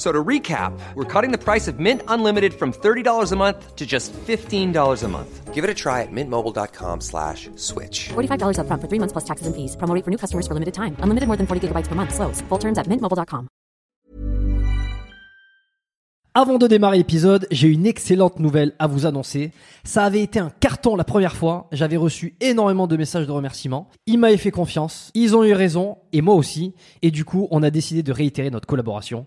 So to recap, we're cutting the price of Mint Unlimited from $30 a month to just $15 a month. Give it a try at mintmobile.com slash switch. $45 upfront for three months plus taxes and fees. Promo rate for new customers for limited time. Unlimited more than 40 gigabytes per month. Slows. Full terms at mintmobile.com. Avant de démarrer l'épisode, j'ai une excellente nouvelle à vous annoncer. Ça avait été un carton la première fois. J'avais reçu énormément de messages de remerciements. Ils m'avaient fait confiance. Ils ont eu raison. Et moi aussi. Et du coup, on a décidé de réitérer notre collaboration.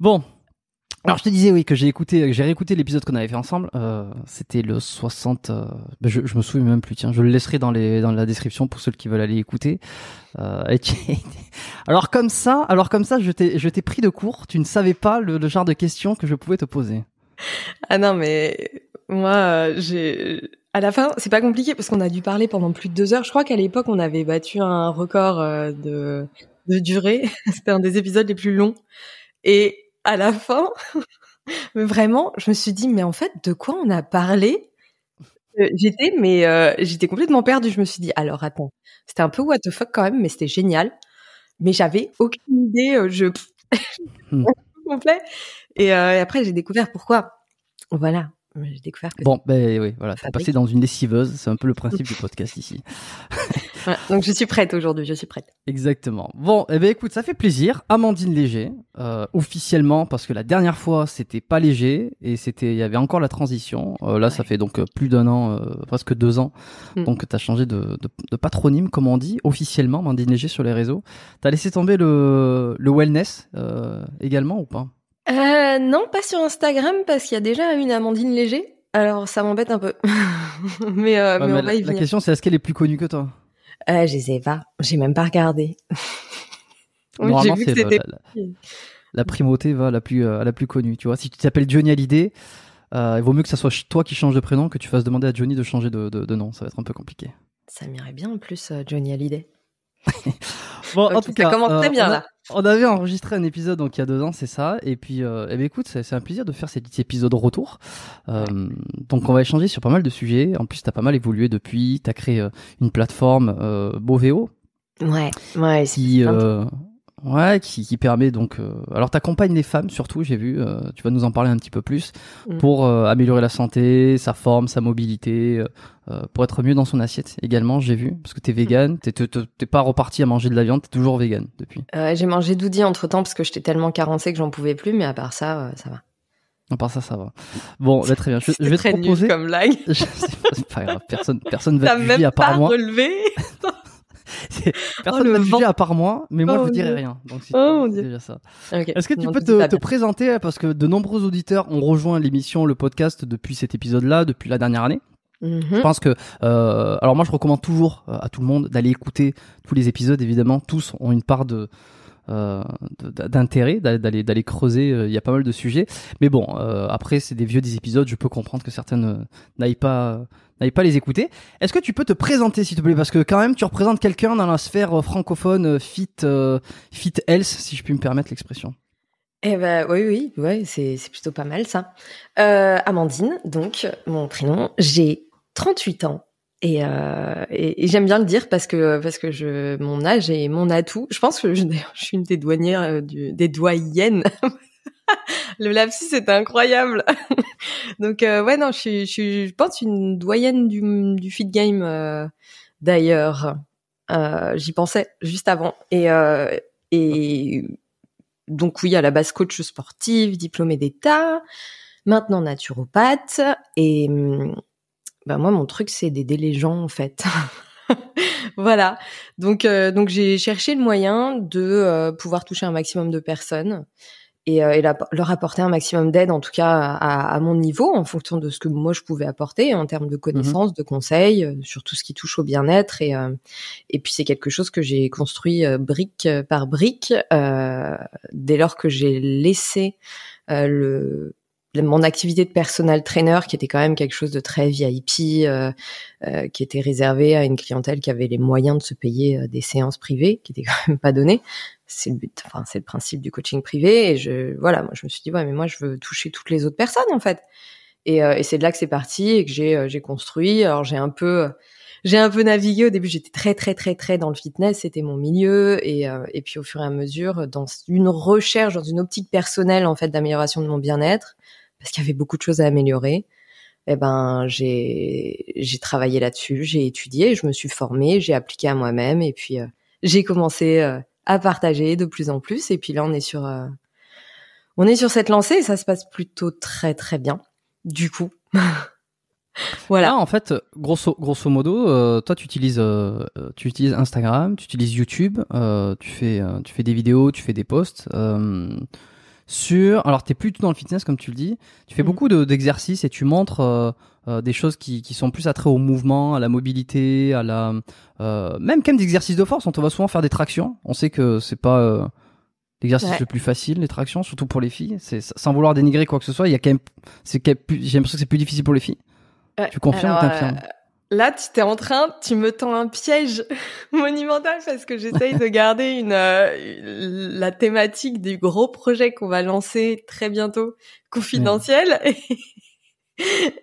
bon, alors je te disais oui que j'ai écouté, que j'ai réécouté l'épisode qu'on avait fait ensemble. Euh, C'était le 60. euh, ben, je, je me souviens même plus. Tiens, je le laisserai dans les dans la description pour ceux qui veulent aller écouter. Euh, et alors comme ça, alors comme ça, je t'ai je t'ai pris de court. Tu ne savais pas le, le genre de questions que je pouvais te poser. Ah non, mais moi, euh, j'ai. À la fin, c'est pas compliqué parce qu'on a dû parler pendant plus de deux heures. Je crois qu'à l'époque, on avait battu un record euh, de, de durée. C'était un des épisodes les plus longs. Et à la fin, mais vraiment, je me suis dit, mais en fait, de quoi on a parlé? Euh, J'étais, mais euh, j'étais complètement perdue. Je me suis dit, alors attends, c'était un peu what the fuck quand même, mais c'était génial. Mais j'avais aucune idée. euh, Je Hmm. complet. Et, euh, et après, j'ai découvert pourquoi. Voilà, j'ai découvert que. Bon, ben oui, voilà, Fabrique. passé dans une lessiveuse. C'est un peu le principe du podcast ici. Voilà, donc je suis prête aujourd'hui. Je suis prête. Exactement. Bon, eh ben écoute, ça fait plaisir. Amandine Léger, euh, officiellement, parce que la dernière fois c'était pas léger et c'était, il y avait encore la transition. Euh, là, ça fait donc euh, plus d'un an, euh, presque deux ans. Mm. Donc t'as changé de, de, de patronyme, comme on dit, officiellement, Amandine Léger sur les réseaux. T'as laissé tomber le, le wellness euh, également ou pas? Euh, non, pas sur Instagram parce qu'il y a déjà une Amandine Léger. Alors ça m'embête un peu. mais euh, Ouais, mais mais on va la, y la venir. question c'est est-ce qu'elle est plus connue que toi? Euh, je sais pas. J'ai même pas regardé. Normalement, vu c'est que la, la primauté va à la plus euh, à la plus connue. Tu vois, si tu t'appelles Johnny Hallyday, euh, il vaut mieux que ça soit toi qui change de prénom que tu fasses demander à Johnny de changer de, de, de nom. Ça va être un peu compliqué. Ça m'irait bien en plus, euh, Johnny Hallyday. Bon, en tout ça cas, commence très euh, bien, là. On avait enregistré un épisode donc il y a deux ans, c'est ça. Et puis, euh, eh ben, écoute, c'est un plaisir de faire ces petits épisodes retour. Euh, donc on va échanger sur pas mal de sujets. En plus, t'as pas mal évolué depuis. T'as créé euh, une plateforme euh, Boveo Ouais, ouais, c'est qui, euh, ouais, qui, qui permet donc. euh, alors t'accompagnes les femmes surtout, j'ai vu. euh, tu vas nous en parler un petit peu plus Mm. pour euh, améliorer la santé, sa forme, sa mobilité, euh, euh, pour être mieux dans son assiette également. J'ai vu parce que t'es vegan, t'es t'es- t'es pas reparti à manger de la viande, t'es toujours vegan depuis. Euh, j'ai mangé doudi entre temps parce que j'étais tellement carencée que j'en pouvais plus, mais à part ça, euh, ça va. À part ça, ça va. Bon, bah, très bien. Je, je vais te très nul proposer. comme blague. Je sais pas, c'est pas grave. Personne, personne va te même juger à part pas moi. relevé. Personne le va te juger à part moi, mais moi Oh je vous dirai Dieu. rien. Donc c'est Oh c'est déjà ça. Est-ce que tu Non, peux te, présenter? Parce que de nombreux auditeurs ont rejoint l'émission, le podcast depuis cet épisode-là, depuis la dernière année. Je Mhm. pense que, euh, alors moi je recommande toujours euh, à tout le monde d'aller écouter tous les épisodes. Évidemment, tous ont une part de euh, d'intérêt d'aller creuser. Il y a pas mal de sujets, mais bon, euh, après c'est des vieux des épisodes. Je peux comprendre que certaines n'aillent pas n'aillent pas les écouter. Est-ce que tu peux te présenter s'il te plaît? Parce que quand même tu représentes quelqu'un dans la sphère euh, francophone euh, fit euh, fit health si je puis me permettre l'expression. Eh ben oui, oui, ouais, c'est c'est plutôt pas mal ça. Amandine, donc mon prénom. J'ai 38 ans et, et, j'aime bien le dire parce que parce que je mon âge est mon atout. Je pense que je, suis une des douanières des doyennes. le lapsus est incroyable. donc euh, ouais non, je suis je je pense une doyenne du du fit game euh, d'ailleurs. Euh, J'y pensais juste avant et euh, et donc oui, à la base coach sportive, diplômée d'État, maintenant naturopathe. Et bah moi, mon truc, c'est d'aider les gens en fait. voilà. Donc euh, donc j'ai cherché le moyen de euh, pouvoir toucher un maximum de personnes et, euh, et la- leur apporter un maximum d'aide, en tout cas à, à mon niveau, en fonction de ce que moi je pouvais apporter en termes de connaissances, de conseils, euh, sur tout ce qui touche au bien-être. Et, euh, et puis c'est quelque chose que j'ai construit euh, brique par brique euh, dès lors que j'ai laissé euh, le mon activité de personal trainer qui était quand même quelque chose de très VIP euh, euh, qui était réservé à une clientèle qui avait les moyens de se payer euh, des séances privées qui étaient quand même pas données c'est le but enfin c'est le principe du coaching privé et je voilà moi je me suis dit ouais mais moi je veux toucher toutes les autres personnes en fait. Et, euh, et c'est de là que c'est parti et que j'ai euh, j'ai construit. Alors j'ai un peu j'ai un peu navigué. Au début j'étais très très très très dans le fitness. C'était mon milieu et euh, et puis au fur et à mesure dans une recherche dans une optique personnelle en fait d'amélioration de mon bien-être parce qu'il y avait beaucoup de choses à améliorer eh ben j'ai j'ai travaillé là-dessus j'ai étudié je me suis formée j'ai appliqué à moi-même et puis euh, j'ai commencé euh, à partager de plus en plus et puis là on est sur euh, on est sur cette lancée et ça se passe plutôt très très bien du coup voilà Là, en fait, grosso, grosso modo, euh, toi, tu utilises, euh, tu utilises Instagram, tu utilises YouTube, tu fais, tu fais des vidéos, tu fais des posts. Sur, alors, t'es plus tout dans le fitness comme tu le dis. Tu fais Mhm. beaucoup de- d'exercices et tu montres euh, des choses qui, qui sont plus attrait au mouvement, à la mobilité, à la, euh, même quand même des exercices de force. On te voit souvent faire des tractions. On sait que c'est pas euh, l'exercice Ouais. le plus facile, les tractions, surtout pour les filles. C'est sans vouloir dénigrer quoi que ce soit. Il y a quand même, c'est j'ai l'impression que c'est plus difficile pour les filles. Ouais, Tu confirmes ou t'infirmes? Là, tu t'es en train, tu me tends un piège monumental parce que j'essaye de garder une, euh, la thématique du gros projet qu'on va lancer très bientôt confidentiel.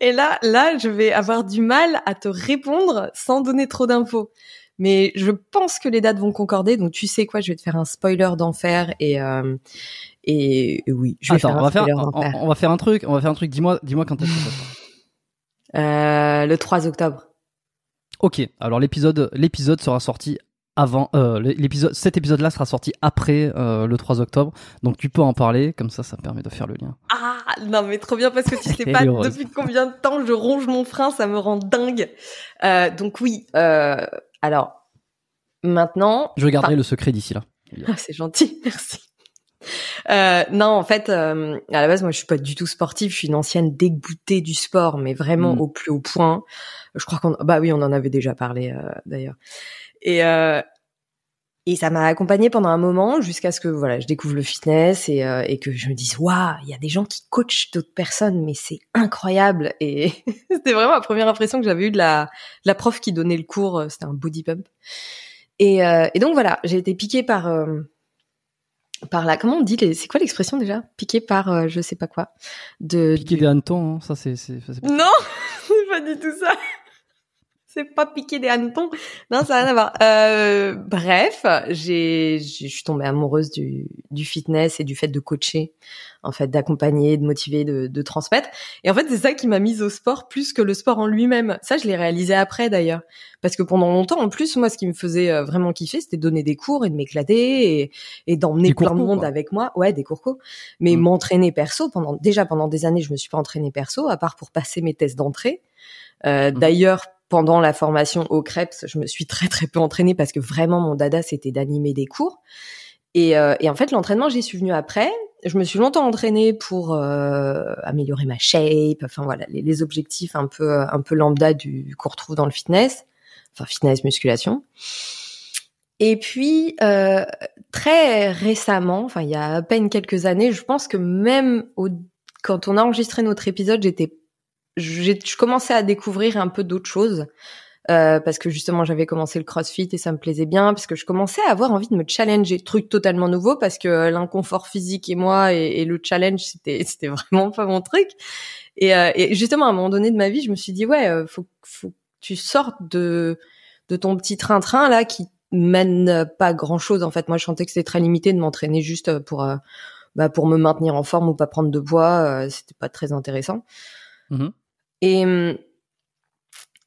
Et là, là, je vais avoir du mal à te répondre sans donner trop d'infos. Mais je pense que les dates vont concorder, donc tu sais quoi, je vais te faire un spoiler d'enfer et euh, et oui, je vais Attends, faire on un va faire, on, va faire un truc, on va faire un truc. Dis-moi, dis-moi quand est-ce que ça sort. Euh, le 3 octobre. Ok, alors l'épisode, l'épisode sera sorti avant, euh, l'épisode, cet épisode-là sera sorti après euh, le 3 octobre, donc tu peux en parler, comme ça, ça permet de faire le lien. Ah non mais trop bien parce que tu sais pas heureuse. depuis combien de temps je ronge mon frein, ça me rend dingue. Euh, donc oui, euh, alors maintenant, Je garderai le secret d'ici là. Ah, c'est gentil, merci. Euh, non, en fait, euh, à la base, moi, je suis pas du tout sportive. Je suis une ancienne dégoûtée du sport, mais vraiment Mm. au plus haut point. Je crois qu'on, bah oui, on en avait déjà parlé euh, d'ailleurs. Et euh, Et ça m'a accompagnée pendant un moment jusqu'à ce que voilà, je découvre le fitness et, euh, et que je me dise waouh, il y a des gens qui coachent d'autres personnes, mais c'est incroyable. Et c'était vraiment la première impression que j'avais eue de la, de la prof qui donnait le cours. euh, C'était un body pump. Et, euh, et donc voilà, j'ai été piquée par euh, par la comment on dit les- c'est quoi l'expression déjà? Piquée par je sais pas quoi de Piquer du- des hannetons, hein, ça c'est. c'est- c'est pas- non, c'est pas du tout ça. C'est pas piquer des hannetons. Non, ça n'a rien à voir. Euh, bref, j'ai, je suis tombée amoureuse du, du fitness et du fait de coacher, en fait, d'accompagner, de motiver, de, de transmettre. Et en fait, c'est ça qui m'a mise au sport plus que le sport en lui-même. Ça, je l'ai réalisé après d'ailleurs, parce que pendant longtemps, en plus, moi, ce qui me faisait euh, vraiment kiffer, c'était de donner des cours et de m'éclater et, et d'emmener plein de monde quoi. avec moi. Ouais, des cours co. Mais Mm. m'entraîner perso pendant déjà pendant des années, je me suis pas entraînée perso, à part pour passer mes tests d'entrée. Euh, Mhm. D'ailleurs, pendant la formation au Krebs, je me suis très très peu entraînée parce que vraiment mon dada c'était d'animer des cours. Et, euh, et en fait, l'entraînement, j'y suis venue après. Je me suis longtemps entraînée pour euh, améliorer ma shape, enfin voilà, les, objectifs un peu un peu lambda du qu'on retrouve dans le fitness, enfin fitness musculation. Et puis euh, très récemment, enfin il y a à peine quelques années, je pense que même quand on a enregistré notre épisode, j'étais je commençais à découvrir un peu d'autres choses euh, parce que justement j'avais commencé le CrossFit et ça me plaisait bien parce que je commençais à avoir envie de me challenger, truc totalement nouveau parce que euh, l'inconfort physique et moi et, le challenge c'était c'était vraiment pas mon truc. Et, euh, et justement à un moment donné de ma vie je me suis dit ouais euh, faut faut que tu sortes de de ton petit train-train là qui mène pas grand chose en fait. Moi je sentais que c'était très limité de m'entraîner juste pour euh, bah, pour me maintenir en forme ou pas prendre de poids c'était pas très intéressant. Mhm. Et hum,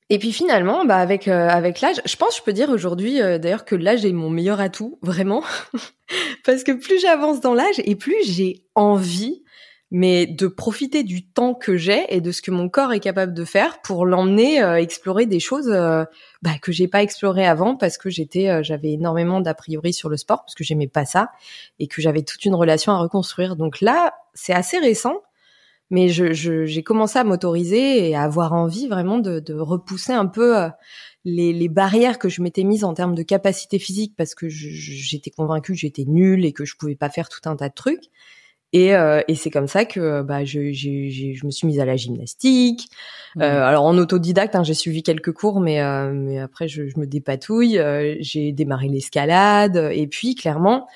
et puis finalement, bah avec euh, avec l'âge, je pense, je peux dire aujourd'hui, euh, d'ailleurs que l'âge est mon meilleur atout, vraiment, parce que plus j'avance dans l'âge et plus j'ai envie, mais de profiter du temps que j'ai et de ce que mon corps est capable de faire pour l'emmener euh, explorer des choses euh, bah, que j'ai pas explorées avant parce que j'étais, euh, j'avais énormément d'a priori sur le sport parce que j'aimais pas ça et que j'avais toute une relation à reconstruire. Donc là, c'est assez récent mais je, je- j'ai commencé à m'autoriser et à avoir envie vraiment de, de repousser un peu euh, les, les barrières que je m'étais mises en termes de capacité physique parce que je- je- j'étais convaincue que j'étais nulle et que je pouvais pas faire tout un tas de trucs. Et, euh, et c'est comme ça que euh, bah, je, j'ai- j'ai- je me suis mise à la gymnastique. Mhm. Euh, alors en autodidacte, hein, j'ai suivi quelques cours, mais, euh, mais après je, je me dépatouille. Euh, j'ai démarré l'escalade et puis clairement,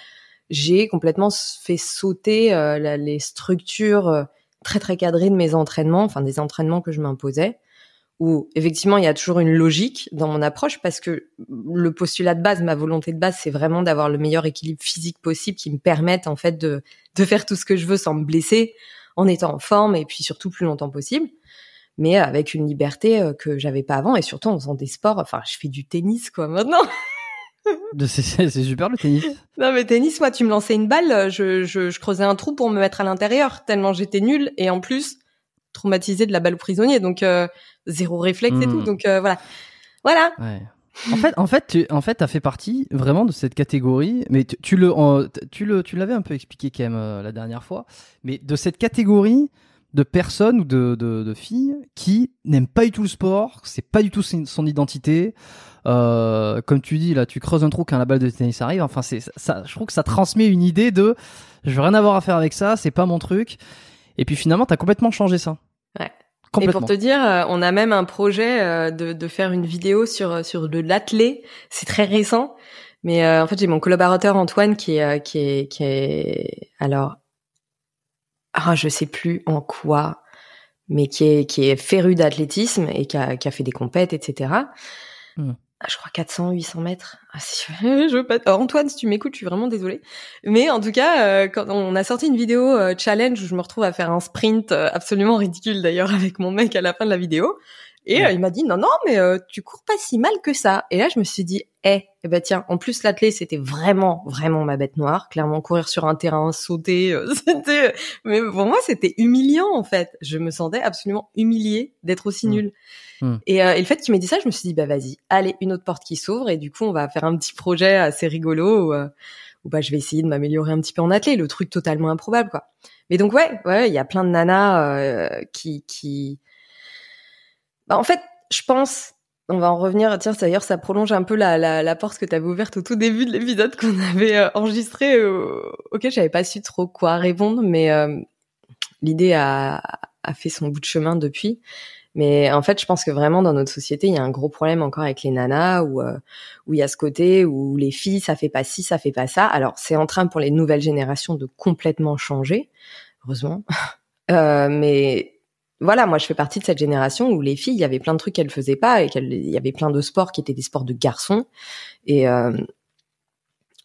j'ai complètement fait sauter euh, la- les structures très très cadrées de mes entraînements, enfin des entraînements que je m'imposais. Où effectivement il y a toujours une logique dans mon approche parce que le postulat de base, ma volonté de base, c'est vraiment d'avoir le meilleur équilibre physique possible qui me permette en fait de de faire tout ce que je veux sans me blesser, en étant en forme et puis surtout plus longtemps possible mais avec une liberté euh, que j'avais pas avant et surtout en faisant des sports. Enfin, je fais du tennis quoi maintenant. C'est super le tennis. Non mais tennis, moi tu me lançais une balle, je, je, je creusais un trou pour me mettre à l'intérieur tellement j'étais nulle et en plus traumatisée de la balle au prisonnier, donc euh, zéro réflexe et Mm. tout. Donc euh, voilà, voilà. Ouais. En fait, en fait, tu, en fait, t'as fait partie vraiment de cette catégorie, mais tu, tu le, tu le, tu l'avais un peu expliqué quand même euh, la dernière fois, mais de cette catégorie de personnes ou de, de, de filles qui n'aiment pas du tout le sport, c'est pas du tout son, identité. Euh, comme tu dis là, tu creuses un trou quand la balle de tennis arrive. Enfin, c'est ça. Je trouve que ça transmet une idée de, je veux rien avoir à faire avec ça, c'est pas mon truc. Et puis finalement, t'as complètement changé ça. Ouais. Et pour te dire, euh, on a même un projet euh, de, de faire une vidéo sur sur de l'athlé. C'est très récent, mais euh, en fait j'ai mon collaborateur Antoine qui est euh, qui est qui est alors ah je sais plus en quoi, mais qui est qui est féru d'athlétisme et qui a qui a fait des compètes etc. Hmm. Ah, Je crois 400, 800 mètres. Ah, si, je veux pas. Alors, Antoine, si tu m'écoutes, je suis vraiment désolée. Mais en tout cas, euh, quand on a sorti une vidéo euh, challenge où je me retrouve à faire un sprint euh, absolument ridicule d'ailleurs avec mon mec à la fin de la vidéo, et Ouais. euh, il m'a dit non non mais euh, tu cours pas si mal que ça. Et là je me suis dit eh eh ben tiens en plus l'athlé c'était vraiment vraiment ma bête noire. Clairement courir sur un terrain sauter euh, c'était mais pour moi c'était humiliant en fait. Je me sentais absolument humiliée d'être aussi Mm. nulle. Mm. Et, euh, et le fait qu'il m'ait dit ça je me suis dit bah vas-y allez une autre porte qui s'ouvre et du coup on va faire un petit projet assez rigolo où, euh, où, bah je vais essayer de m'améliorer un petit peu en athlé le truc totalement improbable quoi. Mais donc ouais ouais il y a plein de nanas euh, qui qui bah, en fait, je pense on va en revenir. Tiens, d'ailleurs, ça prolonge un peu la, porte que tu avais ouverte au tout début de l'épisode qu'on avait euh, enregistré, euh, auquel j'avais pas su trop quoi répondre, mais euh, l'idée a, fait son bout de chemin depuis. Mais en fait, je pense que vraiment dans notre société, il y a un gros problème encore avec les nanas, où euh, où il y a ce côté où les filles, ça fait pas ci, ça fait pas ça. Alors c'est en train pour les nouvelles générations de complètement changer, heureusement. Mais voilà, moi je fais partie de cette génération où les filles, il y avait plein de trucs qu'elles faisaient pas et qu'il y avait plein de sports qui étaient des sports de garçons. Et euh,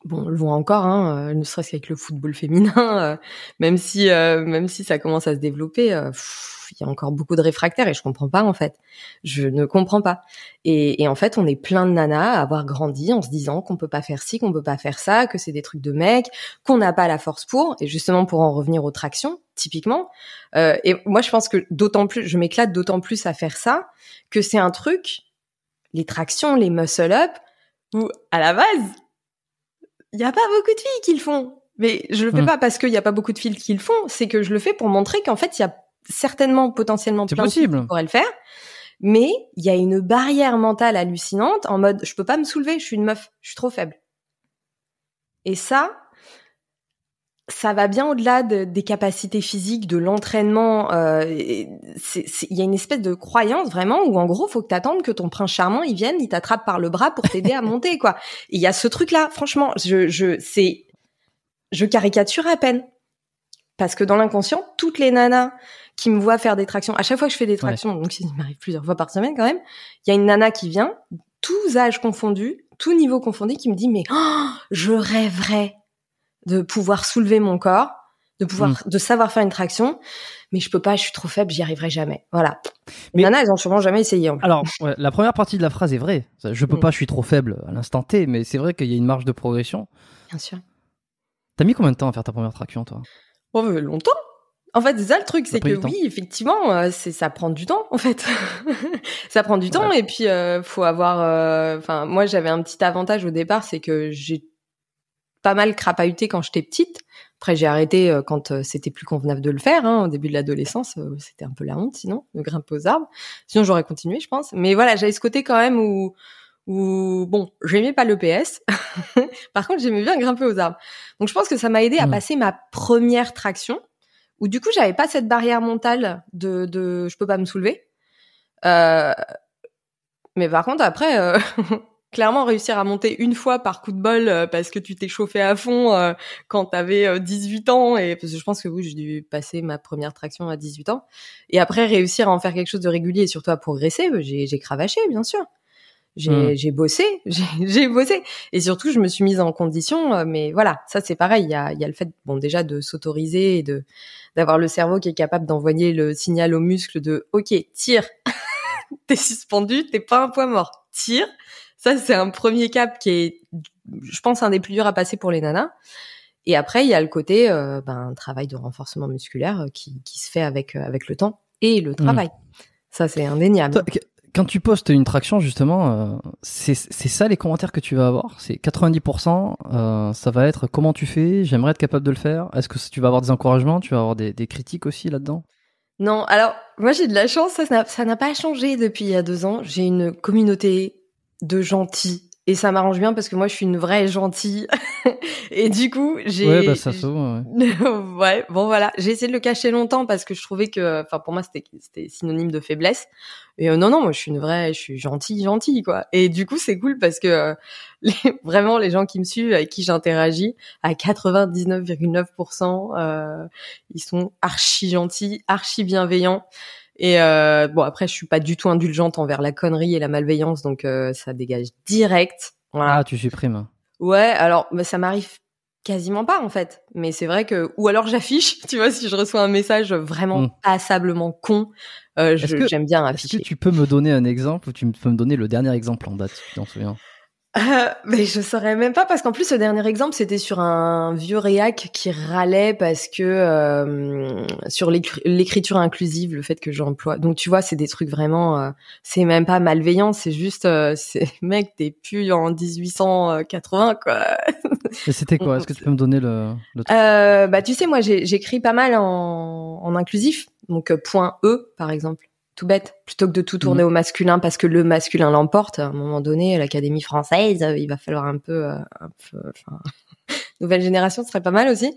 bon, on le voit encore, hein, euh, ne serait-ce qu'avec le football féminin, euh, même si même si ça commence à se développer, il y a encore beaucoup de réfractaires et je comprends pas en fait. Je ne comprends pas. Et, et en fait, on est plein de nanas à avoir grandi en se disant qu'on peut pas faire ci, qu'on peut pas faire ça, que c'est des trucs de mecs, qu'on n'a pas la force pour. Et justement, pour en revenir aux tractions, typiquement. Euh, et moi, je pense que d'autant plus, je m'éclate d'autant plus à faire ça que c'est un truc, les tractions, les muscle up, où à la base, il y a pas beaucoup de filles qui le font. Mais je le fais Mm. pas parce qu'il y a pas beaucoup de filles qui le font, c'est que je le fais pour montrer qu'en fait, il y a certainement, potentiellement plein possible. pourraient le faire. Mais il y a une barrière mentale hallucinante en mode, je peux pas me soulever, je suis une meuf, je suis trop faible. Et ça, ça va bien au-delà de- des capacités physiques, de l'entraînement. euh, Il y a une espèce de croyance vraiment où en gros, faut que t'attendes que ton prince charmant il vienne, il t'attrape par le bras pour t'aider à monter quoi. Il y a ce truc-là, franchement, je, je, c'est, je caricature à peine parce que dans l'inconscient, toutes les nanas qui me voient faire des tractions, à chaque fois que je fais des tractions, donc il m'arrive plusieurs fois par semaine quand même, il y a une nana qui vient, tous âges confondus, tout niveau confondu, qui me dit mais oh, je rêverais de pouvoir soulever mon corps, de pouvoir, Mm. de savoir faire une traction, mais je peux pas, je suis trop faible, j'y arriverai jamais. Voilà. Mais- Les nanas, elles ont sûrement jamais essayé. en plus. Alors, ouais, la première partie de la phrase est vraie. Je peux Mm. pas, je suis trop faible à l'instant T, mais c'est vrai qu'il y a une marge de progression. Bien sûr. T'as mis combien de temps à faire ta première traction, toi? Oh, mais longtemps. En fait, c'est ça le truc, c'est que oui, effectivement, euh, c'est ça prend du temps en fait. ça prend du temps et puis euh, faut avoir. euh, Enfin, moi j'avais un petit avantage au départ, c'est que j'ai pas mal crapahuté quand j'étais petite. Après, j'ai arrêté euh, quand c'était plus convenable de le faire. Hein, au début de l'adolescence, c'était un peu la honte, sinon, de grimper aux arbres. Sinon, j'aurais continué, je pense. Mais voilà, j'avais ce côté quand même où, où bon, j'aimais pas le PS. Par contre, j'aimais bien grimper aux arbres. Donc, je pense que ça m'a aidé à Mm. passer ma première traction, où du coup, j'avais pas cette barrière mentale de, de je peux pas me soulever. Euh, mais par contre, après, euh, clairement, réussir à monter une fois par coup de bol euh, parce que tu t'es chauffé à fond euh, quand t'avais euh, 18 ans, et parce que je pense que oui, j'ai dû passer ma première traction à 18 ans, et après réussir à en faire quelque chose de régulier et surtout à progresser, euh, j'ai j'ai cravaché, bien sûr. J'ai Mm. j'ai bossé, j'ai bossé, et surtout je me suis mise en condition. euh, Mais voilà, ça c'est pareil. Il y a, y a le fait, bon déjà de s'autoriser et de d'avoir le cerveau qui est capable d'envoyer le signal aux muscles de OK, tire, t'es suspendu, t'es pas un poids mort, tire. Ça c'est un premier cap qui est, je pense, un des plus durs à passer pour les nanas. Et après il y a le côté, euh, ben travail de renforcement musculaire euh, qui qui se fait avec euh, avec le temps et le travail. Ça c'est indéniable. Quand tu postes une traction, justement, euh, c'est ça les commentaires que tu vas avoir? C'est 90%. euh, ça va être comment tu fais. J'aimerais être capable de le faire. Est-ce que tu vas avoir des encouragements? Tu vas avoir des, des critiques aussi là-dedans? Non, alors moi j'ai de la chance, ça n'a pas changé depuis il y a deux ans. J'ai une communauté de gentils et ça m'arrange bien parce que moi je suis une vraie gentille et du coup j'ai Ouais, bah ça se voit. ouais. ouais, bon voilà, j'ai essayé de le cacher longtemps parce que je trouvais que, enfin pour moi c'était c'était synonyme de faiblesse. Et euh, non non, moi je suis une vraie, je suis gentille gentille quoi. Et du coup c'est cool parce que euh, les- vraiment les gens qui me suivent, avec qui j'interagis, à 99,9%, euh, ils sont archi gentils, archi bienveillants. Et euh, bon après je suis pas du tout indulgente envers la connerie et la malveillance, donc euh, ça dégage direct. Voilà. Ah, tu supprimes. Ouais, alors bah, ça m'arrive quasiment pas en fait. Mais c'est vrai que ou alors j'affiche, tu vois, si je reçois un message vraiment Mm. passablement con, euh, Est-ce j'aime bien Est-ce afficher. que tu peux me donner un exemple ou tu peux me donner le dernier exemple en date, si tu t'en souviens? Euh, mais je saurais même pas parce qu'en plus ce dernier exemple c'était sur un vieux réac qui râlait parce que euh, sur l'écri- l'écriture inclusive, le fait que j'emploie. Donc tu vois, c'est des trucs vraiment, euh, c'est même pas malveillant, c'est juste, euh, c'est mec t'es plus en 1880 quoi. Et c'était quoi? Est-ce que tu peux me donner le, le truc? Euh, bah tu sais moi j'écris pas mal en, en inclusif, donc euh, point E par exemple. Tout bête. Plutôt que de tout tourner Mhm. au masculin parce que le masculin l'emporte, à un moment donné, l'Académie française, euh, il va falloir un peu, euh, un peu, enfin, nouvelle génération ce serait pas mal aussi.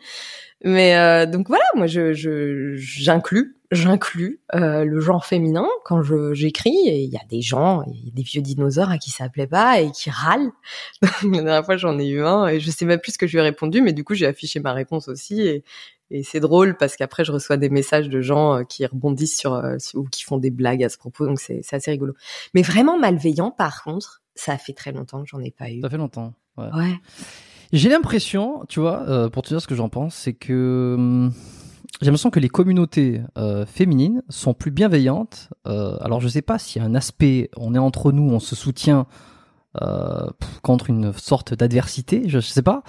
Mais euh, donc voilà, moi je je- j'inclus j'inclus euh, le genre féminin quand je j'écris et il y a des gens, y a des vieux dinosaures à qui ça plaît pas et qui râlent. La dernière fois j'en ai eu un et je sais même plus ce que je lui ai répondu, mais du coup j'ai affiché ma réponse aussi et et c'est drôle parce qu'après je reçois des messages de gens euh, qui rebondissent sur, euh, ou qui font des blagues à ce propos, donc c'est assez rigolo. Mais vraiment malveillant par contre, ça fait très longtemps que j'en ai pas eu. Ça fait longtemps. ouais. Ouais. J'ai l'impression, tu vois, euh, pour te dire ce que j'en pense, c'est que hum, j'ai l'impression que les communautés euh, féminines sont plus bienveillantes. Euh, alors je sais pas s'il y a un aspect, on est entre nous, on se soutient euh, contre une sorte d'adversité, je sais pas,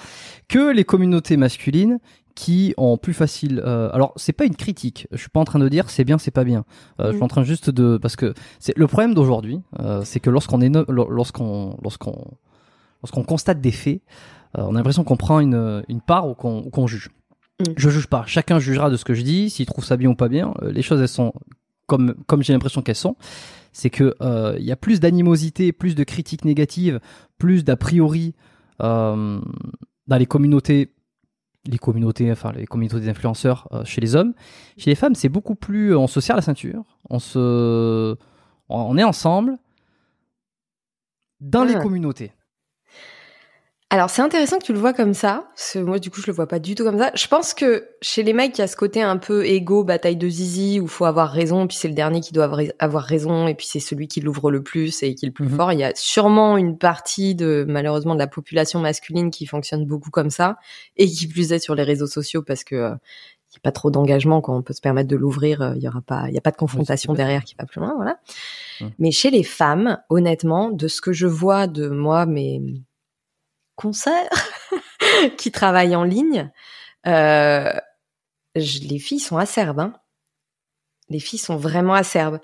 que les communautés masculines qui ont plus facile. euh, alors c'est pas une critique. Je suis pas en train de dire c'est bien, c'est pas bien. Euh, Je suis en train juste de parce que c'est le problème d'aujourd'hui, euh, c'est que lorsqu'on est lorsqu'on lorsqu'on lorsqu'on constate des faits, euh, on a l'impression qu'on prend une, une part ou qu'on juge. Mm. Je juge pas. Chacun jugera de ce que je dis, s'il trouve ça bien ou pas bien. Les choses, elles sont comme, comme j'ai l'impression qu'elles sont. C'est que euh, il y a plus d'animosité, plus de critiques négatives, plus d'a priori euh, dans les communautés, les communautés, enfin les communautés d'influenceurs euh, chez les hommes. Chez les femmes, c'est beaucoup plus. On se serre la ceinture, on se, on est ensemble dans les Ah. communautés. Alors c'est intéressant que tu le vois comme ça, parce que moi du coup je le vois pas du tout comme ça. Je pense que chez les mecs il y a ce côté un peu égo, bataille de zizi, où faut avoir raison, puis c'est le dernier qui doit avoir- raison, et puis c'est celui qui l'ouvre le plus et qui est le plus Mhm. fort. Il y a sûrement une partie de malheureusement de la population masculine qui fonctionne beaucoup comme ça, et qui plus est sur les réseaux sociaux parce que euh, il n'y a pas trop d'engagement quand on peut se permettre de l'ouvrir, euh, il y aura pas, il y a pas de confrontation Oui, derrière qui va plus loin, voilà. Mhm. Mais chez les femmes, honnêtement, de ce que je vois de moi, mes concerts qui travaillent en ligne, euh, je- les filles sont acerbes. Hein. Les filles sont vraiment acerbes.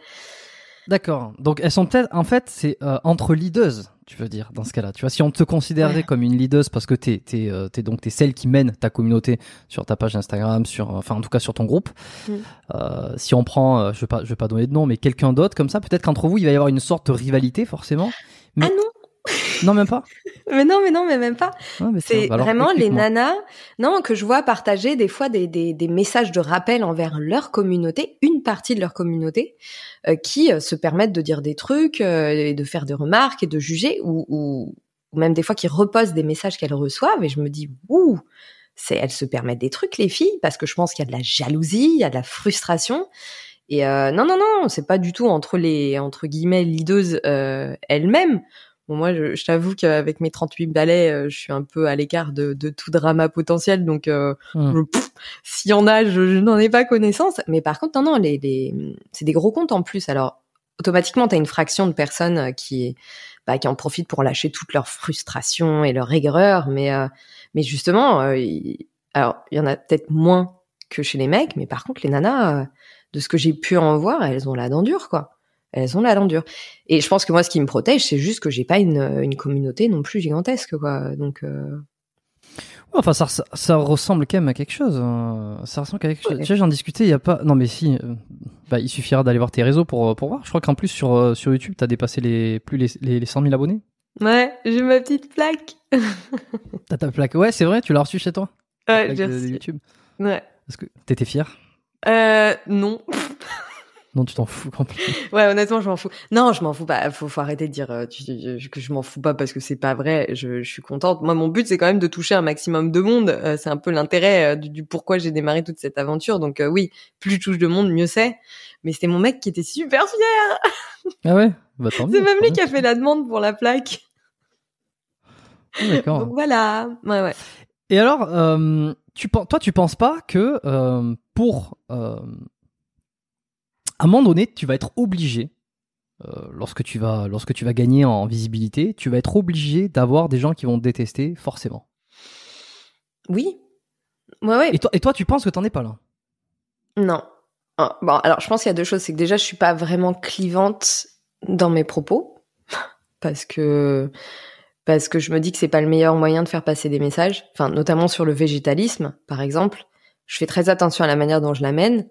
D'accord. Donc elles sont peut-être, en fait, c'est euh, entre leaders, tu veux dire, dans ce cas-là. Tu vois, si on te considérait Ouais. comme une leaduse parce que t'es, t'es, euh, t'es donc t'es celle qui mène ta communauté sur ta page Instagram, sur, enfin en tout cas sur ton groupe. Mm. Euh, si on prend, euh, je vais pas, je vais pas donner de nom, mais quelqu'un d'autre comme ça, peut-être qu'entre vous il va y avoir une sorte de rivalité forcément. Mais- Ah non Non même pas. Mais non, mais non, mais même pas. Ouais, C'est vraiment les nanas, non, que je vois partager des fois des, des, des messages de rappel envers leur communauté, une partie de leur communauté, euh, qui euh, se permettent de dire des trucs euh, et de faire des remarques et de juger, ou, ou, ou même des fois qui reposent des messages qu'elles reçoivent, et je me dis, ouh, c'est, elles se permettent des trucs, les filles, parce que je pense qu'il y a de la jalousie, il y a de la frustration. Et euh, non, non, non, c'est pas du tout entre les entre guillemets leaders euh, elles-mêmes. Bon, moi, je, je t'avoue qu'avec mes 38 balais, euh, je suis un peu à l'écart de, de tout drama potentiel. Donc, euh, Hmm. s'il y en a, je, je n'en ai pas connaissance. Mais par contre, non, non, les, les, c'est des gros comptes en plus. Alors, automatiquement, tu as une fraction de personnes euh, qui, bah, qui en profitent pour lâcher toute leur frustration et leur aigreur. Mais, euh, mais justement, euh, alors, il y en a peut-être moins que chez les mecs. Mais par contre, les nanas, euh, de ce que j'ai pu en voir, elles ont la dent dure, quoi. Elles ont la dent dure. Et je pense que moi, ce qui me protège, c'est juste que j'ai pas une, une communauté non plus gigantesque, quoi. Donc, euh, Ouais, Enfin, ça, ça, ça ressemble quand même à quelque chose. hein. Ça ressemble à quelque chose. Ouais. Déjà, j'en discutais, il y a pas. Non, mais si. euh, Bah, il suffira d'aller voir tes réseaux pour, euh, pour voir. Je crois qu'en plus, sur, euh, sur YouTube, t'as dépassé les, plus les, les, les 100 000 abonnés. ouais, j'ai ma petite plaque. T'as ta plaque. Ouais, c'est vrai, tu l'as reçu chez toi. Ouais, j'ai reçu. YouTube. Ouais. Est-ce que t'étais fier Euh, non. Non, tu t'en fous complètement. Ouais, honnêtement, je m'en fous. Non, je m'en fous pas. Faut, faut arrêter de dire euh, que je m'en fous pas parce que c'est pas vrai. Je, je suis contente. Moi, mon but, c'est quand même de toucher un maximum de monde. Euh, c'est un peu l'intérêt euh, du, du pourquoi j'ai démarré toute cette aventure. Donc oui, plus je touche de monde, mieux c'est. Mais c'était mon mec qui était super fier. Ah ouais? Bah. C'est même lui qui a fait la demande pour la plaque. Ah, D'accord. Donc voilà. Ouais, ouais. Et alors, tu, toi, tu penses pas que pour. À un moment donné, tu vas être obligé, euh, lorsque, tu vas, lorsque tu vas gagner en visibilité, tu vas être obligé d'avoir des gens qui vont te détester, forcément. Oui. Ouais, ouais. Et toi, et toi tu penses que t'en es pas là? Non. Ah, Bon, alors je pense qu'il y a deux choses. C'est que déjà, je suis pas vraiment clivante dans mes propos parce que parce que je me dis que c'est pas le meilleur moyen de faire passer des messages. Enfin, notamment sur le végétalisme, par exemple. Je fais très attention à la manière dont je l'amène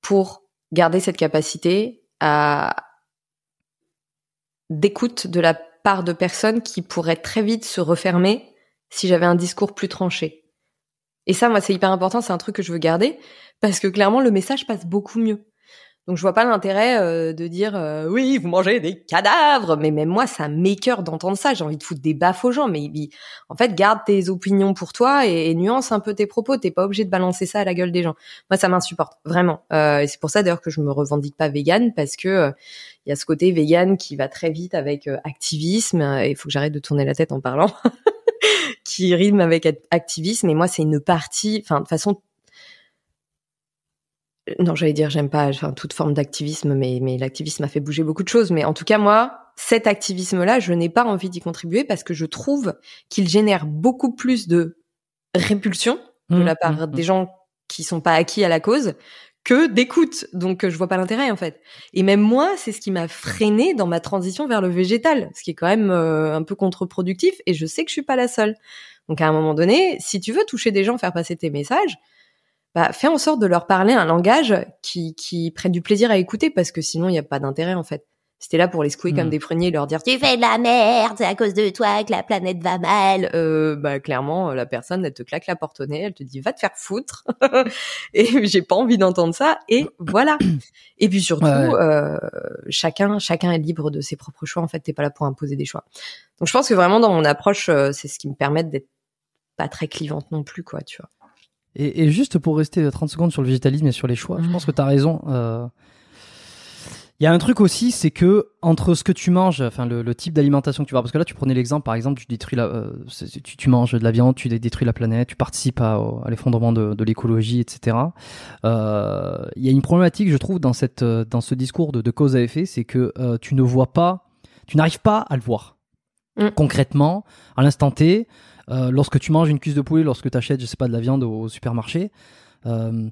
pour garder cette capacité à d'écoute de la part de personnes qui pourraient très vite se refermer si j'avais un discours plus tranché. Et ça, moi, c'est hyper important, c'est un truc que je veux garder, parce que clairement, le message passe beaucoup mieux. Donc je vois pas l'intérêt euh, de dire euh, oui vous mangez des cadavres, mais même moi ça m'écœure d'entendre ça. J'ai envie de foutre des baffes aux gens, mais en fait garde tes opinions pour toi et, nuance un peu tes propos. T'es pas obligé de balancer ça à la gueule des gens. Moi ça m'insupporte vraiment. Euh, et c'est pour ça d'ailleurs que je me revendique pas végane parce que il y a ce côté végane qui va très vite avec activisme. Et il faut que j'arrête de tourner la tête en parlant. qui rime avec activisme. Et moi c'est une partie. Enfin de façon non, j'allais dire, j'aime pas enfin, toute forme d'activisme, mais, mais l'activisme a fait bouger beaucoup de choses. Mais en tout cas, moi, cet activisme-là, je n'ai pas envie d'y contribuer parce que je trouve qu'il génère beaucoup plus de répulsion de mmh, la part mmh, des mmh. gens qui sont pas acquis à la cause que d'écoute. Donc, je vois pas l'intérêt, en fait. Et même moi, c'est ce qui m'a freiné dans ma transition vers le végétal, ce qui est quand même euh, un peu contre-productif. Et je sais que je suis pas la seule. Donc, à un moment donné, si tu veux toucher des gens, faire passer tes messages, bah, fais en sorte de leur parler un langage qui, qui prenne du plaisir à écouter parce que sinon il n'y a pas d'intérêt en fait. C'était là pour les secouer comme hmm. des pruniers et leur dire tu fais de la merde, c'est à cause de toi que la planète va mal. Euh, bah clairement la personne elle te claque la porte au nez, elle te dit va te faire foutre et j'ai pas envie d'entendre ça et voilà. Et puis surtout euh, chacun chacun est libre de ses propres choix en fait t'es pas là pour imposer des choix. Donc je pense que vraiment dans mon approche euh, c'est ce qui me permet d'être pas très clivante non plus quoi tu vois. Et, et, juste pour rester 30 secondes sur le végétalisme et sur les choix, je pense que tu as raison. Euh, il y a un truc aussi, c'est que entre ce que tu manges, enfin le, le type d'alimentation que tu vas, parce que là tu prenais l'exemple, par exemple, tu détruis la, euh, tu, tu, manges de la viande, tu détruis la planète, tu participes à, à l'effondrement de, de l'écologie, etc. Euh, il y a une problématique, je trouve, dans cette, dans ce discours de, de cause à effet, c'est que euh, tu ne vois pas, tu n'arrives pas à le voir mm. concrètement à l'instant T. Euh, lorsque tu manges une cuisse de poulet, lorsque tu achètes, je sais pas, de la viande au, supermarché, euh,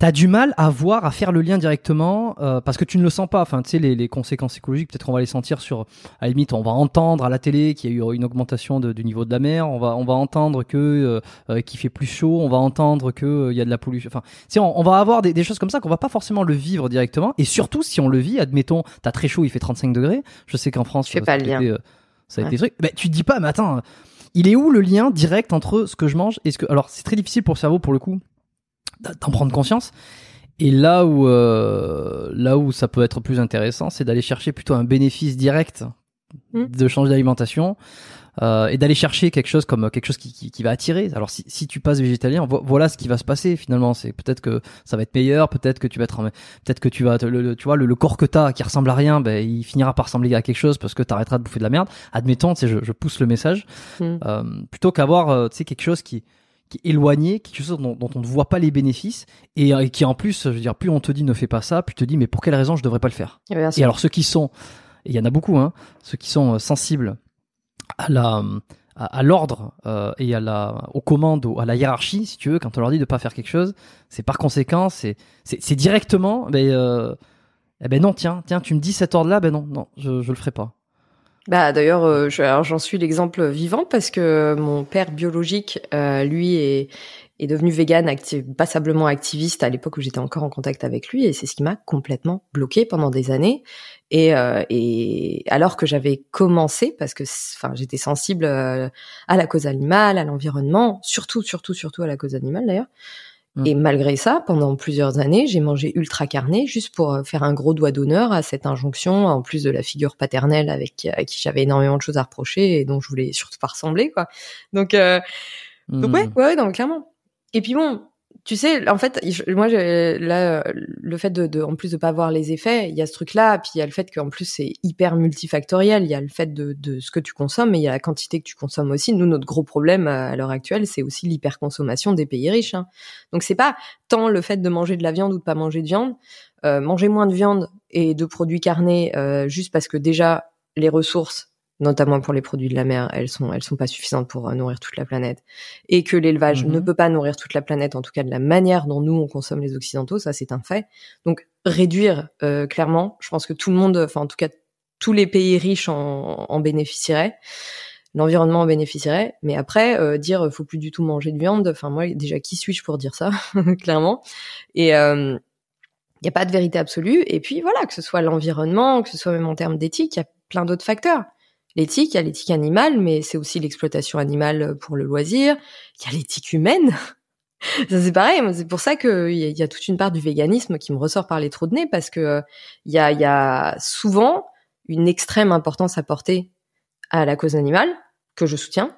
t'as du mal à voir, à faire le lien directement, euh, parce que tu ne le sens pas. Enfin, tu sais, les, les, conséquences écologiques, peut-être qu'on va les sentir sur, à la limite, on va entendre à la télé qu'il y a eu une augmentation de, du niveau de la mer, on va, on va entendre que euh, euh qu'il fait plus chaud, on va entendre que il y a de la pollution. Enfin, tu sais, on, on, va avoir des, des choses comme ça qu'on va pas forcément le vivre directement. Et surtout, si on le vit, admettons, t'as très chaud, il fait 35 degrés. Je sais qu'en France, ça, pas le lien. ça a été trucs. Ben, tu te dis pas, mais attends il est où le lien direct entre ce que je mange et ce que alors c'est très difficile pour le cerveau pour le coup d'en prendre conscience et là où euh, là où ça peut être plus intéressant c'est d'aller chercher plutôt un bénéfice direct hmm. de changer d'alimentation euh, et d'aller chercher quelque chose comme quelque chose qui, qui, qui va attirer. Alors si, si tu passes végétalien, voilà ce qui va se passer finalement. C'est peut-être que ça va être meilleur, peut-être que tu vas être, peut-être que tu vas, le, tu vois, le, corps que t'as qui ressemble à rien, ben il finira par ressembler à quelque chose parce que t'arrêteras de bouffer de la merde. Admettons, tu sais, je, je pousse le message mm. euh, plutôt qu'avoir, euh, tu sais, quelque chose qui qui est éloigné, quelque chose dont, dont, on ne voit pas les bénéfices et, et, qui en plus, je veux dire, plus on te dit ne fais pas ça, plus tu te dis mais pour quelle raison je devrais pas le faire? Et, alors ceux qui sont, il y en a beaucoup, hein, ceux qui sont euh, sensibles à l'ordre euh, et à la aux commandes à la hiérarchie si tu veux quand on leur dit de pas faire quelque chose c'est par conséquent c'est c'est directement ben euh, eh ben non tiens tiens tu me dis cet ordre là ben non non je je le ferai pas. Bah d'ailleurs euh, j'en suis l'exemple vivant parce que mon père biologique lui est est devenu vegan, passablement activiste à l'époque où j'étais encore en contact avec lui, et c'est ce qui m'a complètement bloqué pendant des années. Et, euh, et alors que j'avais commencé, parce que enfin j'étais sensible euh, à la cause animale, à l'environnement, surtout, surtout, surtout à la cause animale d'ailleurs. Mmh. Et malgré ça, pendant plusieurs années, j'ai mangé ultra carné juste pour euh, faire un gros doigt d'honneur à cette injonction, en plus de la figure paternelle avec à qui j'avais énormément de choses à reprocher et dont je voulais surtout pas ressembler, quoi. Donc, euh, donc ouais, mmh. ouais, donc clairement. Et puis bon, tu sais, en fait, moi, là, le fait de, de, en plus de pas voir les effets, il y a ce truc-là, puis il y a le fait qu'en plus c'est hyper multifactoriel. Il y a le fait de, de, ce que tu consommes, mais il y a la quantité que tu consommes aussi. Nous, notre gros problème à l'heure actuelle, c'est aussi l'hyperconsommation des pays riches. Hein. Donc c'est pas tant le fait de manger de la viande ou de pas manger de viande, euh, manger moins de viande et de produits carnés, euh, juste parce que déjà les ressources notamment pour les produits de la mer, elles sont elles sont pas suffisantes pour euh, nourrir toute la planète et que l'élevage ne mhm. peut pas nourrir toute la planète en tout cas de la manière dont nous on consomme les occidentaux, ça c'est un fait. Donc réduire euh, clairement, je pense que tout le monde enfin en tout cas tous les pays riches en, en bénéficieraient. L'environnement en bénéficierait, mais après euh, dire faut plus du tout manger de viande. Enfin moi déjà qui suis-je pour dire ça clairement? Et Il n'y a pas de vérité absolue. Et puis voilà, que ce soit l'environnement, que ce soit même en termes d'éthique, il y a plein d'autres facteurs. L'éthique, il y a l'éthique animale, mais c'est aussi l'exploitation animale pour le loisir. Il y a l'éthique humaine. ça c'est pareil. C'est pour ça qu'il y, y a toute une part du véganisme qui me ressort par les trous de nez parce que il y a, y a souvent une extrême importance à porter à la cause animale que je soutiens,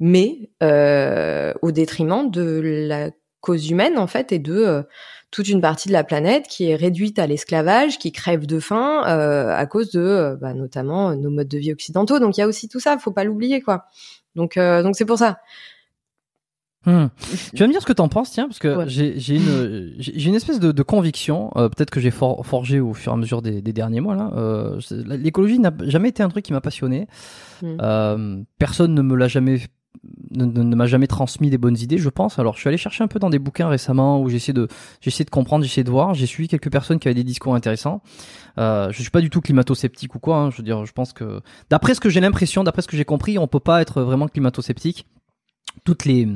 mais euh, au détriment de la cause humaine en fait et de euh, toute une partie de la planète qui est réduite à l'esclavage, qui crève de faim euh, à cause de euh, bah, notamment nos modes de vie occidentaux. Donc il y a aussi tout ça, faut pas l'oublier quoi. Donc donc c'est pour ça. Hmm. Tu vas me dire ce que t'en penses, tiens, parce que ouais. j'ai une j'ai une espèce de, de conviction, euh, peut-être que j'ai for, forgé au fur et à mesure des, des derniers mois là. Euh, L'écologie n'a jamais été un truc qui m'a passionné. Hmm. Euh, personne ne me l'a jamais ne, ne m'a jamais transmis des bonnes idées, je pense. Alors, je suis allé chercher un peu dans des bouquins récemment où j'essaie de, j'essaie de comprendre, j'essaie de voir. J'ai suivi quelques personnes qui avaient des discours intéressants. Euh, je suis pas du tout climato-sceptique ou quoi. Hein. Je veux dire, je pense que, d'après ce que j'ai l'impression, d'après ce que j'ai compris, on peut pas être vraiment climato-sceptique. Toutes les,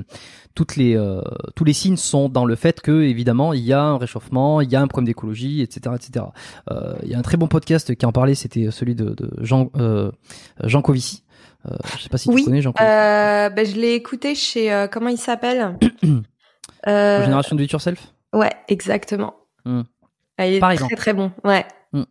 toutes les, euh, tous les signes sont dans le fait que, évidemment, il y a un réchauffement, il y a un problème d'écologie, etc., etc. Euh, il y a un très bon podcast qui en parlait, c'était celui de, de Jean, euh, Jean Covici. Euh, je sais pas si oui, tu connais Jean euh, ben, Je l'ai écouté chez... Euh, comment il s'appelle euh... Génération de Yourself? Ouais, exactement. Ah, il est Par très exemple. très bon. Ouais. Hmm.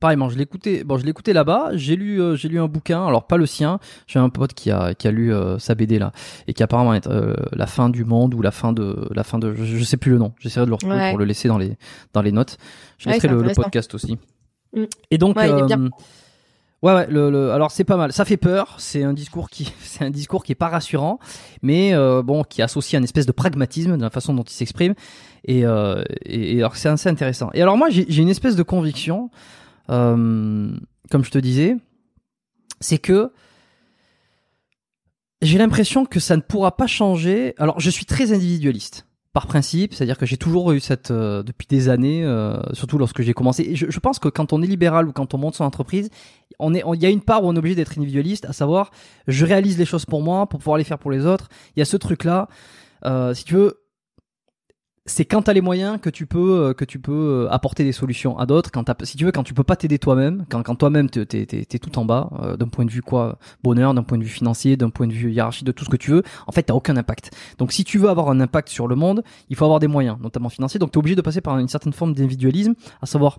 Pareillement, je l'écoutais. Bon, je l'écoutais là-bas. J'ai lu, euh, j'ai lu un bouquin. Alors pas le sien. J'ai un pote qui a qui a lu sa BD là et qui apparemment est la fin du monde ou la fin de la fin de. Je, je sais plus le nom. J'essaierai de le retrouver Ouais. pour le laisser dans les dans les notes. Je Ouais, laisserai le, podcast aussi. Hmm. Et donc. Il est bien. Ouais, alors c'est pas mal. Ça fait peur. C'est un discours qui, c'est un discours qui est pas rassurant, mais euh, bon, qui associe un espèce de pragmatisme dans la façon dont il s'exprime. Et, euh, et, alors c'est assez intéressant. Et alors moi, j'ai une espèce de conviction, euh, comme je te disais, c'est que j'ai l'impression que ça ne pourra pas changer. Alors, je suis très individualiste par principe, c'est-à-dire que j'ai toujours eu cette depuis des années, surtout lorsque j'ai commencé. Je pense que quand on est libéral ou quand on monte son entreprise, on est, il y a une part où on est obligé d'être individualiste, à savoir, je réalise les choses pour moi, pour pouvoir les faire pour les autres. Il y a ce truc-là. Euh, si tu veux, c'est quand t'as les moyens que tu peux euh, que tu peux euh, apporter des solutions à d'autres. Quand si tu veux, quand tu peux pas t'aider toi-même, quand, quand toi-même t'es t'es t'es- t'es tout en bas, euh, d'un point de vue quoi, bonheur, d'un point de vue financier, d'un point de vue hiérarchie, de tout ce que tu veux, en fait t'as aucun impact. Donc si tu veux avoir un impact sur le monde, il faut avoir des moyens, notamment financiers. Donc t'es obligé de passer par une certaine forme d'individualisme, à savoir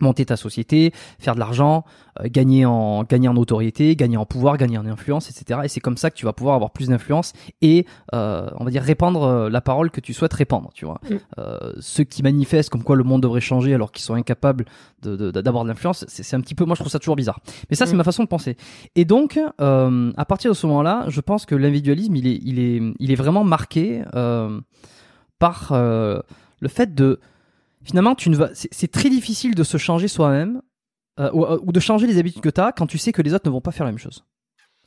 monter ta société, faire de l'argent, euh, gagner en gagner en notoriété, gagner en pouvoir, gagner en influence, etc. Et c'est comme ça que tu vas pouvoir avoir plus d'influence et euh, on va dire répandre euh, la parole que tu souhaites répandre. Tu vois, Mm. Euh, ceux qui manifestent comme quoi le monde devrait changer alors qu'ils sont incapables de- de- d'avoir de, l'influence, c'est un petit peu, moi je trouve ça toujours bizarre. Mais ça c'est Mm. ma façon de penser. Et donc à partir de ce moment-là, je pense que l'individualisme il est il est il est vraiment marqué par le fait de finalement, tu ne vas, c'est très difficile de se changer soi-même euh, ou, ou de changer les habitudes que tu as quand tu sais que les autres ne vont pas faire la même chose.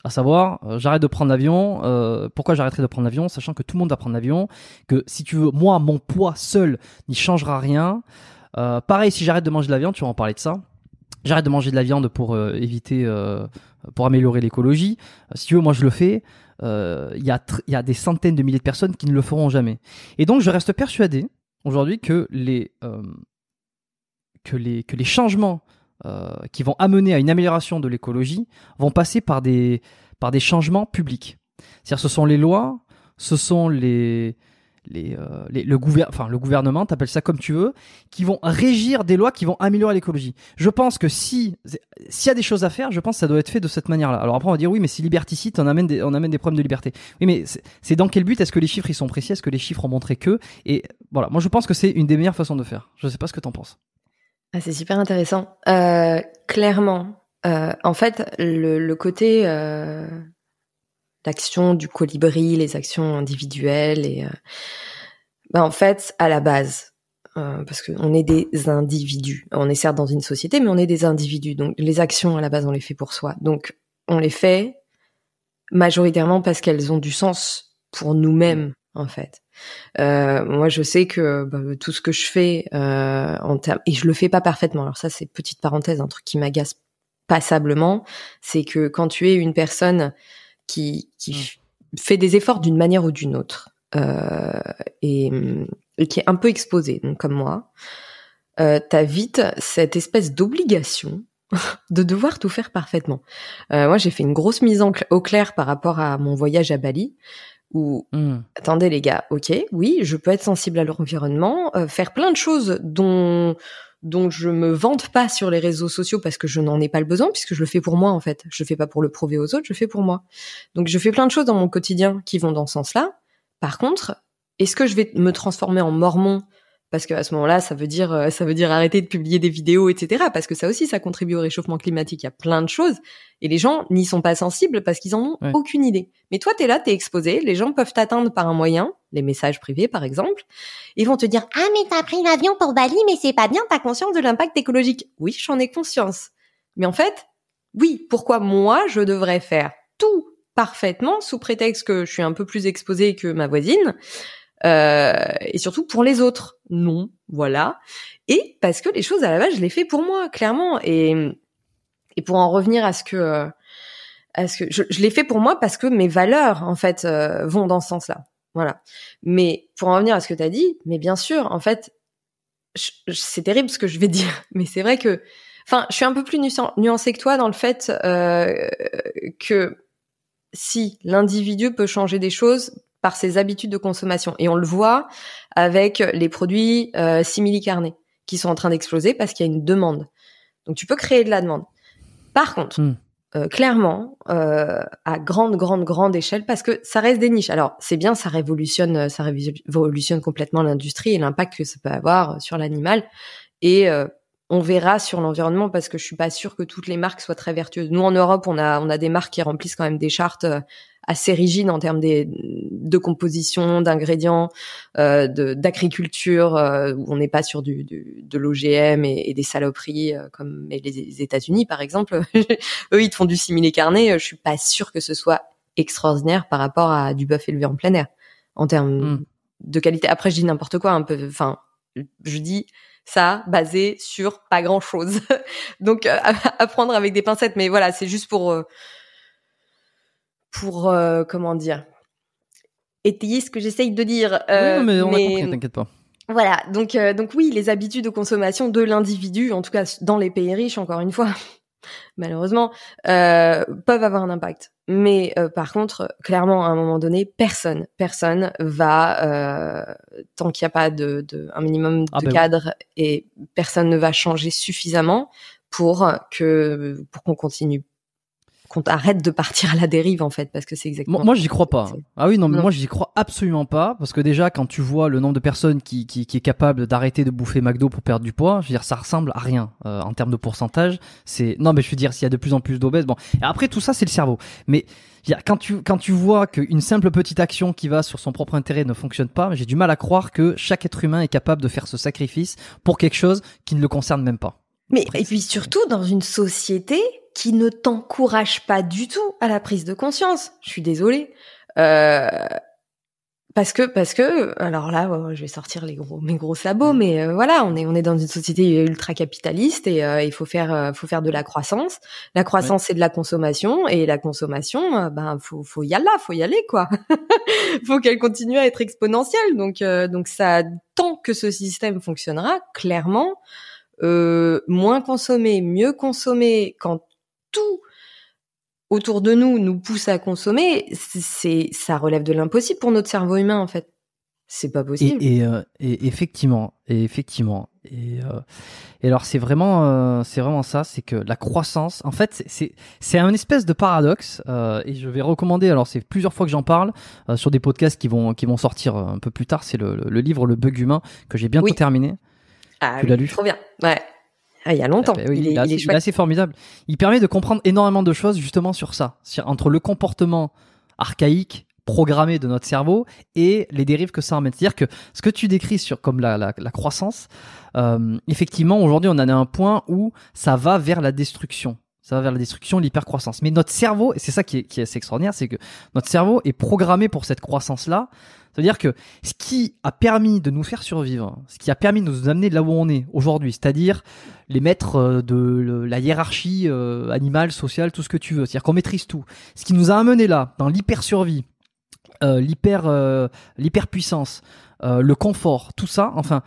À savoir, euh, j'arrête de prendre l'avion. euh, pourquoi j'arrêterai de prendre l'avion, sachant que tout le monde va prendre l'avion, que si tu veux, moi, mon poids seul n'y changera rien. Euh, pareil, si j'arrête de manger de la viande, tu vas en parler de ça. J'arrête de manger de la viande pour euh, éviter, euh, pour améliorer l'écologie. Euh, si tu veux, moi je le fais. Euh, il y a des centaines de milliers de personnes qui ne le feront jamais. Et donc, je reste persuadé aujourd'hui que les euh, changements euh, qui vont amener à une amélioration de l'écologie vont passer par des par des changements publics. C'est-à-dire, ce sont les lois, ce sont les euh, les- le, gouver enfin, le gouvernement, t'appelles ça comme tu veux, qui vont régir des lois qui vont améliorer l'écologie. Je pense que si s'il y a des choses à faire, je pense que ça doit être fait de cette manière-là. Alors après, on va dire oui, mais si liberticide, on amène des, on amène des problèmes de liberté. Oui, mais c'est- dans quel but Est-ce que les chiffres ils sont précis? Est-ce que les chiffres ont montré que? Et voilà, moi je pense que c'est une des meilleures façons de faire. Je sais pas ce que t'en penses. Ah, c'est super intéressant. Euh, clairement, euh, en fait, le, côté l'action du colibri, les actions individuelles, et euh, bah, en fait, à la base, euh, parce qu'on est des individus. On est certes dans une société, mais on est des individus. Donc, les actions à la base, on les fait pour soi. Donc, on les fait majoritairement parce qu'elles ont du sens pour nous-mêmes, en fait. Euh, moi, je sais que bah, tout ce que je fais en termes et je le fais pas parfaitement. Alors ça, c'est petite parenthèse, un truc qui m'agace passablement, c'est que quand tu es une personne qui qui f- fait des efforts d'une manière ou d'une autre euh, et, et qui est un peu exposée, donc comme moi, euh, t'as vite cette espèce d'obligation de devoir tout faire parfaitement. Euh, moi, j'ai fait une grosse mise en cl- au clair par rapport à mon voyage à Bali, où Hmm. attendez les gars, ok, oui, je peux être sensible à l'environnement, euh, faire plein de choses dont dont je me vante pas sur les réseaux sociaux parce que je n'en ai pas le besoin puisque je le fais pour moi en fait. Je le fais pas pour le prouver aux autres, je fais pour moi. Donc je fais plein de choses dans mon quotidien qui vont dans ce sens-là. Par contre, est-ce que je vais me transformer en mormon parce qu'à ce moment-là, ça veut dire euh, ça veut dire arrêter de publier des vidéos, etc. Parce que ça aussi, ça contribue au réchauffement climatique. Il y a plein de choses et les gens n'y sont pas sensibles parce qu'ils en ont Ouais. aucune idée. Mais toi, t'es là, t'es exposé. Les gens peuvent t'atteindre par un moyen, les messages privés par exemple. Ils vont te dire ah mais t'as pris l'avion pour Bali, mais c'est pas bien. T'as conscience de l'impact écologique Oui, j'en ai conscience. Mais en fait, oui. Pourquoi moi je devrais faire tout parfaitement sous prétexte que je suis un peu plus exposée que ma voisine et surtout pour les autres. Non, voilà. Et parce que les choses à la base, je les fais pour moi, clairement. Et et pour en revenir à ce que euh, à ce que je, je l'ai fait pour moi parce que mes valeurs en fait euh, vont dans ce sens-là. Voilà. Mais pour en revenir à ce que tu as dit, mais bien sûr, en fait, c'est terrible ce que je vais dire, mais c'est vrai que, enfin, je suis un peu plus nuan- nuancée que toi dans le fait euh, que si l'individu peut changer des choses par ses habitudes de consommation, et on le voit avec les produits euh, simili-carnés qui sont en train d'exploser parce qu'il y a une demande. Donc tu peux créer de la demande. Par contre, Hmm. euh, clairement, euh, à grande, grande, grande échelle, parce que ça reste des niches. Alors c'est bien, ça révolutionne, ça révolutionne complètement l'industrie et l'impact que ça peut avoir sur l'animal. Et on verra sur l'environnement parce que je suis pas sûre que toutes les marques soient très vertueuses. Nous en Europe, on a on a des marques qui remplissent quand même des chartes assez rigides en termes des, de composition, d'ingrédients, euh, d'agriculture, euh, où on n'est pas sur du, du- de l'OGM et, et des saloperies euh, comme les, les États-Unis par exemple. Eux, ils te font du simili carné. Je suis pas sûre que ce soit extraordinaire par rapport à du bœuf élevé en plein air en termes Mm. de qualité. Après, je dis n'importe quoi un peu. Enfin, je dis ça basé sur pas grand chose. Donc euh, à, à prendre avec des pincettes. Mais voilà, c'est juste pour euh, pour euh, comment dire étayer ce que j'essaye de dire. Euh, oui, mais on a compris, t'inquiète pas. voilà, donc euh, donc oui, les habitudes de consommation de l'individu, en tout cas dans les pays riches, encore une fois, malheureusement, euh, peuvent avoir un impact. Mais euh, par contre, clairement, à un moment donné, personne, personne va euh, tant qu'il n'y a pas de, de un minimum de Ah ben oui. cadre et personne ne va changer suffisamment pour que pour qu'on continue, qu'on arrête de partir à la dérive en fait, parce que c'est exactement. Moi, moi, j'y crois pas. Ah oui, non, mais Non. moi, j'y crois absolument pas. Parce que déjà, quand tu vois le nombre de personnes qui, qui, qui est capable d'arrêter de bouffer McDo pour perdre du poids, je veux dire, ça ressemble à rien euh, en termes de pourcentage. C'est non, mais je veux dire, s'il y a de plus en plus d'obèses, bon. Et après, tout ça, c'est le cerveau. Mais je veux dire, quand tu quand tu vois qu'une simple petite action qui va sur son propre intérêt ne fonctionne pas, j'ai du mal à croire que chaque être humain est capable de faire ce sacrifice pour quelque chose qui ne le concerne même pas. Mais et puis surtout dans une société qui ne t'encourage pas du tout à la prise de conscience. Je suis désolée. Euh, parce que parce que alors là ouais, je vais sortir les gros mes gros sabots mais euh, voilà on est on est dans une société ultra capitaliste et euh, il faut faire euh, faut faire de la croissance. La croissance c'est de la consommation et la consommation euh, ben faut faut y aller faut y aller quoi. Faut qu'elle continue à être exponentielle. Donc euh, donc ça tant que ce système fonctionnera clairement euh, moins consommer, mieux consommer, quand tout autour de nous nous pousse à consommer, c'est- ça relève de l'impossible pour notre cerveau humain en fait. C'est pas possible. Et, et, euh, et effectivement, et effectivement, et, euh, et alors c'est vraiment, euh, c'est vraiment ça, c'est que la croissance, en fait, c'est- c'est un espèce de paradoxe, et je vais recommander. Alors c'est plusieurs fois que j'en parle sur des podcasts qui vont qui vont sortir un peu plus tard. C'est le, le, le livre Le Bug Humain que j'ai bientôt Oui. terminé. ah, tu oui, l'as lu? Trop bien. Ouais. Ah, il y a longtemps. Eh ben oui, il, est, il, est assez, il est il est chouette. assez formidable. Il permet de comprendre énormément de choses justement sur ça, entre le comportement archaïque programmé de notre cerveau et les dérives que ça emmène. C'est-à-dire que ce que tu décris sur comme la, la, la croissance, euh, effectivement aujourd'hui on en est à un point où ça va vers la destruction. Ça va vers la destruction, l'hypercroissance. Mais notre cerveau, et c'est ça qui est, qui est assez extraordinaire, c'est que notre cerveau est programmé pour cette croissance-là. C'est-à-dire que ce qui a permis de nous faire survivre, ce qui a permis de nous amener là où on est aujourd'hui, c'est-à-dire les maîtres euh, de la hiérarchie euh, animale, sociale, tout ce que tu veux. C'est-à-dire qu'on maîtrise tout. Ce qui nous a amené là, dans l'hyper-survie, euh, l'hyper, euh, l'hyper-puissance, euh, le confort, tout ça, enfin,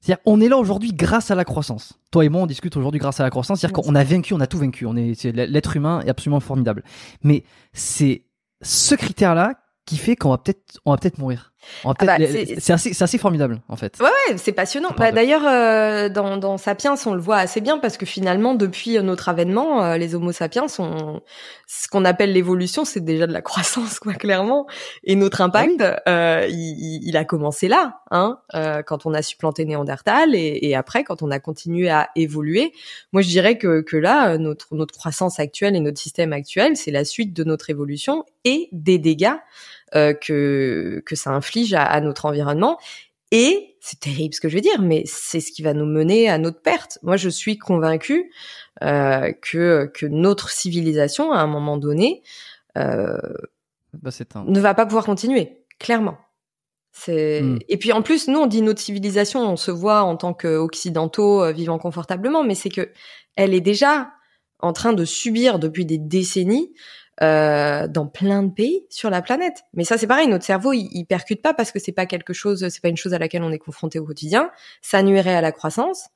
C'est-à-dire, on est là aujourd'hui grâce à la croissance. Toi et moi, on discute aujourd'hui grâce à la croissance. C'est-à-dire qu'on a vaincu, on a tout vaincu. On est, l'être humain est absolument formidable. Mais c'est ce critère-là qui fait qu'on va peut-être, on va peut-être mourir. On va Ah bah, c'est- assez, c'est assez formidable, en fait. Ouais, ouais, c'est passionnant. Bah, D'ailleurs, euh, dans, dans Sapiens, on le voit assez bien parce que finalement, depuis notre avènement, euh, les Homo sapiens, ont, ce qu'on appelle l'évolution, c'est déjà de la croissance, quoi, clairement. Et notre impact, euh, il, il- a commencé là, hein, euh, quand on a supplanté Néandertal et, et après, quand on a continué à évoluer. Moi, je dirais que, que là, euh, notre, notre croissance actuelle et notre système actuel, c'est la suite de notre évolution et des dégâts que que ça inflige à, à notre environnement. Et c'est terrible ce que je vais dire, mais c'est ce qui va nous mener à notre perte. Moi, je suis convaincue euh, que que notre civilisation, à un moment donné, euh, Bah, un. ne va pas pouvoir continuer, clairement. C'est Hmm. et puis en plus, nous on dit notre civilisation, on se voit en tant qu'occidentaux euh, vivant confortablement, mais c'est que elle est déjà en train de subir depuis des décennies euh, dans plein de pays sur la planète. Mais ça c'est pareil, notre cerveau il, il percute pas parce que c'est pas quelque chose, c'est pas une chose à laquelle on est confronté au quotidien. Ça nuirait à la croissance.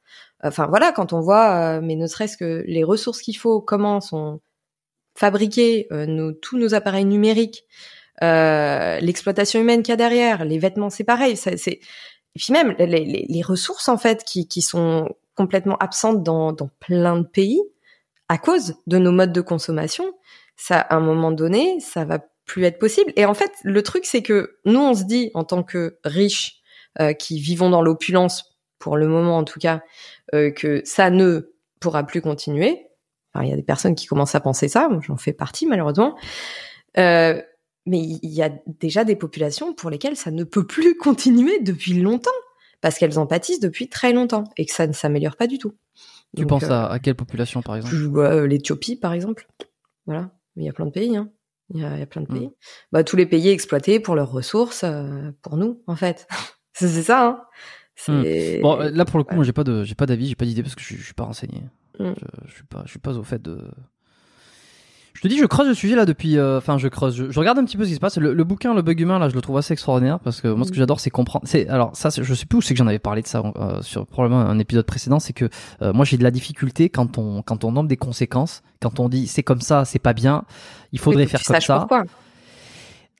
Enfin voilà, quand on voit, euh, mais ne serait-ce que les ressources qu'il faut, comment sont fabriqués euh, nos, tous nos appareils numériques, euh, l'exploitation humaine qu'il y a derrière, les vêtements, c'est pareil. ça- C'est et puis même les, les- les ressources en fait qui, qui sont complètement absentes dans, dans plein de pays à cause de nos modes de consommation. Ça, à un moment donné, ça va plus être possible. Et en fait, le truc, c'est que nous, on se dit en tant que riches euh, qui vivons dans l'opulence pour le moment en tout cas, euh, que ça ne pourra plus continuer. Enfin, il y a des personnes qui commencent à penser ça, j'en fais partie malheureusement. Euh, mais il y a déjà des populations pour lesquelles ça ne peut plus continuer depuis longtemps, parce qu'elles en pâtissent depuis très longtemps et que ça ne s'améliore pas du tout. Tu Donc, penses euh, à, à quelle population, par exemple? euh, l'Éthiopie, par exemple. Voilà. Mais il y a plein de pays, hein. Il y a, il y a plein de Mm. pays. Bah, tous les pays exploités pour leurs ressources, euh, pour nous, en fait. c'est ça, hein. C'est... Bon, là pour le coup, ouais. moi j'ai pas de, j'ai pas d'avis, j'ai pas d'idée parce que je, je suis pas renseigné. Mm. Je, je suis pas, je suis pas au fait de. Je te dis, je creuse le sujet là depuis. euh, Enfin, je creuse. Je, je regarde un petit peu ce qui se passe. Le, le bouquin, le bug humain, là, je le trouve assez extraordinaire parce que moi, ce que Mm. j'adore, c'est comprendre. C'est alors ça, je sais plus où c'est que j'en avais parlé de ça euh, sur probablement un épisode précédent. C'est que euh, moi, j'ai de la difficulté quand on, quand on nomme des conséquences, quand on dit c'est comme ça, c'est pas bien. Il faudrait faire comme ça. Pourquoi.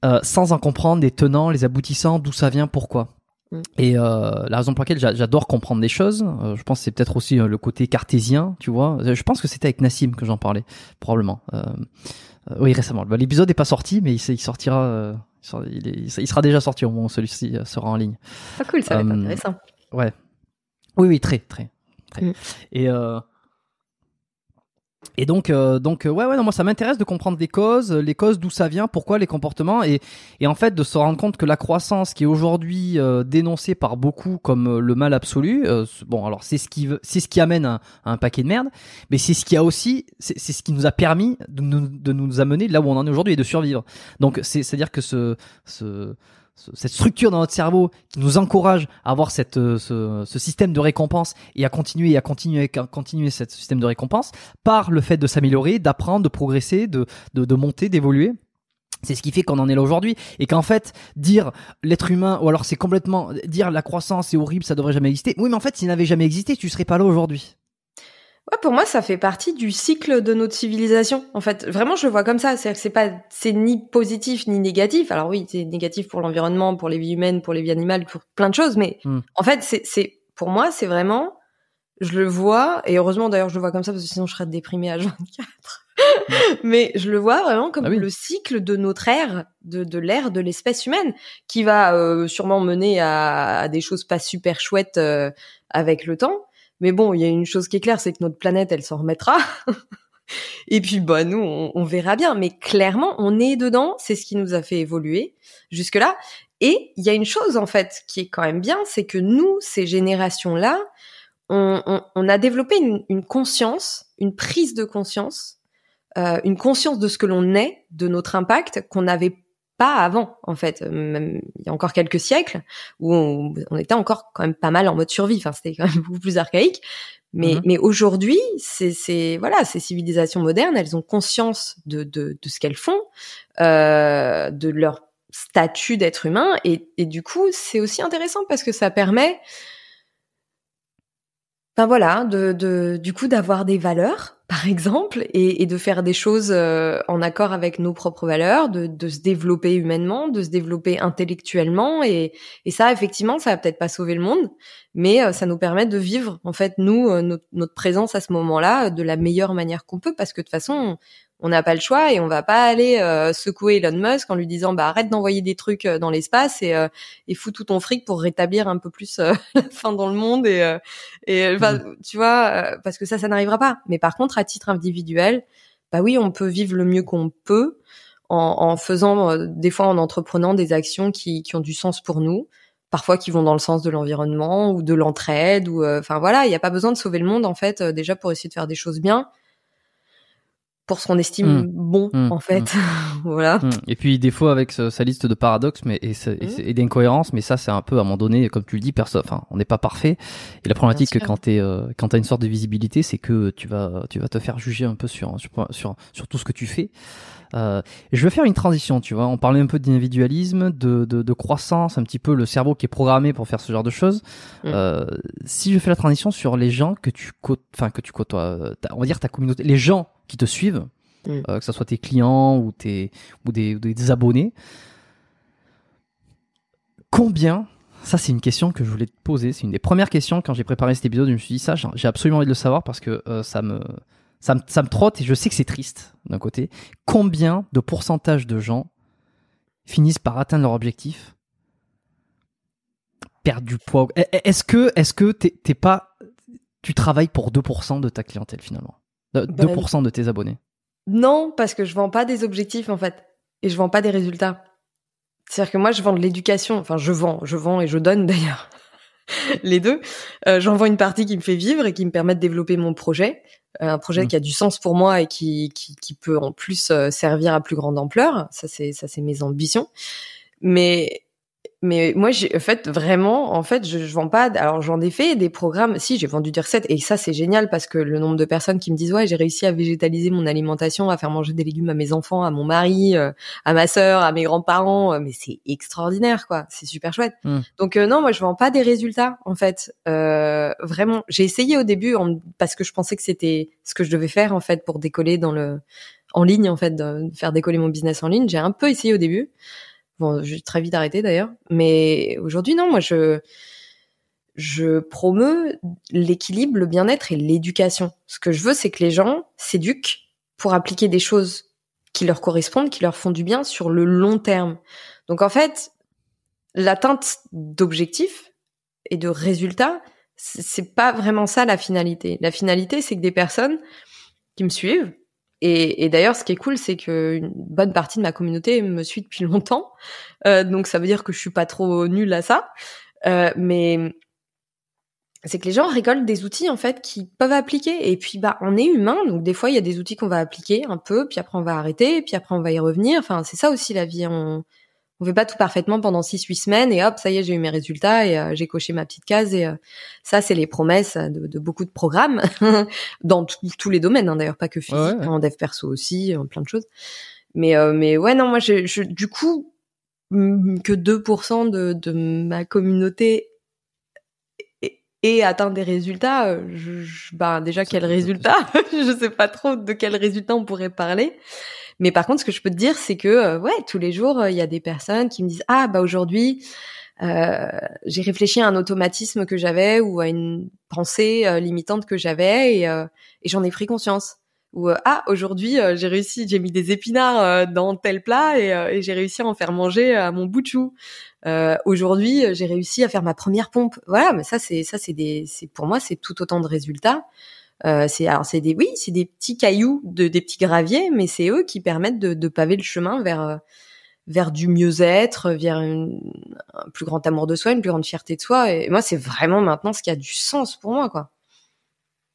Euh, sans en comprendre les tenants, les aboutissants, d'où ça vient, pourquoi. Mm. Et euh, la raison pour laquelle j'a- j'adore comprendre des choses, euh, je pense que c'est peut-être aussi euh, le côté cartésien, tu vois. Euh, Je pense que c'était avec Nassim que j'en parlais, probablement. Euh, euh, oui, récemment. Bah, L'épisode n'est pas sorti, mais il, sortira. il est- sera déjà sorti au moment où celui-ci sera en ligne. Ah, cool, ça va être intéressant. Ouais. Oui, oui, très, très, très. Mm. Et euh, et donc, euh, donc, euh, ouais, ouais, non, moi, ça m'intéresse de comprendre les causes, les causes d'où ça vient, pourquoi les comportements, et et en fait de se rendre compte que la croissance qui est aujourd'hui euh, dénoncée par beaucoup comme euh, le mal absolu, euh, bon, alors c'est ce qui, c'est ce qui amène un, un paquet de merde, mais c'est ce qui a aussi, c'est ce qui nous a permis de nous, de nous amener là où on en est aujourd'hui et de survivre. Donc, c'est, à dire que ce ce- cette structure dans notre cerveau qui nous encourage à avoir cette, euh, ce, ce système de récompense et à continuer et à continuer à continuer ce système de récompense par le fait de s'améliorer, d'apprendre, de progresser, de, de, de monter, d'évoluer. C'est ce qui fait qu'on en est là aujourd'hui et qu'en fait dire l'être humain ou alors c'est complètement dire la croissance c'est horrible ça devrait jamais exister. Oui mais en fait s'il n'avait jamais existé tu serais pas là aujourd'hui. Ouais, pour moi, ça fait partie du cycle de notre civilisation. En fait, vraiment, je le vois comme ça. C'est-à-dire que c'est pas, c'est ni positif ni négatif. Alors oui, c'est négatif pour l'environnement, pour les vies humaines, pour les vies animales, pour plein de choses. Mais Hmm. en fait, c'est, c'est, pour moi, c'est vraiment, je le vois, et heureusement d'ailleurs, je le vois comme ça parce que sinon je serais déprimée à 24. mais je le vois vraiment comme Ah oui. le cycle de notre ère, de, de l'ère de l'espèce humaine, qui va euh, sûrement mener à, à des choses pas super chouettes euh, avec le temps. Mais bon, il y a une chose qui est claire, c'est que notre planète, elle s'en remettra. Et puis, bah, nous, on, verra bien. Mais clairement, on est dedans. C'est ce qui nous a fait évoluer jusque-là. Et il y a une chose, en fait, qui est quand même bien, c'est que nous, ces générations-là, on, a développé une, une conscience, une prise de conscience, euh, une conscience de ce que l'on est, de notre impact, qu'on n'avait pas avant, en fait. Même il y a encore quelques siècles, où on, on était encore quand même pas mal en mode survie. Enfin, c'était quand même beaucoup plus archaïque. Mais, Mhm. mais aujourd'hui, c'est, c'est voilà, ces civilisations modernes, elles ont conscience de, de, de ce qu'elles font, euh, de leur statut d'être humain, et, et du coup, c'est aussi intéressant parce que ça permet ben voilà, de, de du coup d'avoir des valeurs, par exemple, et, et de faire des choses euh, en accord avec nos propres valeurs, de, de se développer humainement, de se développer intellectuellement, et, et ça, effectivement, ça va peut-être pas sauver le monde, mais euh, ça nous permet de vivre, en fait, nous, euh, notre, notre, présence à ce moment-là de la meilleure manière qu'on peut, parce que de toute façon, on n'a pas le choix et on va pas aller euh, secouer Elon Musk en lui disant bah arrête d'envoyer des trucs euh, dans l'espace et, euh, et fous tout ton fric pour rétablir un peu plus la fin dans le monde et et mmh. tu vois parce que ça ça n'arrivera pas mais par contre à titre individuel bah oui on peut vivre le mieux qu'on peut en, en faisant des fois en entreprenant des actions qui qui ont du sens pour nous parfois qui vont dans le sens de l'environnement ou de l'entraide ou enfin voilà il n'y a pas besoin de sauver le monde en fait déjà pour essayer de faire des choses bien pour ce qu'on estime mmh. bon mmh. en fait. Mmh. voilà. Et puis des fois avec sa liste de paradoxes mais et, et, d'incohérences, mais ça c'est un peu à un moment donné, comme tu le dis, personne, enfin on n'est pas parfait. Et la problématique quand t'es euh, quand t'as une sorte de visibilité, c'est que tu vas tu vas te faire juger un peu sur sur sur, sur tout ce que tu fais. Euh, je vais faire une transition, tu vois. On parlait un peu d'individualisme, de, de, de, croissance, un petit peu le cerveau qui est programmé pour faire ce genre de choses. Euh, si je fais la transition sur les gens que tu côtoies, enfin que tu côtoies, on va dire ta communauté, les gens qui te suivent, mm. euh, que ce soit tes clients ou, tes, ou, des, des, abonnés. Combien ça, c'est une question que je voulais te poser. C'est une des premières questions quand j'ai préparé cet épisode. Je me suis dit ça, j'ai absolument envie de le savoir parce que euh, ça, me, ça, me, ça me trotte et je sais que c'est triste d'un côté. Combien de pourcentage de gens finissent par atteindre leur objectif, perdre du poids? Est-ce que, est-ce que t'es pas, tu travailles pour 2% de ta clientèle finalement? 2% bah, de tes abonnés Non, parce que je vends pas des objectifs en fait. Et je vends pas des résultats. C'est-à-dire que moi, je vends de l'éducation. Enfin, je vends, je vends et je donne d'ailleurs. Les deux. Euh, J'en vends une partie qui me fait vivre et qui me permet de développer mon projet. Euh, un projet mmh. qui a du sens pour moi et qui, qui, qui peut en plus euh, servir à plus grande ampleur. Ça, c'est, ça, c'est mes ambitions. Mais mais moi j'ai en fait vraiment en fait je, je vends pas alors j'en ai fait des programmes. Si j'ai vendu des recettes et ça c'est génial parce que le nombre de personnes qui me disent ouais j'ai réussi à végétaliser mon alimentation à faire manger des légumes à mes enfants à mon mari euh, à ma sœur à mes grands-parents euh, mais c'est extraordinaire quoi. C'est super chouette. Mmh. donc euh, non moi je vends pas des résultats en fait. Vraiment j'ai essayé au début parce que je pensais que c'était ce que je devais faire en fait pour décoller dans le en ligne en fait de faire décoller mon business en ligne. J'ai un peu essayé au début Bon, j'ai très vite arrêté d'ailleurs. Mais aujourd'hui, non, moi, je, je promeux l'équilibre, le bien-être et l'éducation. Ce que je veux, c'est que les gens s'éduquent pour appliquer des choses qui leur correspondent, qui leur font du bien sur le long terme. Donc en fait, l'atteinte d'objectifs et de résultats, c'est pas vraiment ça la finalité. La finalité, c'est que des personnes qui me suivent, et, et d'ailleurs, ce qui est cool, c'est qu'une bonne partie de ma communauté me suit depuis longtemps. Euh, donc ça veut dire que je suis pas trop nulle à ça. Euh, mais c'est que les gens récoltent des outils en fait qui peuvent appliquer. Et puis bah on est humain, donc des fois il y a des outils qu'on va appliquer un peu, puis après on va arrêter, puis après on va y revenir. Enfin c'est ça aussi la vie. On on fait pas tout parfaitement pendant 6-8 semaines et hop, ça y est, j'ai eu mes résultats et euh, j'ai coché ma petite case et euh, ça, c'est les promesses de, de, beaucoup de programmes dans tous les domaines, hein, d'ailleurs, pas que physique, en dev perso aussi, en plein de choses. Mais euh, mais ouais, non, moi, je, je du coup que 2% de, de ma communauté et atteint des résultats, je, bah déjà quel résultat? Je sais pas trop de quel résultat on pourrait parler. Mais par contre, ce que je peux te dire, c'est que euh, ouais, tous les jours, euh, il y a des personnes qui me disent ah bah aujourd'hui, euh, j'ai réfléchi à un automatisme que j'avais ou à une pensée limitante que j'avais et, j'en ai pris conscience. Ou ah aujourd'hui j'ai réussi, j'ai mis des épinards dans tel plat et, et j'ai réussi à en faire manger à mon bout de chou. aujourd'hui j'ai réussi à faire ma première pompe. Voilà, mais ça c'est ça c'est des c'est pour moi c'est tout autant de résultats euh, c'est alors c'est des oui, c'est des petits cailloux, de, des petits graviers, mais c'est eux qui permettent de, de, paver le chemin vers euh, vers du mieux-être, vers un plus grand amour de soi, une plus grande fierté de soi. Et moi, c'est vraiment maintenant ce qui a du sens pour moi, quoi.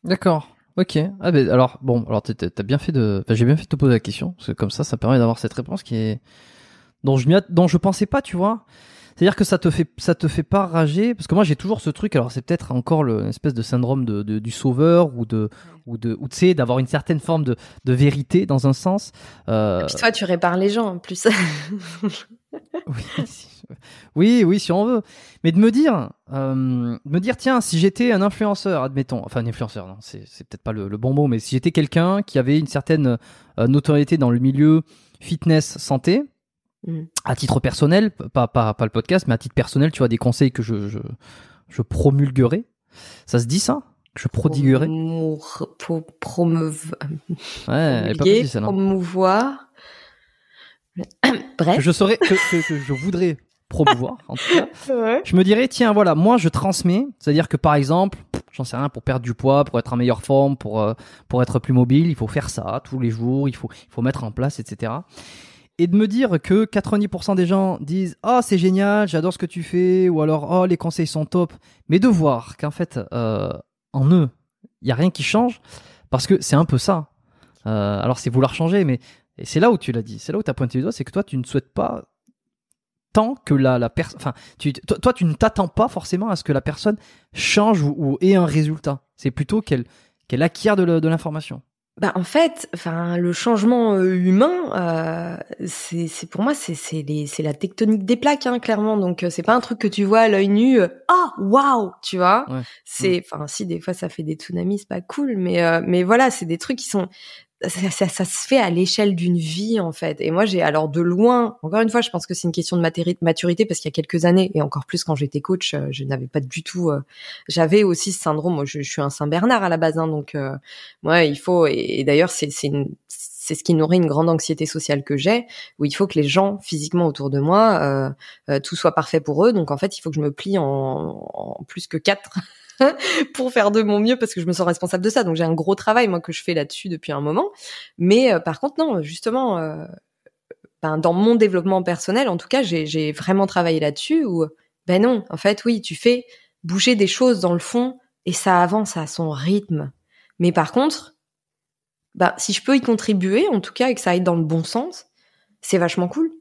D'accord. Ok. Ah ben alors bon, alors t'as bien fait de, j'ai bien fait de te poser la question parce que comme ça, ça permet d'avoir cette réponse qui est dont je dont je pensais pas, tu vois. C'est-à-dire que ça te fait ça te fait pas rager parce que moi j'ai toujours ce truc. Alors c'est peut-être encore le, une espèce de syndrome de, de- du sauveur ou de ou de ou tu sais d'avoir une certaine forme de, de vérité dans un sens. Euh, Puis toi, tu répares les gens en plus. oui, si- oui, oui, si on veut. Mais de me dire, euh, de me dire, tiens, si j'étais un influenceur, admettons, enfin un influenceur, non, c'est c'est peut-être pas le, le bon mot, mais si j'étais quelqu'un qui avait une certaine euh, notoriété dans le milieu fitness santé, Mm. à titre personnel, pas, pas, pas le podcast, mais à titre personnel, tu vois, des conseils que je, je, je promulguerais. Ça se dit ça? Que je prodiguerais Promour- pro- promeuve- Ouais, pas promulguer, précise, celle-là. promouvoir. Que Bref. je saurais, que, que, que je voudrais promouvoir, en tout cas. Ouais. je me dirais tiens voilà moi je transmets c'est à dire que par exemple j'en sais rien pour perdre du poids pour être en meilleure forme pour euh, pour être plus mobile il faut faire ça tous les jours il faut il faut mettre en place etc et de me dire que 90% des gens disent oh c'est génial j'adore ce que tu fais ou alors oh les conseils sont top mais de voir qu'en fait euh, en eux il y a rien qui change parce que c'est un peu ça Euh, alors c'est vouloir changer mais c'est là où tu l'as dit c'est là où tu as pointé le doigt c'est que toi tu ne souhaites pas tant que la, la personne. Enfin, tu, toi, toi, tu ne t'attends pas forcément à ce que la personne change ou, ou ait un résultat. C'est plutôt qu'elle qu'elle acquiert de l'information. Bah en fait, enfin le changement euh, humain, euh, c'est c'est pour moi c'est c'est la tectonique des plaques hein, clairement. Donc euh, c'est pas un truc que tu vois à l'œil nu. Ah waouh, tu vois. Ouais. C'est enfin si des fois ça fait des tsunamis, c'est pas cool, mais euh, mais voilà, c'est des trucs qui sont ça, ça, ça se fait à l'échelle d'une vie en fait. Et moi j'ai alors de loin, encore une fois, je pense que c'est une question de maturité parce qu'il y a quelques années et encore plus quand j'étais coach, euh, je n'avais pas du tout. euh, J'avais aussi ce syndrome. Moi, je, suis un Saint Bernard à la base, hein, donc euh, moi il faut. Et, d'ailleurs c'est c'est ce qui nourrit une grande anxiété sociale que j'ai, où il faut que les gens physiquement autour de moi, euh, euh, tout soit parfait pour eux. Donc en fait, il faut que je me plie en plus que quatre pour faire de mon mieux parce que je me sens responsable de ça. Donc j'ai un gros travail moi que je fais là-dessus depuis un moment. Mais euh, par contre non, justement, euh, ben, dans mon développement personnel, en tout cas, j'ai vraiment travaillé là-dessus. Où ben non, en fait oui, tu fais bouger des choses dans le fond et ça avance à son rythme. Mais par contre, ben si je peux y contribuer, en tout cas, et que ça aille dans le bon sens, c'est vachement cool.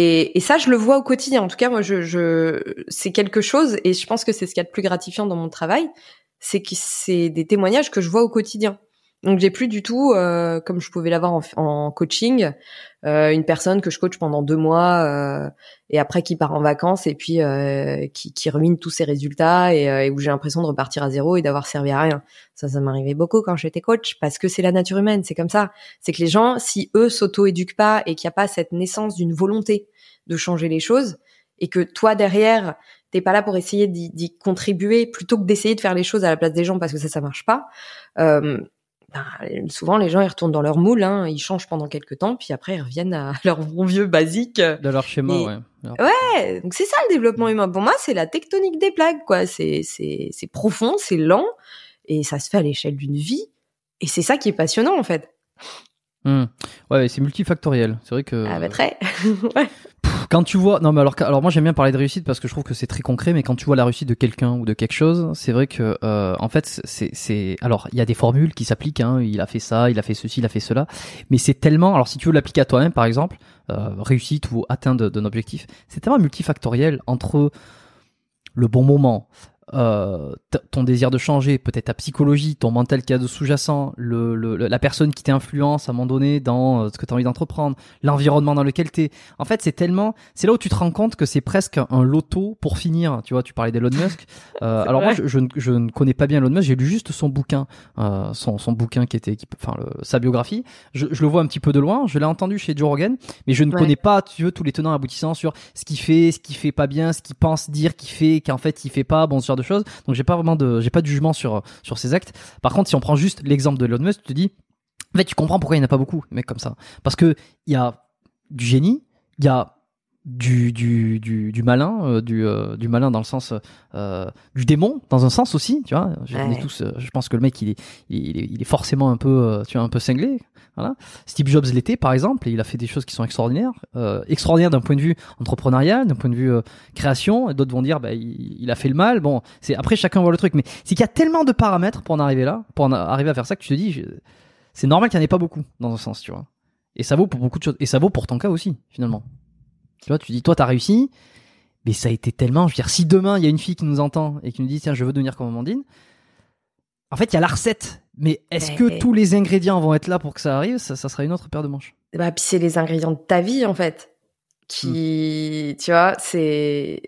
Et, et ça, je le vois au quotidien. En tout cas, moi, je, je, c'est quelque chose, et je pense que c'est ce qu'il y a de plus gratifiant dans mon travail, c'est que c'est des témoignages que je vois au quotidien. Donc, j'ai plus du tout, euh, comme je pouvais l'avoir en, en coaching, euh, une personne que je coach pendant deux mois euh, et après qui part en vacances et puis euh, qui, qui ruine tous ses résultats et, euh, et où j'ai l'impression de repartir à zéro et d'avoir servi à rien. Ça, ça m'arrivait beaucoup quand j'étais coach parce que c'est la nature humaine, c'est comme ça. C'est que les gens, si eux s'auto-éduquent pas et qu'il n'y a pas cette naissance d'une volonté de changer les choses et que toi derrière t'es pas là pour essayer d'y contribuer plutôt que d'essayer de faire les choses à la place des gens parce que ça ça marche pas euh, ben, souvent les gens ils retournent dans leur moule hein, ils changent pendant quelques temps puis après ils reviennent à leur bon vieux basique De leur schéma, Et- ouais. Alors, Ouais, donc c'est ça le développement humain. Pour moi, c'est la tectonique des plaques, quoi. C'est c'est c'est profond, c'est lent, et ça se fait à l'échelle d'une vie. Et c'est ça qui est passionnant, en fait. hmm. Ouais, c'est multifactoriel. C'est vrai que. Ah bah très. ouais. Quand tu vois, non mais alors, alors moi j'aime bien parler de réussite parce que je trouve que c'est très concret, mais quand tu vois la réussite de quelqu'un ou de quelque chose, c'est vrai que euh, en fait c'est c'est alors il y a des formules qui s'appliquent, hein, il a fait ça, il a fait ceci, il a fait cela, mais c'est tellement, alors si tu veux l'appliquer à toi-même par exemple, euh, réussite ou atteinte d'un objectif, c'est tellement multifactoriel entre le bon moment, euh, ton désir de changer, peut-être ta psychologie, ton mental qui a de sous-jacent, le, le- la personne qui t'influence à un moment donné dans euh, ce que tu as envie d'entreprendre, l'environnement dans lequel tu es. En fait, c'est tellement, c'est là où tu te rends compte que c'est presque un loto pour finir. Tu vois, tu parlais d'Elon Musk. Euh, alors moi, je, je, ne- je ne connais pas bien Elon Musk. J'ai lu juste son bouquin, euh, son, son bouquin qui était, qui- enfin le- sa biographie. Je, je le vois un petit peu de loin. Je l'ai entendu chez Joe Rogan, mais je ne Ouais. connais pas, tu veux, tous les tenants aboutissants sur ce qu'il fait, ce qu'il fait pas bien, ce qu'il pense dire qu'il fait, qu'en fait il fait pas, bon ce genre de choses. Donc j'ai pas vraiment de, j'ai pas de jugement sur sur ses actes. Par contre, si on prend juste l'exemple de Elon tu te dis, en fait, tu comprends pourquoi il n'y en a pas beaucoup, mecs comme ça. Parce que il y a du génie, il y a du, du, du, du malin, euh, du, euh, du malin dans le sens euh, du démon, dans un sens aussi, tu vois. Je, Ouais. tous, je pense que le mec, il est, il est, il est forcément un peu, tu vois, un peu cinglé. Voilà. Steve Jobs l'était, par exemple, et il a fait des choses qui sont extraordinaires, extraordinaires d'un point de vue entrepreneurial, d'un point de vue création. Et d'autres vont dire, bah, il, il a fait le mal. Bon, c'est après chacun voit le truc, mais c'est qu'il y a tellement de paramètres pour en arriver là, pour en arriver à faire ça, que tu te dis, c'est normal qu'il n'y en ait pas beaucoup dans un sens, tu vois. Et ça vaut pour beaucoup de choses. Et ça vaut pour ton cas aussi, finalement. Tu vois, tu dis, toi, t'as réussi. mais ça a été tellement. Je veux dire, si demain il y a une fille qui nous entend et qui nous dit tiens, je veux devenir comme Amandine, en fait, il y a la recette. Mais est-ce que tous les ingrédients vont être là pour que ça arrive? Ça, ça sera une autre paire de manches. Bah, puis c'est les ingrédients de ta vie, en fait. Qui, tu vois, c'est.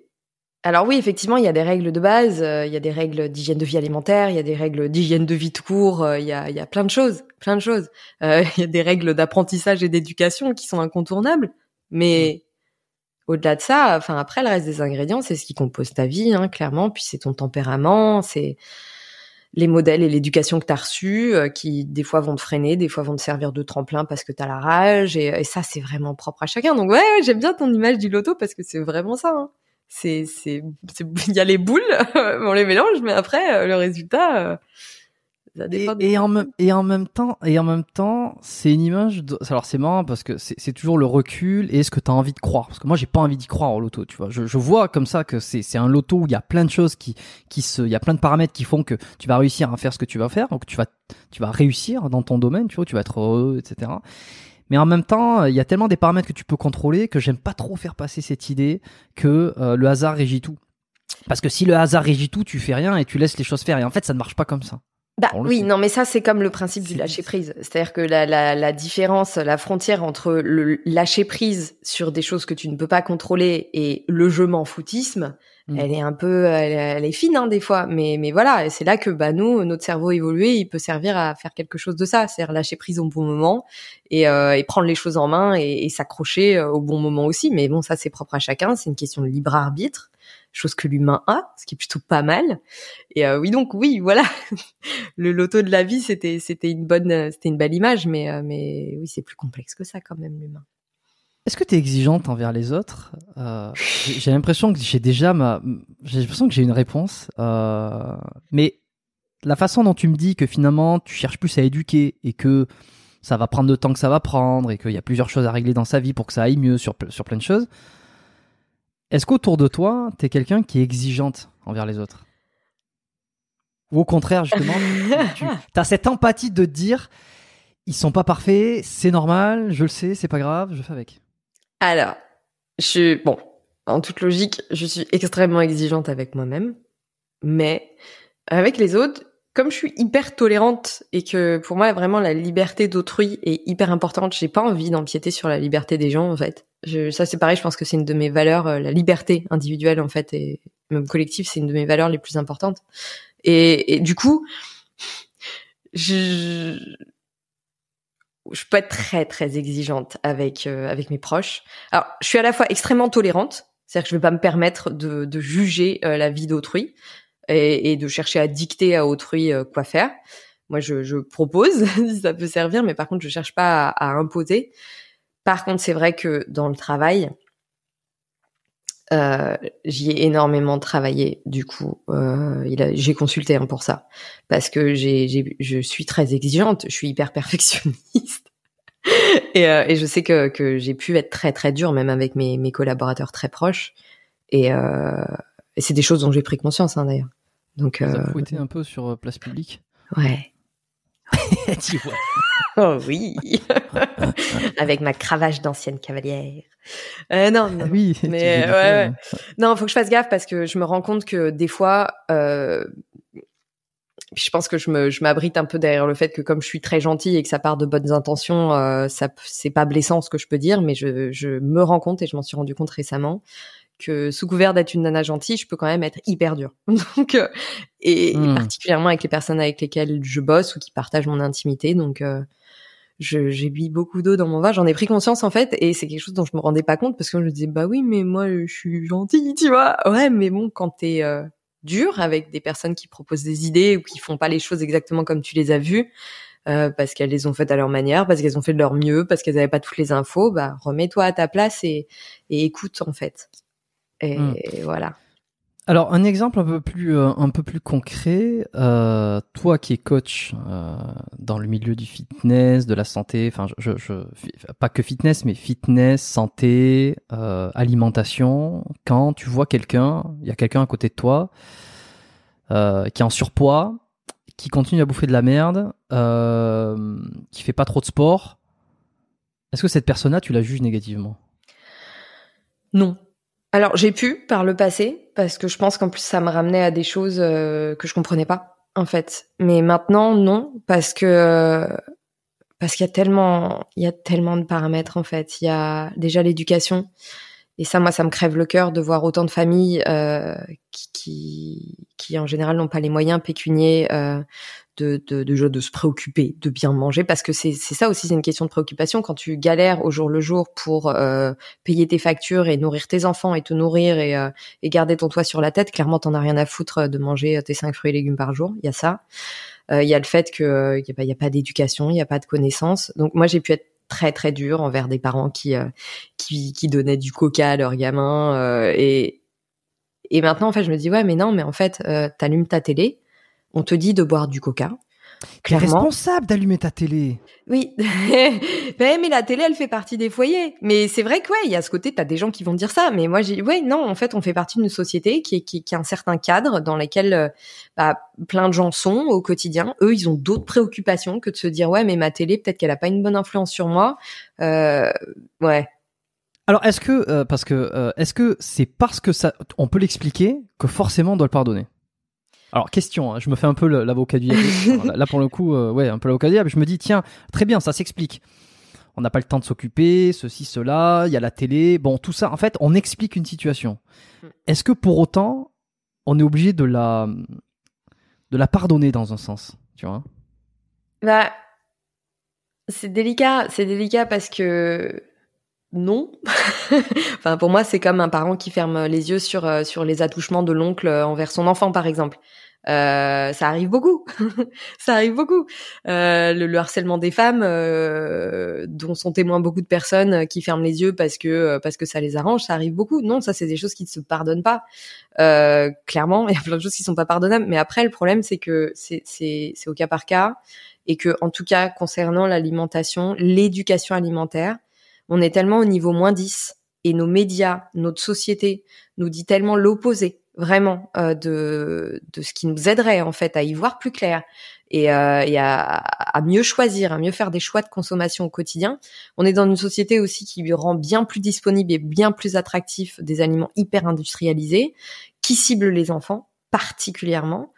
Alors oui, effectivement, il y a des règles de base, euh, il y a des règles d'hygiène de vie alimentaire, il y a des règles d'hygiène de vie tout court, euh, il y a, il y a plein de choses, plein de choses. Euh, il y a des règles d'apprentissage et d'éducation qui sont incontournables. Mais au-delà de ça, enfin après, le reste des ingrédients, c'est ce qui compose ta vie, hein, clairement. Puis c'est ton tempérament, c'est les modèles et l'éducation que tu as euh, qui des fois vont te freiner, des fois vont te servir de tremplin parce que tu as la rage. Et, ça, c'est vraiment propre à chacun. Donc ouais, ouais j'aime bien ton image du loto parce que c'est vraiment ça. Hein. C'est, c'est, c'est, il y a les boules, on les mélange, mais après, euh, le résultat, euh, ça Et, dépend. des- et en même, et en même temps, et en même temps, c'est une image. De... Alors c'est marrant parce que c'est c'est toujours le recul et ce que tu as envie de croire? Parce que moi, j'ai pas envie d'y croire au loto. Tu vois, je, je vois comme ça que c'est c'est un loto où il y a plein de choses qui qui se, il y a plein de paramètres qui font que tu vas réussir à faire ce que tu vas faire. Donc tu vas tu vas réussir dans ton domaine. Tu vois, tu vas être heureux, etc. Mais en même temps, il y a tellement des paramètres que tu peux contrôler que j'aime pas trop faire passer cette idée que euh, le hasard régit tout. Parce que si le hasard régit tout, tu fais rien et tu laisses les choses faire. Et en fait, ça ne marche pas comme ça. Bah oui, sait. non, mais ça c'est comme le principe du lâcher prise. C'est-à-dire que la, la, la différence, la frontière entre le lâcher prise sur des choses que tu ne peux pas contrôler et le je m'en foutisme, Mm. elle est un peu, elle, elle est fine hein, des fois. Mais mais voilà, et c'est là que bah nous, notre cerveau évolué, il peut servir à faire quelque chose de ça, c'est-à-dire lâcher prise au bon moment et, euh, et prendre les choses en main et, et s'accrocher euh, au bon moment aussi. Mais bon, ça c'est propre à chacun, c'est une question de libre arbitre, chose que l'humain a, ce qui est plutôt pas mal. Et euh, oui, donc oui, voilà le loto de la vie, c'était c'était une bonne euh, c'était une belle image, mais euh, mais oui, c'est plus complexe que ça quand même l'humain. Est-ce que tu es exigeante envers les autres? J'ai l'impression que j'ai déjà ma, j'ai l'impression que j'ai une réponse, mais la façon dont tu me dis que finalement tu cherches plus à éduquer et que ça va prendre le temps que ça va prendre et qu'il y a plusieurs choses à régler dans sa vie pour que ça aille mieux sur sur plein de choses. Est-ce qu'autour de toi, t'es quelqu'un qui est exigeante envers les autres? Ou au contraire, justement, tu as cette empathie de te dire, ils sont pas parfaits, c'est normal, je le sais, c'est pas grave, je fais avec. Alors, je suis bon, en toute logique, je suis extrêmement exigeante avec moi-même, mais avec les autres, comme je suis hyper tolérante et que pour moi vraiment la liberté d'autrui est hyper importante, j'ai pas envie d'empiéter sur la liberté des gens en fait. Je, ça c'est pareil, je pense que c'est une de mes valeurs, euh, la liberté individuelle en fait et même collective, c'est une de mes valeurs les plus importantes. Et, et du coup, je je peux être très très exigeante avec euh, avec mes proches. Alors, je suis à la fois extrêmement tolérante, c'est-à-dire que je vais pas me permettre de, de juger euh, la vie d'autrui et, et de chercher à dicter à autrui quoi faire. Moi, je, je propose si ça peut servir, mais par contre, je cherche pas à, à imposer. Par contre, c'est vrai que dans le travail, euh, j'y ai énormément travaillé. Du coup, euh, j'ai consulté hein, pour ça parce que j'ai, je suis très exigeante. Je suis hyper perfectionniste et, euh, et je sais que, que j'ai pu être très très dure même avec mes, mes collaborateurs très proches. Et, et c'est des choses dont j'ai pris conscience hein, d'ailleurs. Donc fouettait un peu sur place publique. ouais. Tu vois. Oh oui, avec ma cravache d'ancienne cavalière. Euh, non, non, Ah oui. Mais, ouais, ouais. hein. Non, faut que je fasse gaffe parce que je me rends compte que des fois, euh, puis je pense que je me, je m'abrite un peu derrière le fait que comme je suis très gentille et que ça part de bonnes intentions, euh, ça, c'est pas blessant ce que je peux dire, mais je, je me rends compte et je m'en suis rendu compte récemment que sous couvert d'être une nana gentille, je peux quand même être hyper dure. Donc, euh, et, et Hmm. particulièrement avec les personnes avec lesquelles je bosse ou qui partagent mon intimité. Donc, euh, j'ai bu beaucoup d'eau dans mon vin. J'en ai pris conscience en fait, et c'est quelque chose dont je me rendais pas compte parce que je me disais bah oui, mais moi je suis gentille, tu vois. Ouais, mais bon, quand t'es euh, dur avec des personnes qui proposent des idées ou qui font pas les choses exactement comme tu les as vues, euh, parce qu'elles les ont faites à leur manière, parce qu'elles ont fait de leur mieux, parce qu'elles avaient pas toutes les infos, bah remets-toi à ta place et, et écoute en fait. Et, Mm. voilà. Alors un exemple un peu plus euh, un peu plus concret, euh, toi qui es coach euh, dans le milieu du fitness, de la santé, enfin pas que fitness mais fitness, santé, euh, alimentation. Quand tu vois quelqu'un, il y a quelqu'un à côté de toi qui est en surpoids, qui continue à bouffer de la merde, qui fait pas trop de sport, est-ce que cette personne-là tu la juges négativement? Non. Alors j'ai pu par le passé parce que je pense qu'en plus ça me ramenait à des choses euh, que je comprenais pas en fait. Mais maintenant non parce que euh, parce qu'il y a tellement il y a tellement de paramètres en fait. Il y a déjà l'éducation et ça moi ça me crève le cœur de voir autant de familles euh, qui, qui, qui en général n'ont pas les moyens pécuniers euh, de, de, de, de, se préoccuper de bien manger parce que c'est ça aussi c'est une question de préoccupation. Quand tu galères au jour le jour pour euh, payer tes factures et nourrir tes enfants et te nourrir et, euh, et garder ton toit sur la tête clairement t'en as rien à foutre de manger tes cinq fruits et légumes par jour. Il y a ça. Il y a le fait que il y a pas, d'éducation il y a pas de connaissances. Donc moi j'ai pu être très très dur envers des parents qui qui, qui donnaient du coca à leurs gamins et et maintenant en fait je me dis ouais mais non mais en fait t'allumes ta télé on te dit de boire du coca. Clairement. responsable d'allumer ta télé. Oui, mais la télé, elle fait partie des foyers. Mais c'est vrai que ouais, il y a ce côté, t'as des gens qui vont dire ça. Mais moi, j'ai, ouais, non, en fait, on fait partie d'une société qui, qui, qui a un certain cadre dans lequel euh, bah, plein de gens sont au quotidien. Eux, ils ont d'autres préoccupations que de se dire ouais, mais ma télé, peut-être qu'elle a pas une bonne influence sur moi. Euh, ouais. Alors, est-ce que euh, parce que est-ce que c'est parce que ça, on peut l'expliquer que forcément on doit le pardonner? Alors question, hein, je me fais un peu l'avocat du diable. là pour le coup, euh, ouais, un peu l'avocat du diable. Je me dis tiens, très bien, ça s'explique. On n'a pas le temps de s'occuper, ceci, cela. Il y a la télé. Bon, tout ça. En fait, on explique une situation. Mm. Est-ce que pour autant, on est obligé de la de la pardonner dans un sens, tu vois? Bah, c'est délicat. C'est délicat parce que non. enfin, pour moi, c'est comme un parent qui ferme les yeux sur euh, sur les attouchements de l'oncle envers son enfant, par exemple. Euh, ça arrive beaucoup. ça arrive beaucoup. Euh, le, harcèlement des femmes, euh, dont sont témoins beaucoup de personnes qui ferment les yeux parce que parce que ça les arrange, ça arrive beaucoup. Non, ça c'est des choses qui ne se pardonnent pas. clairement, il y a plein de choses qui sont pas pardonnables. Mais après, le problème c'est que c'est c'est c'est au cas par cas et que en tout cas concernant l'alimentation, l'éducation alimentaire on est tellement au niveau moins 10 et nos médias, notre société nous dit tellement l'opposé vraiment euh, de, de ce qui nous aiderait en fait à y voir plus clair et, euh, et à, à, mieux choisir, à mieux faire des choix de consommation au quotidien. On est dans une société aussi qui lui rend bien plus disponible et bien plus attractif des aliments hyper industrialisés qui ciblent les enfants particulièrement.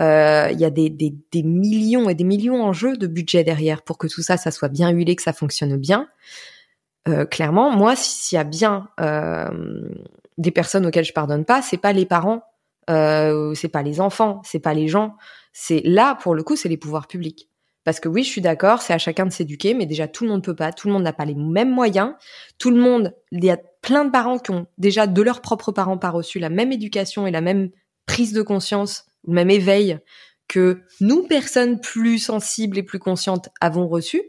Euh, il y a des, des, des, millions et des millions en jeu de budget derrière pour que tout ça, ça soit bien huilé, que ça fonctionne bien. Euh, clairement, moi, s'il y a bien euh, des personnes auxquelles je pardonne pas, c'est pas les parents, euh, c'est pas les enfants, c'est pas les gens. C'est là, pour le coup, c'est les pouvoirs publics. Parce que oui, je suis d'accord, c'est à chacun de s'éduquer, mais déjà tout le monde peut pas, tout le monde n'a pas les mêmes moyens, tout le monde, il y a plein de parents qui ont déjà de leurs propres parents pas reçu la même éducation et la même prise de conscience, le même éveil que nous, personnes plus sensibles et plus conscientes, avons reçu.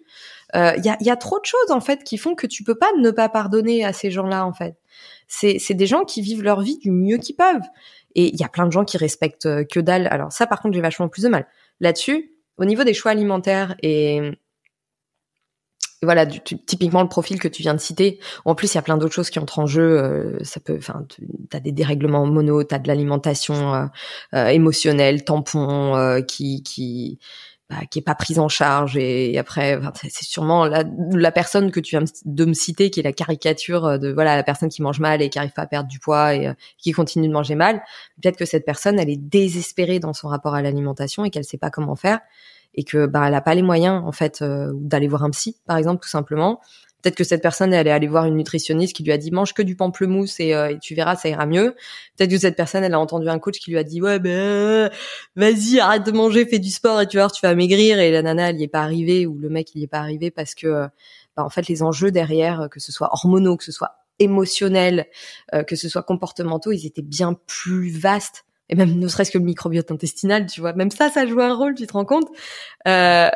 Il euh, y, a, y, a, trop de choses en fait qui font que tu peux pas ne pas pardonner à ces gens-là en fait. C'est des gens qui vivent leur vie du mieux qu'ils peuvent. Et il y a plein de gens qui respectent euh, que dalle. Alors ça par contre j'ai vachement plus de mal. Là-dessus, au niveau des choix alimentaires et, voilà, typiquement le profil que tu viens de citer. En plus, il y a plein d'autres choses qui entrent en jeu. Euh, ça peut, enfin, t'as des dérèglements mono, t'as de l'alimentation émotionnelle, tampon, qui, qui, bah, qui est pas prise en charge et, après c'est sûrement la, la, personne que tu viens de me citer qui est la caricature euh, de voilà la personne qui mange mal et qui arrive pas à perdre du poids et euh, qui continue de manger mal. Peut-être que cette personne elle est désespérée dans son rapport à l'alimentation et qu'elle sait pas comment faire et que bah elle a pas les moyens en fait euh, d'aller voir un psy par exemple tout simplement Peut-être que cette personne elle est allée voir une nutritionniste qui lui a dit mange que du pamplemousse et, euh, et tu verras ça ira mieux. Peut-être que cette personne elle a entendu un coach qui lui a dit ouais ben vas-y arrête de manger fais du sport et tu vas tu vas maigrir et la nana elle y est pas arrivée ou le mec il y est pas arrivé parce que euh, bah, en fait les enjeux derrière que ce soit hormonaux que ce soit émotionnels euh, que ce soit comportementaux ils étaient bien plus vastes et même ne serait-ce que le microbiote intestinal, tu vois, même ça, ça joue un rôle, tu te rends compte? Euh,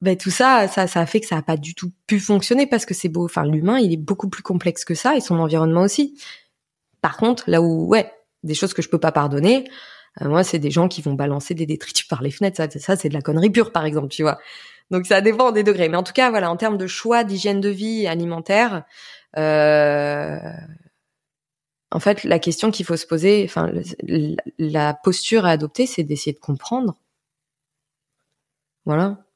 ben tout ça, ça, ça a fait que ça a pas du tout pu fonctionner parce que c'est beau. Enfin, l'humain, il est beaucoup plus complexe que ça et son environnement aussi. Par contre, là où, ouais, des choses que je peux pas pardonner, euh, moi, c'est des gens qui vont balancer des détritus par les fenêtres. Ça, ça c'est de la connerie pure, par exemple, tu vois. Donc ça dépend des degrés. Mais en tout cas, voilà, en termes de choix d'hygiène de vie alimentaire, euh, en fait, la question qu'il faut se poser, enfin, la posture à adopter, c'est d'essayer de comprendre. Voilà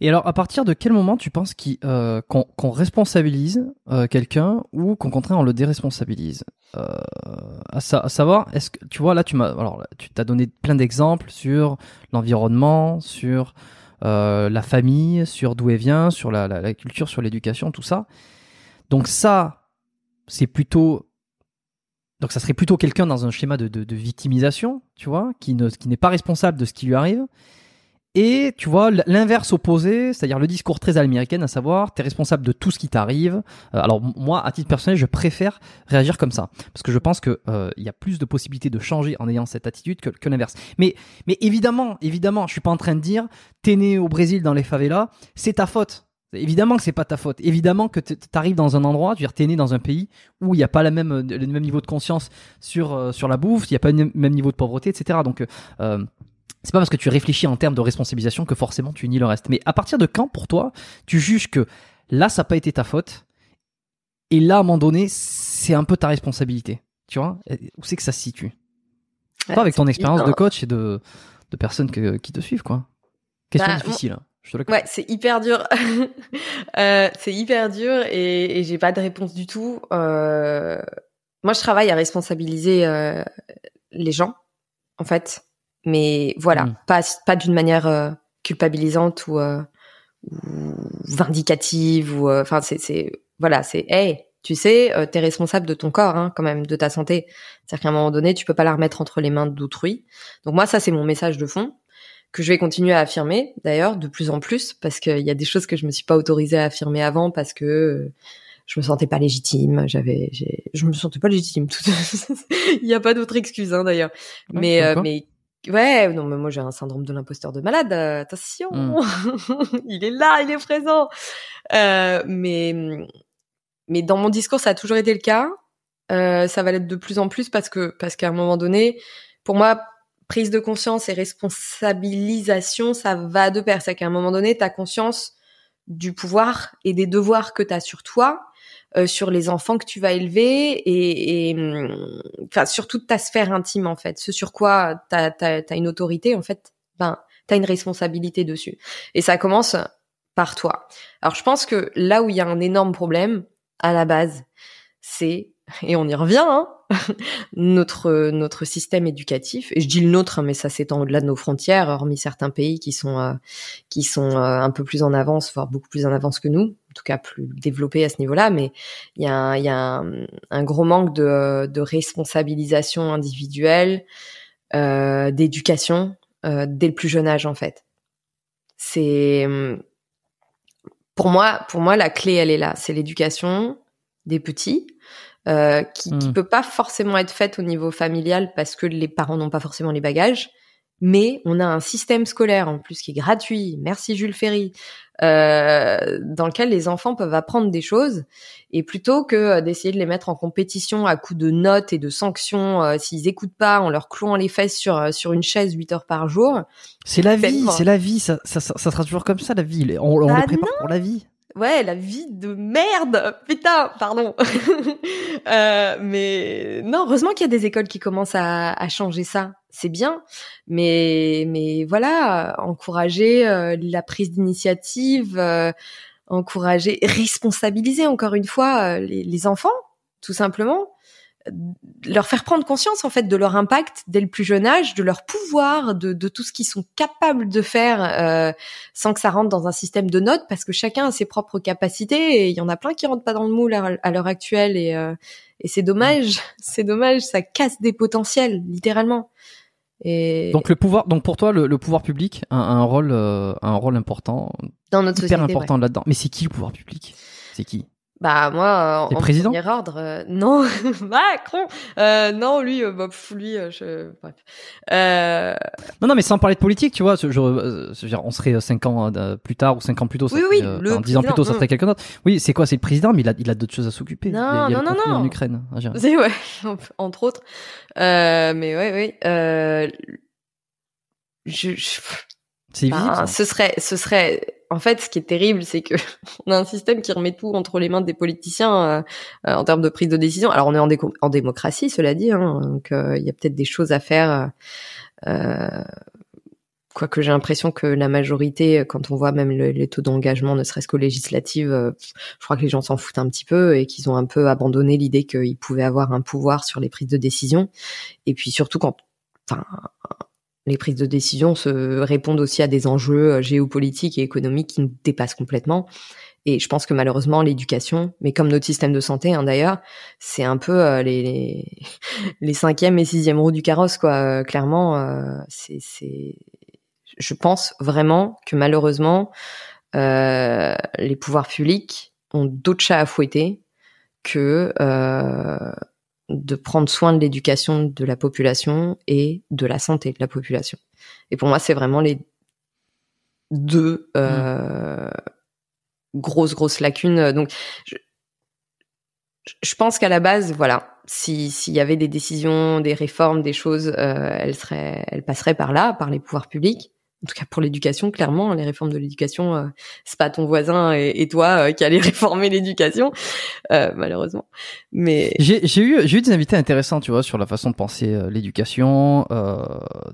Et alors, à partir de quel moment tu penses euh, qu'on, responsabilise euh, quelqu'un ou qu'au contraire on le déresponsabilise euh, à, sa- à savoir, est-ce que tu vois là, tu m'as, alors tu t'as donné plein d'exemples sur l'environnement, sur euh, la famille, sur d'où elle vient, sur la, culture, sur l'éducation, tout ça. Donc ça, c'est plutôt, donc ça serait plutôt quelqu'un dans un schéma de, de, victimisation, tu vois, qui n'est pas responsable de ce qui lui arrive. Et tu vois l'inverse opposé, c'est-à-dire le discours très américain, à savoir t'es responsable de tout ce qui t'arrive. Euh, alors moi, à titre personnel, je préfère réagir comme ça parce que je pense que euh, y a plus de possibilités de changer en ayant cette attitude que, l'inverse. Mais mais évidemment, évidemment, je suis pas en train de dire t'es né au Brésil dans les favelas, c'est ta faute. Évidemment que c'est pas ta faute. Évidemment que t'arrives dans un endroit, tu t'es né dans un pays où il n'y a pas le même niveau de conscience sur euh, sur la bouffe, il n'y a pas le même niveau de pauvreté, etc. Donc c'est pas parce que tu réfléchis en termes de responsabilisation que forcément tu nies le reste. Mais à partir de quand, pour toi, tu juges que là, ça n'a pas été ta faute, et là, à un moment donné, c'est un peu ta responsabilité Tu vois? Où c'est que ça se situe? Toi, avec ton expérience de coach et de, de personnes que- qui te suivent, quoi. Question Bah, difficile. hein. Ouais, c'est hyper dur. Euh, c'est hyper dur et, et j'ai pas de réponse du tout. Euh, moi, je travaille à responsabiliser euh, les gens, en fait. Mais voilà, Mm. pas pas d'une manière euh, culpabilisante ou, euh, ou vindicative ou euh, enfin c'est c'est voilà c'est hey tu sais euh, t'es responsable de ton corps hein, quand même de ta santé. C'est-à-dire qu'à un moment donné tu peux pas la remettre entre les mains d'autrui. Donc moi ça c'est mon message de fond que je vais continuer à affirmer d'ailleurs de plus en plus parce qu'il y a des choses que je me suis pas autorisée à affirmer avant parce que euh, je me sentais pas légitime. J'avais j'ai je me sentais pas légitime tout il y a pas d'autre excuse hein, d'ailleurs. Ouais, mais euh, mais ouais non mais moi j'ai un syndrome de l'imposteur de malade euh, attention. Mm. il est là il est présent. Euh, mais mais dans mon discours ça a toujours été le cas. Euh, ça va l'être de plus en plus parce que parce qu'à un moment donné pour moi prise de conscience et responsabilisation ça va de pair. C'est qu'à un moment donné tu as conscience du pouvoir et des devoirs que tu as sur toi euh, sur les enfants que tu vas élever et, et hum, enfin sur toute ta sphère intime en fait. Ce sur quoi tu as, une autorité en fait ben tu as une responsabilité dessus. Et ça commence par toi. Alors je pense que là où il y a un énorme problème à la base c'est et on y revient hein, notre notre système éducatif et je dis le nôtre hein, mais ça s'étend au-delà de nos frontières hormis certains pays qui sont euh, qui sont euh, un peu plus en avance voire beaucoup plus en avance que nous en tout cas plus développés à ce niveau-là mais il y a un, y a un, gros manque de, de responsabilisation individuelle euh, d'éducation euh, dès le plus jeune âge en fait. C'est pour moi pour moi la clé elle est là. C'est l'éducation des petits euh, qui, qui Mm. peut pas forcément être faite au niveau familial parce que les parents n'ont pas forcément les bagages mais on a un système scolaire en plus qui est gratuit merci Jules Ferry euh, dans lequel les enfants peuvent apprendre des choses et plutôt que euh, d'essayer de les mettre en compétition à coup de notes et de sanctions euh, s'ils écoutent pas en leur clouant les fesses sur sur une chaise 8 heures par jour C'est la vie, c'est la vie. Ça, ça, ça, sera toujours comme ça, la vie. On, on Ah les prépare pour la vie. Ouais, la vie de merde, putain, pardon. Euh, mais non, heureusement qu'il y a des écoles qui commencent à, à changer ça, c'est bien. Mais mais voilà, encourager euh, la prise d'initiative, euh, encourager, responsabiliser encore une fois euh, les, les enfants, tout simplement, leur faire prendre conscience en fait de leur impact dès le plus jeune âge, de leur pouvoir, de, de tout ce qu'ils sont capables de faire. euh, sans que ça rentre dans un système de notes parce que chacun a ses propres capacités et il y en a plein qui rentrent pas dans le moule à à l'heure actuelle et, euh, et c'est dommage, c'est dommage, ça casse des potentiels littéralement. Et Donc le pouvoir, donc pour toi, le, le pouvoir public a, un rôle, euh, a un rôle important, dans notre hyper société, important là-dedans. Mais c'est qui le pouvoir public? C'est qui? Bah moi, euh, en premier ordre, euh, non, Macron, euh, non lui, euh, bah, pff, lui, euh, je, bref. Euh, Non, non, mais sans parler de politique, tu vois, je, je- je veux dire, on serait 5 ans plus tard ou 5 ans plus tôt, ça Oui, serait, oui, le enfin, 10 ans plus tôt, ça serait quelqu'un d'autre. Oui, c'est quoi C'est le président, mais il a, il a d'autres choses à s'occuper. Non, il y a, non, non, non. en Ukraine. gérer. C'est ouais, entre autres. Euh, mais ouais, ouais. Euh, je, je- C'est ça. ce serait, ce serait. En fait, ce qui est terrible, c'est que on a un système qui remet tout entre les mains des politiciens euh, euh, en termes de prise de décision. Alors, on est en, démocratie, cela dit, hein, donc euh, il y a peut-être des choses à faire euh, quoique j'ai l'impression que la majorité, quand on voit même le- les taux d'engagement, ne serait-ce qu'aux législatives, euh, je crois que les gens s'en foutent un petit peu et qu'ils ont un peu abandonné l'idée qu'ils pouvaient avoir un pouvoir sur les prises de décision. Et puis surtout quand, enfin, les prises de décision se répondent aussi à des enjeux euh, géopolitiques et économiques qui nous dépassent complètement. Et je pense que malheureusement, l'éducation, mais comme notre système de santé hein, d'ailleurs, c'est un peu euh, les, cinquième et sixième roues du carrosse, quoi. Euh, clairement, c'est, je pense vraiment que malheureusement, les pouvoirs publics ont d'autres chats à fouetter que de prendre soin de l'éducation de la population et de la santé de la population. Et pour moi, c'est vraiment les deux euh, grosses grosses lacunes. Donc, je, je pense qu'à la base, voilà, si s'il y avait des décisions, des réformes, des choses, euh, elles seraient, elles passeraient par là, par les pouvoirs publics. En tout cas pour l'éducation, clairement, les réformes de l'éducation, euh, c'est pas ton voisin et, toi euh, qui allez réformer l'éducation, euh, malheureusement. Mais J'ai eu j'ai eu des invités intéressants, tu vois, sur la façon de penser l'éducation.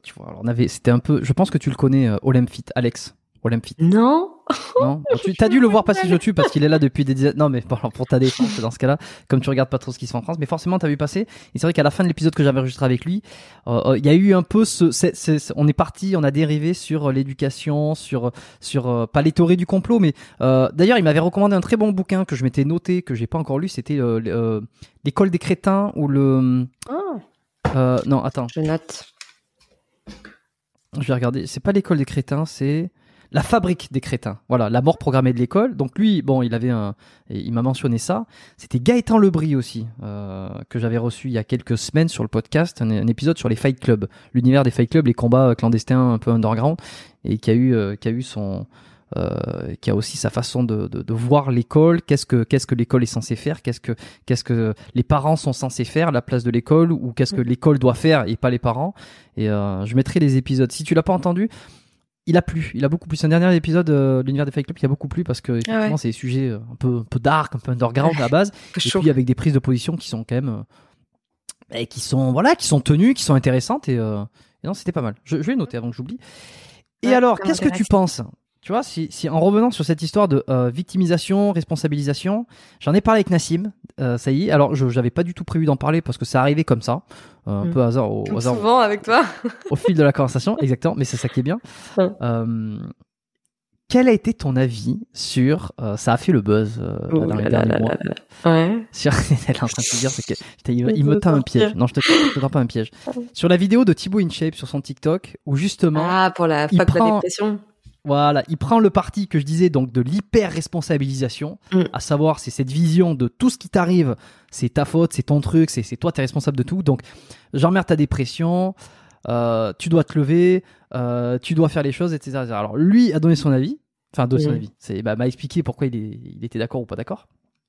Tu vois, alors on avait, c'était un peu, je pense que tu le connais, euh, Olympfit, Non, Non, Bon, tu as dû le voir passer sur YouTube parce qu'il est là depuis des dizaines. Non, mais pour, pour ta défense, dans ce cas-là, comme tu regardes pas trop ce qui se fait en France, mais forcément t'as vu passer. Et c'est vrai qu'à la fin de l'épisode que j'avais enregistré avec lui, euh, euh, il y a eu un peu ce, on est parti, on a dérivé sur euh, l'éducation, sur sur euh, pas les théories du complot, mais euh, d'ailleurs il m'avait recommandé un très bon bouquin que je m'étais noté que j'ai pas encore lu, c'était l'école des crétins ou le Ah, non attends, je note. je vais regarder. C'est pas l'école des crétins, c'est la fabrique des crétins. Voilà, la mort programmée de l'école. Donc lui, bon, il avait un, il m'a mentionné ça. C'était Gaëtan Lebris aussi euh, que j'avais reçu il y a quelques semaines sur le podcast, un, un épisode sur les Fight Club, l'univers des Fight Club, les combats euh, clandestins un peu underground, et qui a eu, euh, qui a eu son, euh, qui a aussi sa façon de, de, de voir l'école. Qu'est-ce que qu'est-ce que l'école est censée faire? Qu'est-ce que qu'est-ce que les parents sont censés faire à la place de l'école? Ou qu'est-ce que l'école doit faire et pas les parents? Et euh, je mettrai les épisodes. Si tu l'as pas entendu, il a plu, il a beaucoup plu. C'est un dernier épisode euh, de l'univers des Fight Club qui a beaucoup plu parce que effectivement ouais. c'est des sujets euh, un peu un peu dark, un peu underground à la base, et chaud. puis avec des prises de position qui sont quand même euh, et qui sont voilà, qui sont tenues, qui sont intéressantes et, euh, et non c'était pas mal. Je, je vais noter avant que j'oublie. Et Ouais, alors, qu'est-ce que tu penses Tu vois, si, si en revenant sur cette histoire de euh, victimisation, responsabilisation, j'en ai parlé avec Nassim, euh, ça y est. Alors, je j'avais pas du tout prévu d'en parler parce que ça arrivait comme ça, euh, un Mm. peu hasard au, Comme hasard souvent avec toi. au fil de la conversation, exactement, mais c'est ça qui est bien. Ouais. Euh, quel a été ton avis sur euh, ça a fait le buzz euh, Ouh dans les derniers là mois? là là. Ouais. sur elle est en train de te dire c'est que il, me tend un piège non je te, je te tends pas un piège sur la vidéo de Thibaut InShape sur son TikTok où justement Ah, pour la il la prend- dépression. Voilà il prend le parti que je disais donc de l'hyper responsabilisation Mm. à savoir c'est cette vision de tout ce qui t'arrive c'est ta faute c'est ton truc c'est c'est toi t'es responsable de tout donc j'emmerde ta dépression euh, tu dois te lever euh, tu dois faire les choses etc etc. alors lui a donné son avis enfin donné son Mm. avis c'est bah, m'a expliqué pourquoi il, est, il était d'accord ou pas d'accord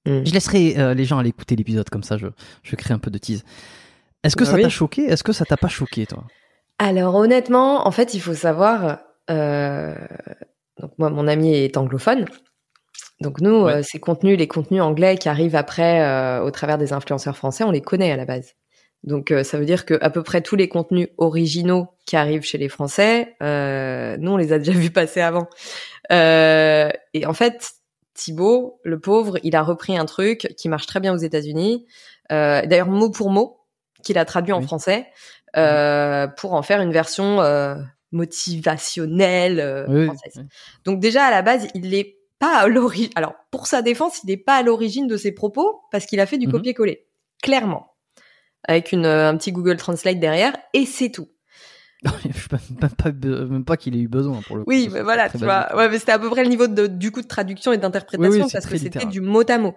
Mm. je laisserai euh, les gens aller écouter l'épisode comme ça je, je crée un peu de tease est-ce que Bah ça oui. t'a choqué? Est-ce que ça t'a pas choqué toi? Alors honnêtement, en fait, il faut savoir. Euh, donc moi, mon ami est anglophone. Donc nous, Ouais. euh, ces contenus, les contenus anglais qui arrivent après euh, au travers des influenceurs français, on les connaît à la base. Donc euh, ça veut dire que à peu près tous les contenus originaux qui arrivent chez les Français, euh, nous on les a déjà vus passer avant. Euh, et en fait, Thibaut, le pauvre, il a repris un truc qui marche très bien aux États-Unis. Euh, D'ailleurs mot pour mot, qu'il a traduit en Oui. français euh, pour en faire une version euh, motivationnelle euh, Oui, française. oui. Donc déjà à la base, il est pas à l'origine. Alors pour sa défense, il n'est pas à l'origine de ses propos parce qu'il a fait du Mhm. copier-coller, clairement, avec une, euh, un petit Google Translate derrière et c'est tout. je même pas, même pas qu'il ait eu besoin pour le coup. Oui, mais voilà, tu vois. Ouais, mais c'était à peu près le niveau de, du coup de traduction et d'interprétation Oui, oui, c'est parce que c'était du mot à mot.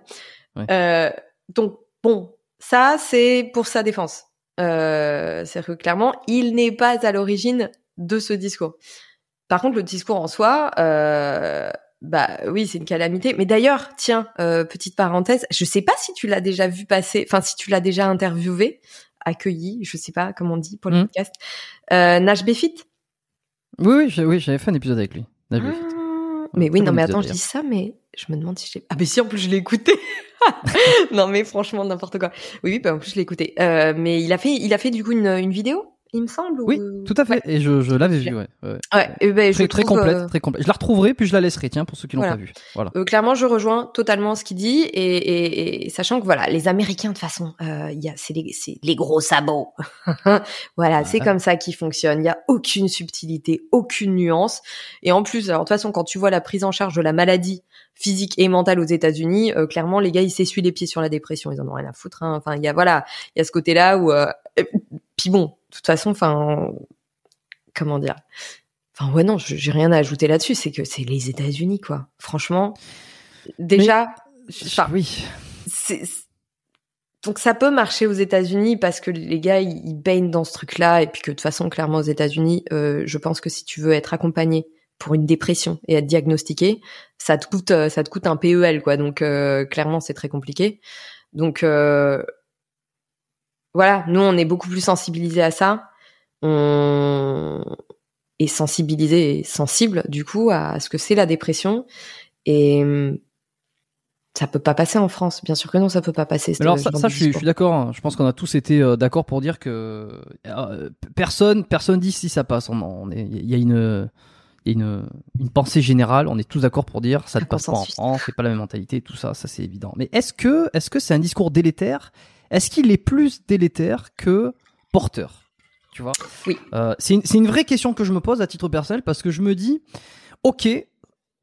Ouais. Euh, donc bon, ça c'est pour sa défense. Euh, C'est-à-dire que clairement, il n'est pas à l'origine de ce discours. Par contre, le discours en soi, euh, bah oui, c'est une calamité. Mais d'ailleurs, tiens, euh, petite parenthèse, je sais pas si tu l'as déjà vu passer, enfin si tu l'as déjà interviewé, accueilli, je sais pas comment on dit pour le Mhm. podcast. Euh, Nash Befit? Oui, oui, j'avais fait un épisode avec lui. Je l'ai fait. Ah, mais oui, non, mais attends, je dis ça, mais je me demande si j'ai. Ah, mais si, en plus, je l'ai écouté. non, mais franchement, n'importe quoi. Oui, oui, bah, en plus, je l'ai écouté. Euh, mais il a fait, il a fait du coup une, une vidéo? Il me semble. Oui, ou- tout à fait. Ouais. Et je, je l'avais vu, ouais. ouais. Ouais, et ben, je Très, très trouve, complète, euh, très complète. Je la retrouverai, puis je la laisserai, tiens, pour ceux qui l'ont Voilà. pas vue. Voilà. Euh, clairement, je rejoins totalement ce qu'il dit et, et, et sachant que voilà, les Américains de toute façon, euh, il y a c'est les, c'est les gros sabots. voilà, c'est comme ça qu'ils fonctionnent. Il y a aucune subtilité, aucune nuance. Et en plus, alors de toute façon, quand tu vois la prise en charge de la maladie physique et mentale aux États-Unis, euh, clairement, les gars, ils s'essuient les pieds sur la dépression. Ils en ont rien à foutre. hein. Enfin, il y a voilà, il y a ce côté-là où, euh, puis bon, toute façon, enfin, comment dire? Enfin ouais non, j'ai rien à ajouter là-dessus. C'est que c'est les États-Unis quoi. Franchement, déjà, enfin, oui. c'est- donc ça peut marcher aux États-Unis parce que les gars ils, ils baignent dans ce truc-là et puis que de toute façon clairement aux États-Unis, euh, je pense que si tu veux être accompagné pour une dépression et être diagnostiqué, ça te coûte euh, ça te coûte un PEL quoi. Donc euh, clairement c'est très compliqué. Donc euh, voilà, nous on est beaucoup plus sensibilisés à ça. On est sensibilisé et sensible du coup à ce que c'est la dépression et hum, ça peut pas passer en France. Bien sûr que non, ça peut pas passer. Mais alors ça, je suis, d'accord. hein. Je pense qu'on a tous été euh, d'accord pour dire que euh, personne, personne dit si ça passe. On, on est- il y a une, y a une, une pensée générale. On est tous d'accord pour dire ça ne passe pas en. France. C'est pas la même mentalité, tout ça, ça c'est évident. Mais est-ce que, est-ce que c'est un discours délétère Est-ce qu'il est plus délétère que porteur? Tu vois? Oui. Euh, c'est une, vraie question que je me pose à titre personnel parce que je me dis, ok,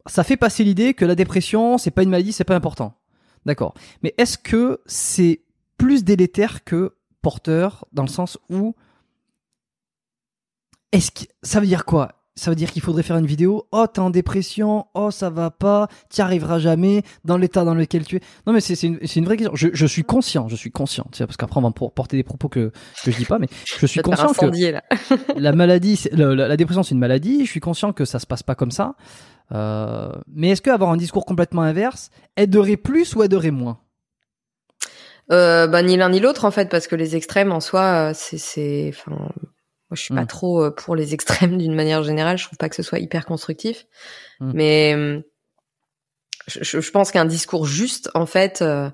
ça fait passer l'idée que la dépression, c'est pas une maladie, c'est pas important. D'accord. Mais est-ce que c'est plus délétère que porteur dans le sens où est-ce que ça veut dire quoi? Ça veut dire qu'il faudrait faire une vidéo. Oh, t'es en dépression. Oh, ça va pas. T'y arriveras jamais dans l'état dans lequel tu es. Non, mais c'est une, une vraie question. Je, je suis conscient. Je suis conscient. Tu sais, parce qu'après on va porter des propos que que je dis pas, mais je suis conscient que là. la maladie, la, la dépression, c'est une maladie. Je suis conscient que ça se passe pas comme ça. Euh, mais est-ce que avoir un discours complètement inverse aiderait plus ou aiderait moins? Euh, bah, ni l'un ni l'autre en fait, parce que les extrêmes en soi, euh, c'est, c'est, enfin, moi je suis pas Mm. trop euh, pour les extrêmes d'une manière générale. Je trouve pas que ce soit hyper constructif, Mm. mais euh, je, je- pense qu'un discours juste en fait, euh,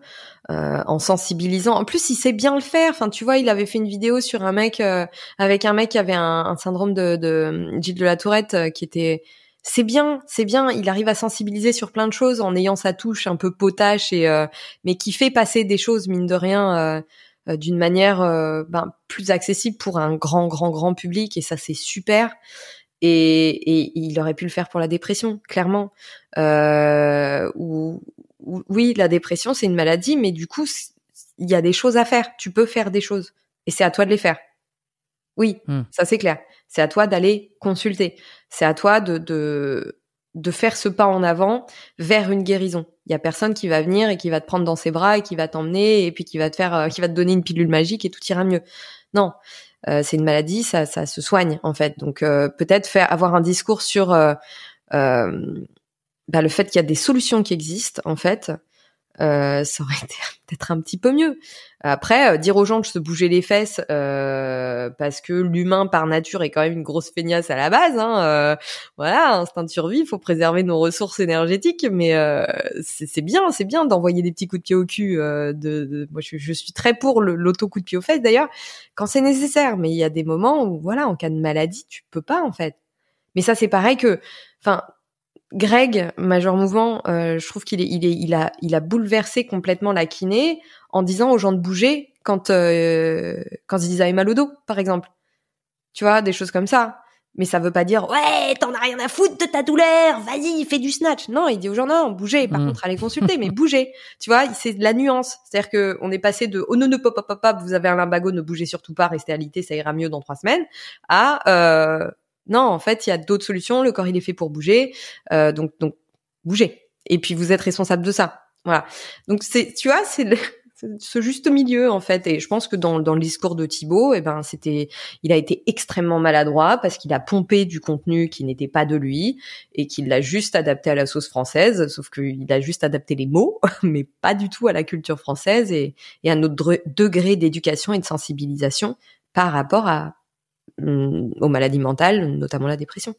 euh, en sensibilisant. En plus, il sait bien le faire. Enfin, tu vois, il avait fait une vidéo sur un mec euh, avec un mec qui avait un, un syndrome de, de Gilles de la Tourette euh, qui était c'est bien, c'est bien. Il arrive à sensibiliser sur plein de choses en ayant sa touche un peu potache et euh, mais qui fait passer des choses mine de rien euh, d'une manière euh, ben, plus accessible pour un grand, grand, grand public et ça c'est super. Et, et il aurait pu le faire pour la dépression, clairement. Euh, ou, ou- oui, la dépression c'est une maladie, mais du coup il y a des choses à faire. Tu peux faire des choses et c'est à toi de les faire. Oui, Hmm. ça c'est clair. C'est à toi d'aller consulter. C'est à toi de, de de faire ce pas en avant vers une guérison. Il y a personne qui va venir et qui va te prendre dans ses bras et qui va t'emmener et puis qui va te faire, euh, qui va te donner une pilule magique et tout ira mieux. Non, Euh, c'est une maladie, ça, ça se soigne en fait. Donc euh, peut-être faire avoir un discours sur euh, bah, le fait qu'il y a des solutions qui existent en fait. Euh, ça aurait été peut-être un petit peu mieux. Après, euh, dire aux gens de se bouger les fesses euh, parce que l'humain par nature est quand même une grosse feignasse à la base. Hein, euh, voilà, instinct de survie, faut préserver nos ressources énergétiques, mais euh, c'est bien, c'est bien d'envoyer des petits coups de pied au cul. euh, de, de- moi, je, je suis très pour l'auto coup de pied aux fesses d'ailleurs, quand c'est nécessaire. Mais il y a des moments où, voilà, en cas de maladie, tu peux pas en fait. Mais ça, c'est pareil que, enfin, Greg, Major Mouvement, euh, je trouve qu'il est, il est, il a, il a bouleversé complètement la kiné en disant aux gens de bouger quand, euh, quand ils avaient mal au dos, par exemple. Tu vois, des choses comme ça. Mais ça veut pas dire ouais, t'en as rien à foutre de ta douleur, vas-y, fais du snatch. Non, il dit aux gens non, bougez. Par Mm. contre, allez consulter, mais bougez. Tu vois, c'est de la nuance. C'est-à-dire que on est passé de oh non, non, pop, pop, pop, vous avez un lumbago, ne bougez surtout pas, restez alité, ça ira mieux dans trois semaines. À euh, non, en fait, il y a d'autres solutions. Le corps, il est fait pour bouger. Euh, donc, donc, bougez. Et puis, vous êtes responsable de ça. Voilà. Donc, c'est, tu vois, c'est ce juste milieu, en fait. Et je pense que dans, dans le discours de Thibaut, eh ben, c'était, il a été extrêmement maladroit parce qu'il a pompé du contenu qui n'était pas de lui et qu'il l'a juste adapté à la sauce française. Sauf qu'il a juste adapté les mots, mais pas du tout à la culture française et, et à notre degré d'éducation et de sensibilisation par rapport à, aux maladies mentales, notamment la dépression.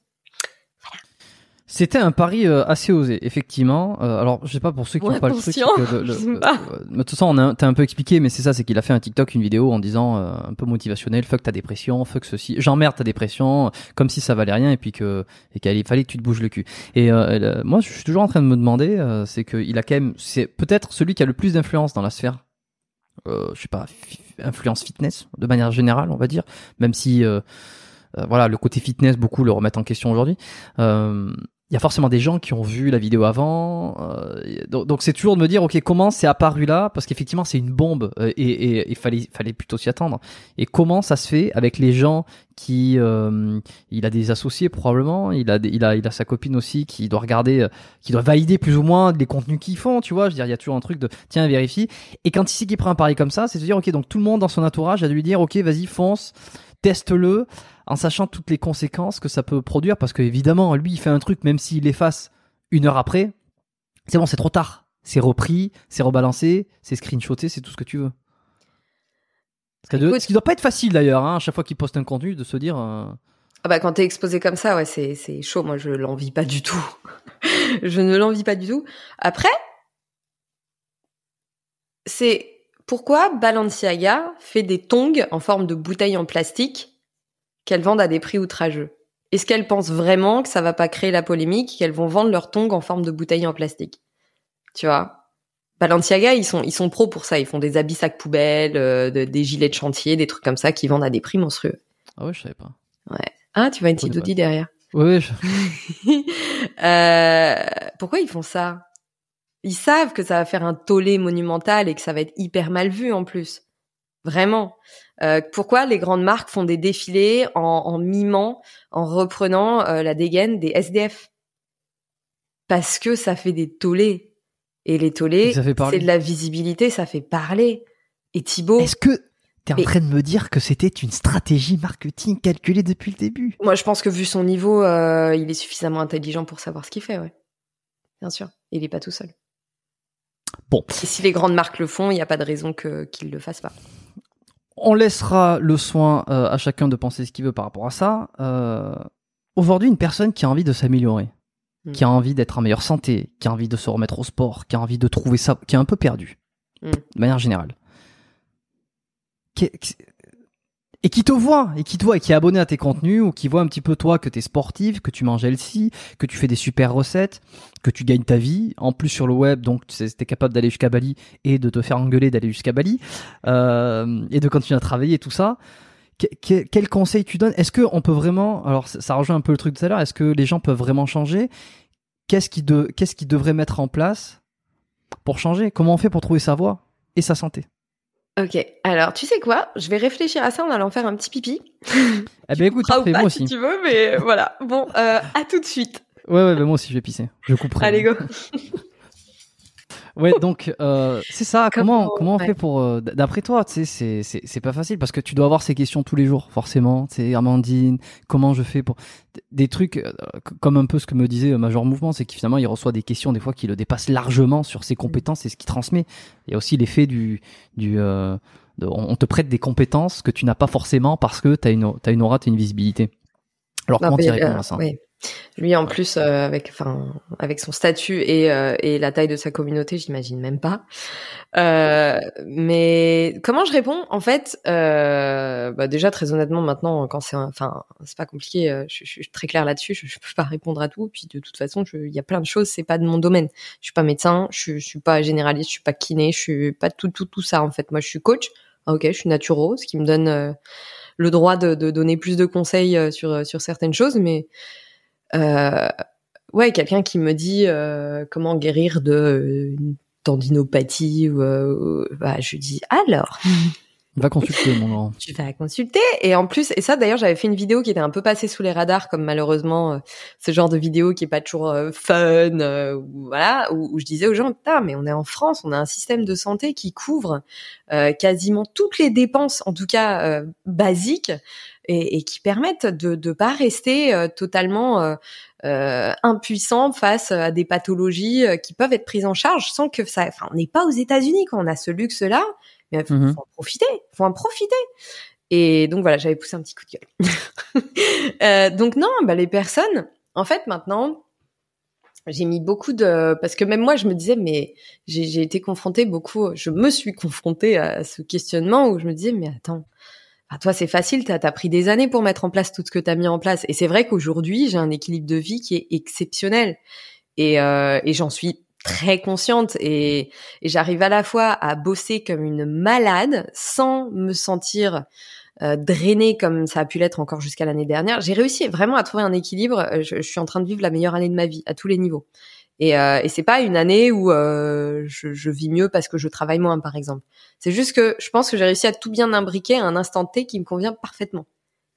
C'était un pari euh, assez osé, effectivement. Euh, alors, je sais pas pour ceux qui Ouais, n'ont pas le truc. que le- le- pas. euh, de toute façon, on a, t'as un peu expliqué, mais c'est ça, c'est qu'il a fait un TikTok, une vidéo en disant euh, un peu motivationnel, fuck ta dépression, fuck ceci, j'emmerde ta dépression, comme si ça valait rien et puis que et qu'il fallait que tu te bouges le cul. Et euh, moi, je suis toujours en train de me demander, euh, c'est qu'il a quand même, c'est peut-être celui qui a le plus d'influence dans la sphère. Euh, je sais pas, influence fitness de manière générale, on va dire, même si euh, euh, voilà le côté fitness beaucoup le remettent en question aujourd'hui. Euh, il y a forcément des gens qui ont vu la vidéo avant, euh, donc c'est toujours de me dire ok comment c'est apparu là? Parce qu'effectivement c'est une bombe euh, et il fallait fallait plutôt s'y attendre. Et comment ça se fait avec les gens qui euh, il a des associés probablement il a il a il a sa copine aussi qui doit regarder euh, qui doit valider plus ou moins les contenus qu'ils font tu vois? Je veux dire il y a toujours un truc de tiens vérifie. Et quand il qu'il prend un pari comme ça c'est de dire ok donc tout le monde dans son entourage a dû lui dire ok vas-y fonce teste-le en sachant toutes les conséquences que ça peut produire parce que évidemment lui il fait un truc même s'il l'efface une heure après c'est bon c'est trop tard c'est repris c'est rebalancé c'est screenshoté c'est tout ce que tu veux ce qui doit, Écoute. ce qui doit pas être facile d'ailleurs hein, à chaque fois qu'il poste un contenu de se dire euh, Ah bah quand t'es exposé comme ça, ouais, c'est chaud. Moi, je l'envie pas du tout. je ne l'envie pas du tout. Après, c'est pourquoi Balenciaga fait des tongs en forme de bouteilles en plastique qu'elles vendent à des prix outrageux. Est-ce qu'elles pensent vraiment que ça va pas créer la polémique, qu'elles vont vendre leurs tongs en forme de bouteilles en plastique? Tu vois? Balenciaga, ils sont ils sont pros pour ça. Ils font des habits sacs poubelles, euh, de- des gilets de chantier, des trucs comme ça qui vendent à des prix monstrueux. ah ouais je savais pas Ah, tu vois une Ouais, petite ouais. Audi derrière. ouais, ouais, je- Euh, pourquoi ils font ça? Ils savent que ça va faire un tollé monumental et que ça va être hyper mal vu en plus. Vraiment. Euh, pourquoi les grandes marques font des défilés en, en mimant, en reprenant euh, la dégaine des SDF Parce que ça fait des tollés. Et les tollés, c'est de la visibilité, ça fait parler. Et Thibaut, est-ce que t'es en train de me dire que c'était une stratégie marketing calculée depuis le début? Moi je pense que vu son niveau, euh, il est suffisamment intelligent pour savoir ce qu'il fait, ouais. Bien sûr. Il est pas tout seul. Bon. Et si les grandes marques le font, il n'y a pas de raison qu'ils le fassent pas. On laissera le soin euh, à chacun de penser ce qu'il veut par rapport à ça. Euh, Aujourd'hui, une personne qui a envie de s'améliorer, Mm. qui a envie d'être en meilleure santé, qui a envie de se remettre au sport, qui a envie de trouver ça, qui est un peu perdu, Mm. de manière générale, et qui te voit, et qui te voit, et qui est abonné à tes contenus, ou qui voit un petit peu toi que t'es sportive, que tu manges healthy, que tu fais des super recettes, que tu gagnes ta vie, en plus sur le web, donc tu es capable d'aller jusqu'à Bali et de te faire engueuler d'aller jusqu'à Bali, euh, et de continuer à travailler tout ça. Que- que- quel conseil tu donnes? Est-ce que on peut vraiment Alors ça, rejoint un peu le truc de tout à l'heure. Est-ce que les gens peuvent vraiment changer? Qu'est-ce qui de qu'ils devraient mettre en place pour changer? Comment on fait pour trouver sa voie et sa santé? Ok. Alors, tu sais quoi? Je vais réfléchir à ça en allant faire un petit pipi. Écoute, Ah, ou parfait, pas, moi si aussi. tu veux, mais voilà. Bon, euh, à tout de suite. Ouais ouais, ben moi aussi je vais pisser. Je couperai. Allez, go. Ouais, donc euh, c'est ça. Comment Comment- on ouais. fait pour euh, d'après toi, tu sais, c'est c'est c'est pas facile parce que tu dois avoir ces questions tous les jours, forcément. Tu sais, Amandine, comment je fais pour des trucs euh, comme un peu ce que me disait euh, Major Mouvement, c'est qu'il finalement il reçoit des questions des fois qui le dépassent largement sur ses compétences et ce qu'il transmet. Il y a aussi l'effet du du euh, de- on te prête des compétences que tu n'as pas forcément parce que t'as une t'as une aura, t'as une visibilité. Alors Non, comment tu réponds à ça? oui. Lui, en plus, euh, avec, enfin, avec son statut et, euh, et la taille de sa communauté, j'imagine même pas. Euh, mais comment je réponds? En fait, euh, bah déjà très honnêtement, maintenant, quand c'est, un- enfin, c'est pas compliqué. euh, Je, je suis très claire là-dessus. Je, je peux pas répondre à tout. Puis de toute façon, il y a plein de choses. C'est pas de mon domaine. Je suis pas médecin. Je, je suis pas généraliste. Je suis pas kiné. Je suis pas tout, tout, tout ça. En fait, moi, je suis coach. Ah, ok, je suis naturo, ce qui me donne euh, le droit de, de donner plus de conseils euh, sur sur certaines choses, mais ouais, quelqu'un qui me dit euh, comment guérir de euh, une tendinopathie euh, bah, je lui dis alors Va consulter mon grand. tu vas consulter et en plus et ça d'ailleurs j'avais fait une vidéo qui était un peu passée sous les radars comme malheureusement euh, ce genre de vidéo qui est pas toujours euh, fun euh, ou voilà où, où je disais aux gens putain mais on est en France on a un système de santé qui couvre euh, quasiment toutes les dépenses en tout cas euh, basiques et, et qui permettent de de pas rester euh, totalement euh, euh, impuissant face à des pathologies euh, qui peuvent être prises en charge sans que ça enfin on n'est pas aux États-Unis quand on a ce luxe là mais faut, faut en profiter, faut en profiter. Et donc voilà, j'avais poussé un petit coup de gueule. Euh, donc non, bah les personnes, en fait maintenant, j'ai mis beaucoup de parce que même moi je me disais mais j'ai j'ai été confrontée beaucoup je me suis confrontée à ce questionnement où je me disais mais attends enfin, toi c'est facile t'as as pris des années pour mettre en place tout ce que t'as mis en place et c'est vrai qu'aujourd'hui j'ai un équilibre de vie qui est exceptionnel et euh, et j'en suis très consciente et, et j'arrive à la fois à bosser comme une malade sans me sentir euh, drainé comme ça a pu l'être encore jusqu'à l'année dernière. J'ai réussi vraiment à trouver un équilibre. Euh, je, je, suis en train de vivre la meilleure année de ma vie à tous les niveaux. Et, euh, et c'est pas une année où euh, je, je, vis mieux parce que je travaille moins, par exemple. C'est juste que je pense que j'ai réussi à tout bien imbriquer à un instant T qui me convient parfaitement.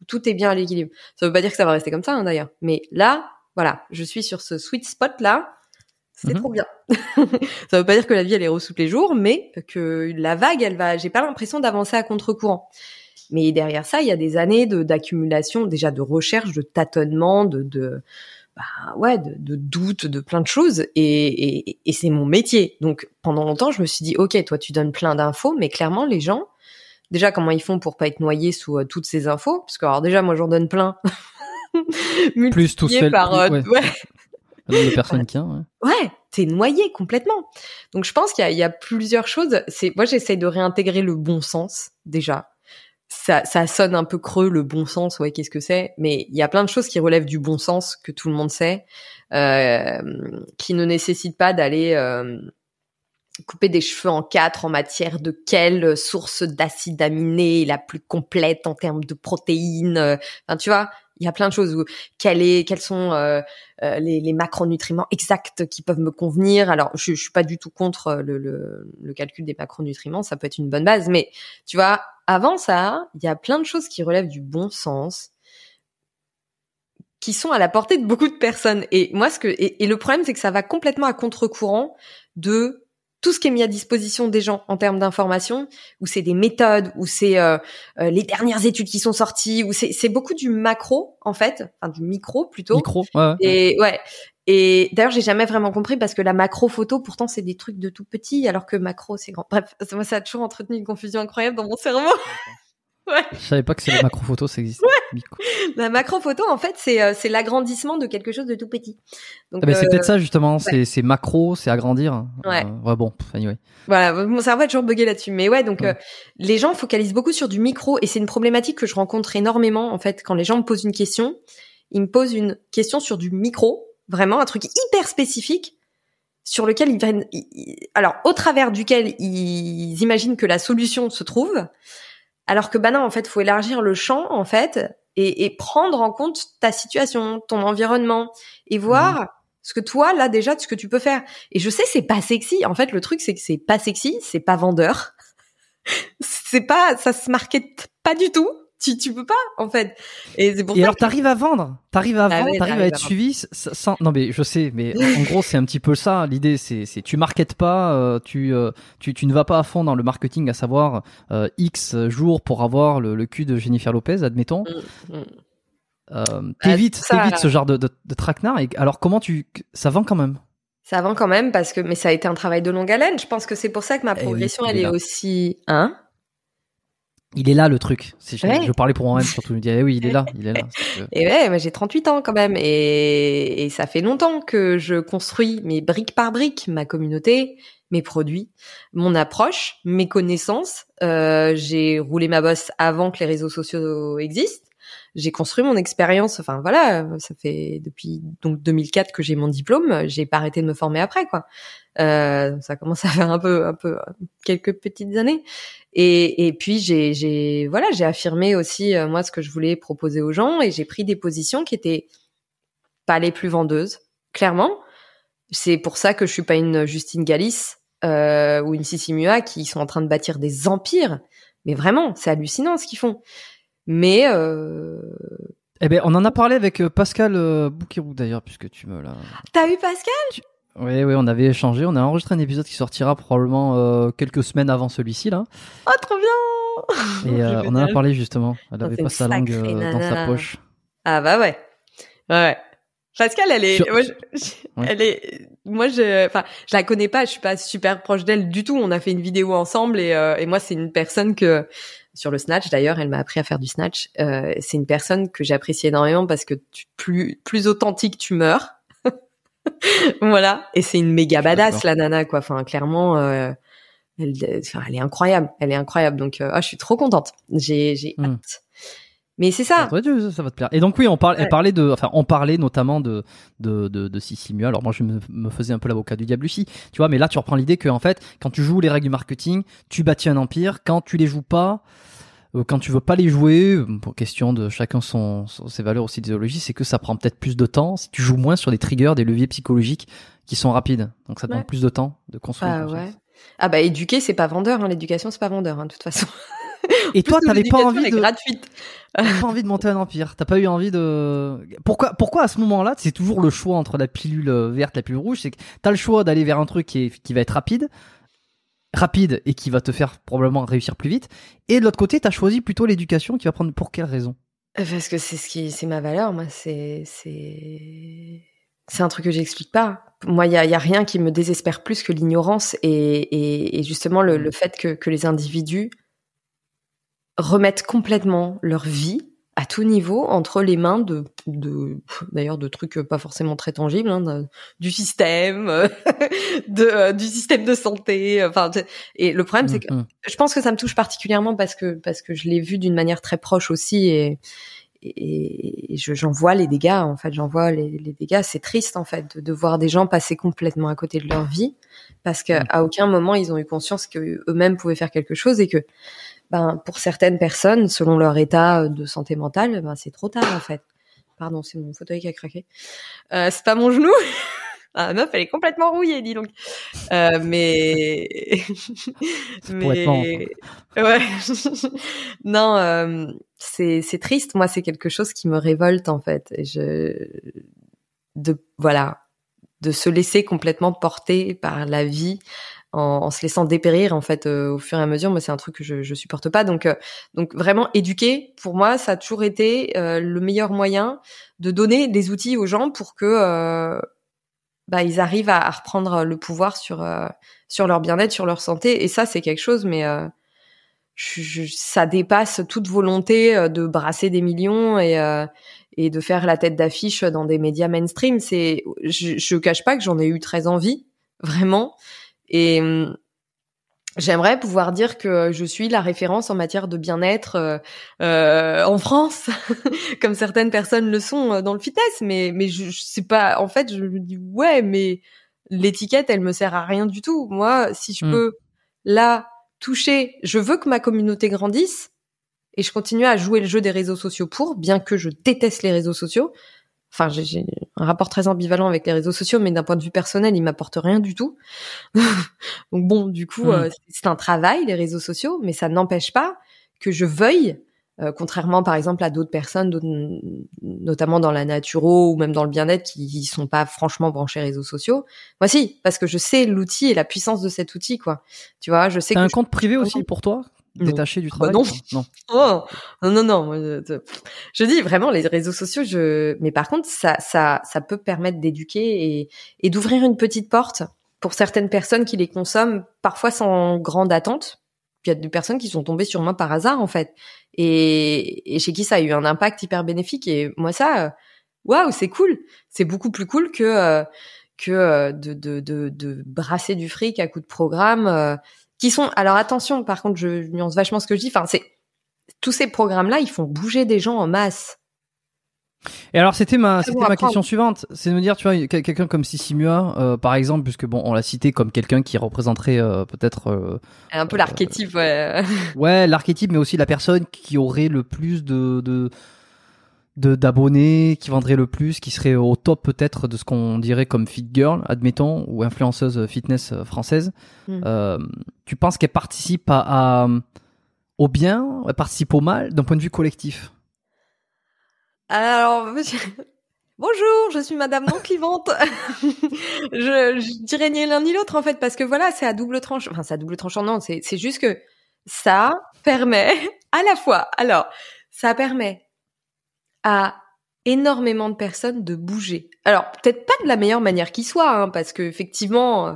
Tout est bien à l'équilibre. Ça veut pas dire que ça va rester comme ça, hein, d'ailleurs. Mais là, voilà, je suis sur ce sweet spot là. C'est Mhm. trop bien. ça veut pas dire que la vie elle est rose tous les jours, mais que la vague, elle va. J'ai pas l'impression d'avancer à contre-courant. Mais derrière ça, il y a des années de d'accumulation, déjà de recherche, de tâtonnement, de, de bah ouais, de, de doute, de plein de choses. Et, et, et c'est mon métier. Donc pendant longtemps, je me suis dit, ok, toi tu donnes plein d'infos, mais clairement les gens, déjà comment ils font pour pas être noyés sous euh, toutes ces infos? Parce que alors déjà moi j'en donne plein. Plus tout seul, par plus- euh, ouais. ouais, Le qu'il y a, ouais. ouais, t'es noyé complètement. Donc je pense qu'il y y a plusieurs choses. C'est moi j'essaye de réintégrer le bon sens déjà. Ça, ça sonne un peu creux le bon sens, ouais, qu'est-ce que c'est Mais il y a plein de choses qui relèvent du bon sens que tout le monde sait, euh, qui ne nécessitent pas d'aller euh, couper des cheveux en quatre en matière de quelle source d'acide aminé est la plus complète en termes de protéines. euh, Enfin, tu vois, il y a plein de choses où quelle est, quels sont euh, euh, les, les macronutriments exacts qui peuvent me convenir. Alors, je, je suis pas du tout contre le, le, le calcul des macronutriments, ça peut être une bonne base, mais tu vois, avant ça, il y a plein de choses qui relèvent du bon sens, qui sont à la portée de beaucoup de personnes. Et moi, ce que et, le problème, c'est que ça va complètement à contre-courant de tout ce qui est mis à disposition des gens en termes d'information, où c'est des méthodes, où c'est euh, euh, les dernières études qui sont sorties, où c'est c'est beaucoup du macro en fait, enfin du micro plutôt. Micro, ouais. Et ouais. Et d'ailleurs, j'ai jamais vraiment compris parce que la macro photo, pourtant, c'est des trucs de tout petit, alors que macro, c'est grand. Bref, ça- moi, ça a toujours entretenu une confusion incroyable dans mon cerveau. Ouais. Je savais pas que c'est la macro photo, ça existe. Micro. La macro photo, en fait, c'est euh, c'est l'agrandissement de quelque chose de tout petit. Donc, Ah, mais c'est euh, peut-être ça justement, c'est c'est macro, c'est agrandir. Ouais. Euh, ouais bon, anyway. Voilà, mon cerveau est toujours bugué là-dessus. Mais ouais, donc Ouais. euh, les gens focalisent beaucoup sur du micro et c'est une problématique que je rencontre énormément en fait quand les gens me posent une question. Ils me posent une question sur du micro, vraiment un truc hyper spécifique sur lequel ils viennent, ils- alors au travers duquel ils imaginent que la solution se trouve, alors que bah non, en fait, faut élargir le champ en fait et, et prendre en compte ta situation, ton environnement et voir ce que toi là déjà ce que tu peux faire. Et je sais c'est pas sexy. En fait, le truc c'est que c'est pas sexy, c'est pas vendeur. c'est pas ça se market pas du tout. Tu tu peux pas en fait. Et c'est pour Et ça alors t'arrives à vendre, t'arrives à Ah vendre, ouais, t'arrives à être suivi sans. Non mais je sais, mais en gros c'est un petit peu ça. L'idée c'est c'est tu marketes pas, euh, tu euh, tu tu ne vas pas à fond dans le marketing, à savoir euh, X jours pour avoir le, le cul de Jennifer Lopez, admettons. Mm, mm. Euh, Ah, t'évites ce genre de, de, de traquenard. Et alors comment tu ça vend quand même? Ça avance quand même parce que mais ça a été un travail de longue haleine. Je pense que c'est pour ça que ma Eh oui, progression elle est est là. aussi hein Il est là le truc. C'est je, Ouais. je parlais pour moi-même surtout. Je me dis eh oui il est là, il est là. C'est que- Et ouais, j'ai 38 ans quand même et, et ça fait longtemps que je construis mes briques par briques ma communauté, mes produits, mon approche, mes connaissances. Euh, j'ai roulé ma bosse avant que les réseaux sociaux existent. J'ai construit mon expérience. Enfin voilà, ça fait depuis donc 2004 que j'ai mon diplôme. J'ai pas arrêté de me former après quoi. Euh, ça commence à faire un peu, un peu quelques petites années. Et, et puis j'ai, voilà, j'ai affirmé aussi euh, moi ce que je voulais proposer aux gens et j'ai pris des positions qui étaient pas les plus vendeuses, clairement. C'est pour ça que je suis pas une Justine Galis euh, ou une Sissi Mua qui sont en train de bâtir des empires. Mais vraiment, c'est hallucinant ce qu'ils font. Mais euh... Eh ben on en a parlé avec euh, Pascal Boukirou d'ailleurs puisque tu me l'as. t'as eu Pascal? Oui, oui, on avait échangé. On a enregistré un épisode qui sortira probablement euh, quelques semaines avant celui-ci là. Oh, trop bien Et euh, on en a parlé justement. Elle Ça, avait c'est pas sa langue euh, dans sa poche. Ah bah ouais. Ouais. Pascal, elle est, Sur- moi, je- je- Ouais. elle est, moi je, enfin, je la connais pas, je suis pas super proche d'elle du tout. On a fait une vidéo ensemble et, euh, et moi c'est une personne que sur le snatch d'ailleurs, elle m'a appris à faire du snatch. Euh, c'est une personne que j'apprécie énormément parce que tu- plus plus authentique tu meurs, voilà. Et c'est une méga badass la nana quoi. Enfin clairement, euh, elle, enfin, elle est incroyable. Elle est incroyable. Donc euh, ah, je suis trop contente. J'ai j'ai Hmm. hâte. Mais c'est ça. Ça, ça va te plaire. Et donc oui, on parle, elle parlait de, enfin, on parlait notamment de de de, de Sissi Mua. Alors moi, je me, me faisais un peu l'avocat du diable aussi, tu vois. Mais là, tu reprends l'idée que en fait, quand tu joues les règles du marketing, tu bâtis un empire. Quand tu les joues pas, quand tu veux pas les jouer, euh, pour question de chacun son, son- ses valeurs aussi d'idéologie, c'est que ça prend peut-être plus de temps. Si tu joues moins sur des triggers, des leviers psychologiques qui sont rapides, donc ça demande Ouais. plus de temps de construire. Ah ouais. Ah bah éduquer c'est pas vendeur. Hein. L'éducation c'est pas vendeur hein, de toute façon. Et toi, t'avais pas envie de, gratuite. T'as pas envie de monter un empire. T'as pas eu envie de. Pourquoi, pourquoi à ce moment-là, c'est toujours le choix entre la pilule euh, verte, la pilule rouge. C'est que t'as le choix d'aller vers un truc qui, est, qui va être rapide, rapide et qui va te faire probablement réussir plus vite. Et de l'autre côté, t'as choisi plutôt l'éducation qui va prendre pour quelle raison? Parce que c'est ce qui, c'est ma valeur, moi. C'est, c'est, c'est un truc que j'explique pas. Moi, il y a, y a rien qui me désespère plus que l'ignorance et, et, et justement le, le fait que, que les individus remettent complètement leur vie à tout niveau entre les mains de, de d'ailleurs de trucs pas forcément très tangibles, hein, de- du système, de, euh, du système de santé. Enfin, tu- et le problème c'est que Mhm. je pense que ça me touche particulièrement parce que parce que je l'ai vu d'une manière très proche aussi et et, et je- j'en vois les dégâts en fait j'en vois les, les dégâts c'est triste en fait de, de voir des gens passer complètement à côté de leur vie parce que Mm. aucun moment ils ont eu conscience que eux-mêmes pouvaient faire quelque chose et que ben pour certaines personnes selon leur état de santé mentale ben c'est trop tard en fait pardon c'est mon fauteuil qui a craqué euh, c'est pas mon genou ah, meuf, elle est complètement rouillée, dis donc. Euh, mais, marrant, ouais. non, euh, c'est c'est triste. Moi, c'est quelque chose qui me révolte en fait. Et je, de voilà, de se laisser complètement porter par la vie en, en se laissant dépérir en fait euh, au fur et à mesure. Moi, c'est un truc que je, je supporte pas. Donc, euh, donc vraiment éduquer, pour moi, ça a toujours été euh, le meilleur moyen de donner des outils aux gens pour que euh, bah, ils arrivent à, à reprendre le pouvoir sur euh, sur leur bien-être, sur leur santé. Et ça, c'est quelque chose, mais je, je- ça dépasse toute volonté de brasser des millions et euh, et de faire la tête d'affiche dans des médias mainstream. C'est, je, je cache pas que j'en ai eu très envie, vraiment. Et hum, J'aimerais pouvoir dire que je suis la référence en matière de bien-être euh, euh, en France, comme certaines personnes le sont euh, dans le fitness, mais mais je, je sais pas. En fait, je me dis ouais, mais l'étiquette, elle me sert à rien du tout. Moi, si je Mm. peux là toucher, je veux que ma communauté grandisse et je continue à jouer le jeu des réseaux sociaux pour, bien que je déteste les réseaux sociaux. Enfin, j'ai- un rapport très ambivalent avec les réseaux sociaux, mais d'un point de vue personnel, ils m'apportent rien du tout. Donc bon, du coup, Mm. euh, c'est un travail, les réseaux sociaux, mais ça n'empêche pas que je veuille, euh, contrairement par exemple à d'autres personnes, notamment dans la naturo ou même dans le bien-être, qui, sont pas franchement branchés réseaux sociaux. Moi, si, parce que je sais l'outil et la puissance de cet outil, quoi. Tu vois, je sais T'as que un je- compte privé aussi pour toi? Détaché du Bah travail non. non. Oh non non non, je, dis vraiment les réseaux sociaux. Je mais par contre ça ça ça peut permettre d'éduquer et et d'ouvrir une petite porte pour certaines personnes qui les consomment parfois sans grande attente. Il y a des personnes qui sont tombées sur moi par hasard en fait et et chez qui ça a eu un impact hyper bénéfique et moi ça euh, waouh c'est cool c'est beaucoup plus cool que euh, que euh, de, de de de brasser du fric à coup de programme euh, qui sont alors attention par contre je nuance vachement ce que je dis enfin c'est tous ces programmes là ils font bouger des gens en masse. Et alors c'était ma c'était ma question suivante, c'est de me dire tu vois quel- quelqu'un comme Sissi Mua euh, par exemple puisque bon on l'a cité comme quelqu'un qui représenterait euh, peut-être euh, un peu l'archétype ouais. ouais l'archétype mais aussi la personne qui aurait le plus de de- d'abonnés, qui vendrait le plus, qui serait au top peut-être de ce qu'on dirait comme fit girl, admettons, ou influenceuse fitness française. Mm. Euh, tu penses qu'elle participe à, à- au bien, elle participe au mal d'un point de vue collectif? Alors monsieur- bonjour je suis madame non clivante je, je dirais ni l'un ni l'autre en fait parce que voilà c'est à double tranche enfin c'est à double tranchant non c'est c'est juste que ça permet à la fois alors ça permet à énormément de personnes de bouger. Alors peut-être pas de la meilleure manière qui soit, hein, parce que effectivement, euh,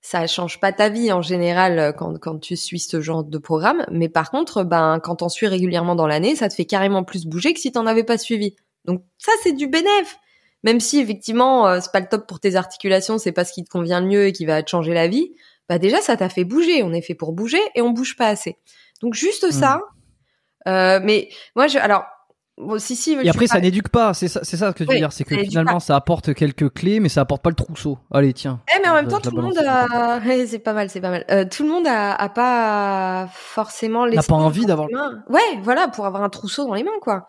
ça change pas ta vie en général euh, quand, quand tu suis ce genre de programme. Mais par contre, ben quand t'en suis régulièrement dans l'année, ça te fait carrément plus bouger que si t'en avais pas suivi. Donc ça c'est du bénéf. même si effectivement euh, c'est pas le top pour tes articulations, c'est pas ce qui te convient le mieux et qui va te changer la vie, bah déjà ça t'a fait bouger. On est fait pour bouger et on bouge pas assez. Donc juste Mm. ça. Euh, mais moi, je, alors, bon, si si. Et après, ça n'éduque pas. C'est ça, ça que tu veux dire. C'est que finalement, pas. ça apporte quelques clés, mais ça apporte pas le trousseau. Allez, tiens. Eh, mais en même Je- temps, tout le monde a, c'est pas mal, c'est pas mal. Euh, tout le monde a, a pas forcément les. N'a pas envie d'avoir- Ouais, voilà, pour avoir un trousseau dans les mains, quoi.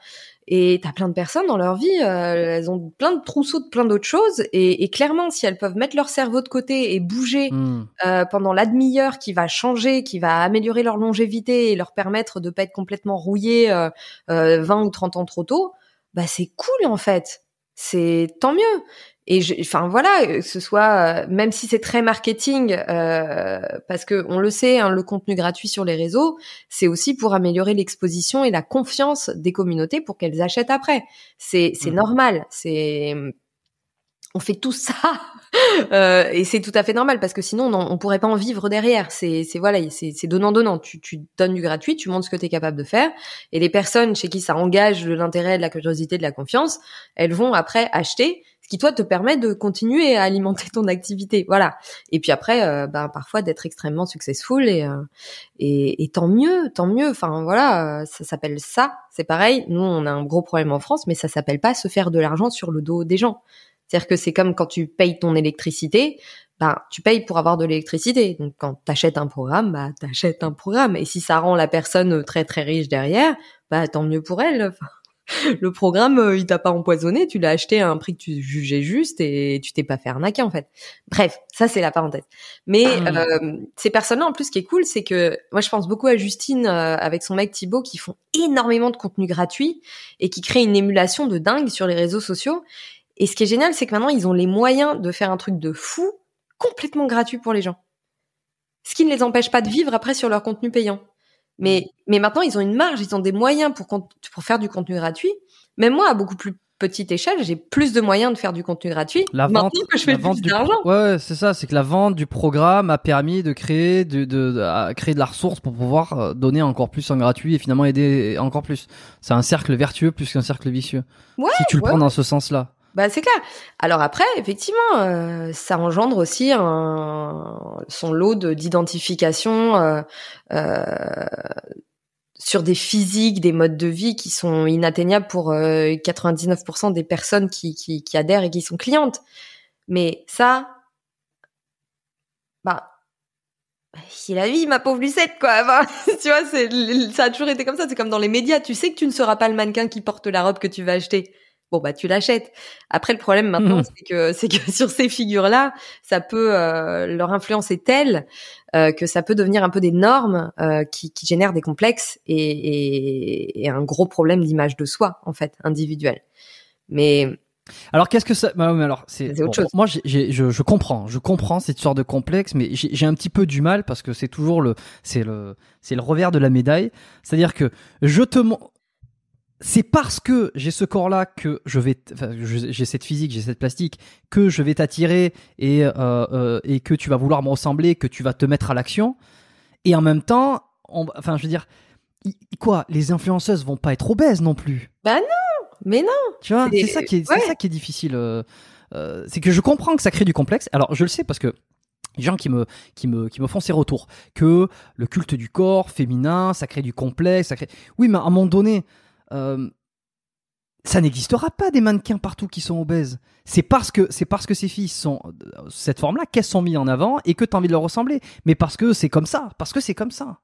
Et t'as plein de personnes dans leur vie, euh, elles ont plein de trousseaux de plein d'autres choses, et, et clairement, si elles peuvent mettre leur cerveau de côté et bouger Hmm. euh, pendant la demi-heure qui va changer, qui va améliorer leur longévité et leur permettre de pas être complètement rouillés euh, euh, 20 ou 30 ans trop tôt, bah c'est cool en fait. C'est tant mieux. Et je, enfin voilà, que ce soit euh, même si c'est très marketing, euh, parce que on le sait, hein, le contenu gratuit sur les réseaux, c'est aussi pour améliorer l'exposition et la confiance des communautés pour qu'elles achètent après. C'est c'est Mhm. normal. C'est on fait tout ça Euh, et c'est tout à fait normal parce que sinon on, en- on pourrait pas en vivre derrière. C'est c'est voilà, c'est c'est donnant donnant. Tu tu donnes du gratuit, tu montres ce que tu es capable de faire et les personnes chez qui ça engage de l'intérêt, de la curiosité, de la confiance, elles vont après acheter qui toi te permet de continuer à alimenter ton activité. Voilà. Et puis après euh, ben parfois d'être extrêmement successful et euh, et, et tant mieux, tant mieux. Enfin voilà, euh, ça s'appelle ça. C'est pareil. Nous on a un gros problème en France, mais ça s'appelle pas se faire de l'argent sur le dos des gens. C'est-à-dire que c'est comme quand tu payes ton électricité, ben, tu payes pour avoir de l'électricité. Donc quand t'achètes un programme, bah t'achètes un programme. Et si ça rend la personne très très riche derrière, bah tant mieux pour elle. Le programme, euh, il t'a pas empoisonné, tu l'as acheté à un prix que tu jugeais juste et tu t'es pas fait arnaquer en fait. Bref, ça c'est la parenthèse. Mais euh, ces personnes-là, en plus, ce qui est cool, c'est que moi je pense beaucoup à Justine euh, avec son mec Thibaut qui font énormément de contenu gratuit et qui créent une émulation de dingue sur les réseaux sociaux. Et ce qui est génial, c'est que maintenant, ils ont les moyens de faire un truc de fou, complètement gratuit pour les gens. Ce qui ne les empêche pas de vivre après sur leur contenu payant. Mais, mais maintenant, ils ont une marge, ils ont des moyens pour, pour faire du contenu gratuit. Même moi, à beaucoup plus petite échelle, j'ai plus de moyens de faire du contenu gratuit. La maintenant vente, que je fais la vente plus d'argent. Ouais, ouais, c'est ça. C'est que la vente du programme a permis de créer, de, de, créer de la ressource pour pouvoir euh, donner encore plus en gratuit et finalement aider encore plus. C'est un cercle vertueux plus qu'un cercle vicieux. Ouais, si tu le ouais, prends dans ce sens-là. Bah c'est clair. Alors après, effectivement, euh, ça engendre aussi un, son lot de- d'identification euh, euh, sur des physiques, des modes de vie qui sont inatteignables pour euh, 99% des personnes qui, qui, qui adhèrent et qui sont clientes. Mais ça, bah c'est la vie, ma pauvre Lucette, quoi. Tu vois, c'est, ça a toujours été comme ça. C'est comme dans les médias. Tu sais que tu ne seras pas le mannequin qui porte la robe que tu vas acheter. Bon, bah, tu l'achètes. Après, le problème maintenant, Mhm. c'est que, c'est que sur ces figures-là, ça peut, euh, leur influence est telle, euh, que ça peut devenir un peu des normes, euh, qui, qui génèrent des complexes et, et, et un gros problème d'image de soi, en fait, individuel. Mais, Alors qu'est-ce que ça bah, mais alors c'est autre chose. Moi je, je comprends, je comprends cette sorte de complexe, mais j'ai j'ai un petit peu du mal parce que c'est toujours le c'est le c'est le revers de la médaille. C'est-à-dire que je te c'est parce que j'ai ce corps-là que je vais, enfin, j'ai cette physique, j'ai cette plastique, que je vais t'attirer et euh, euh, et que tu vas vouloir me ressembler, que tu vas te mettre à l'action. Et en même temps, on- enfin, je veux dire, quoi, les influenceuses vont pas être obèses non plus. mais non. Tu vois, C'est- ça qui est, c'est ouais. ça qui est difficile. euh, c'est que je comprends que ça crée du complexe. Alors, je le sais parce que les gens qui me, qui me, qui me font ces retours, que le culte du corps féminin, ça crée du complexe, ça crée. Oui, mais à un moment donné, euh, ça n'existera pas des mannequins partout qui sont obèses. C'est parce que c'est parce que ces filles sont cette forme-là qu'elles sont mises en avant et que tu as envie de leur ressembler. Mais parce que c'est comme ça, parce que c'est comme ça.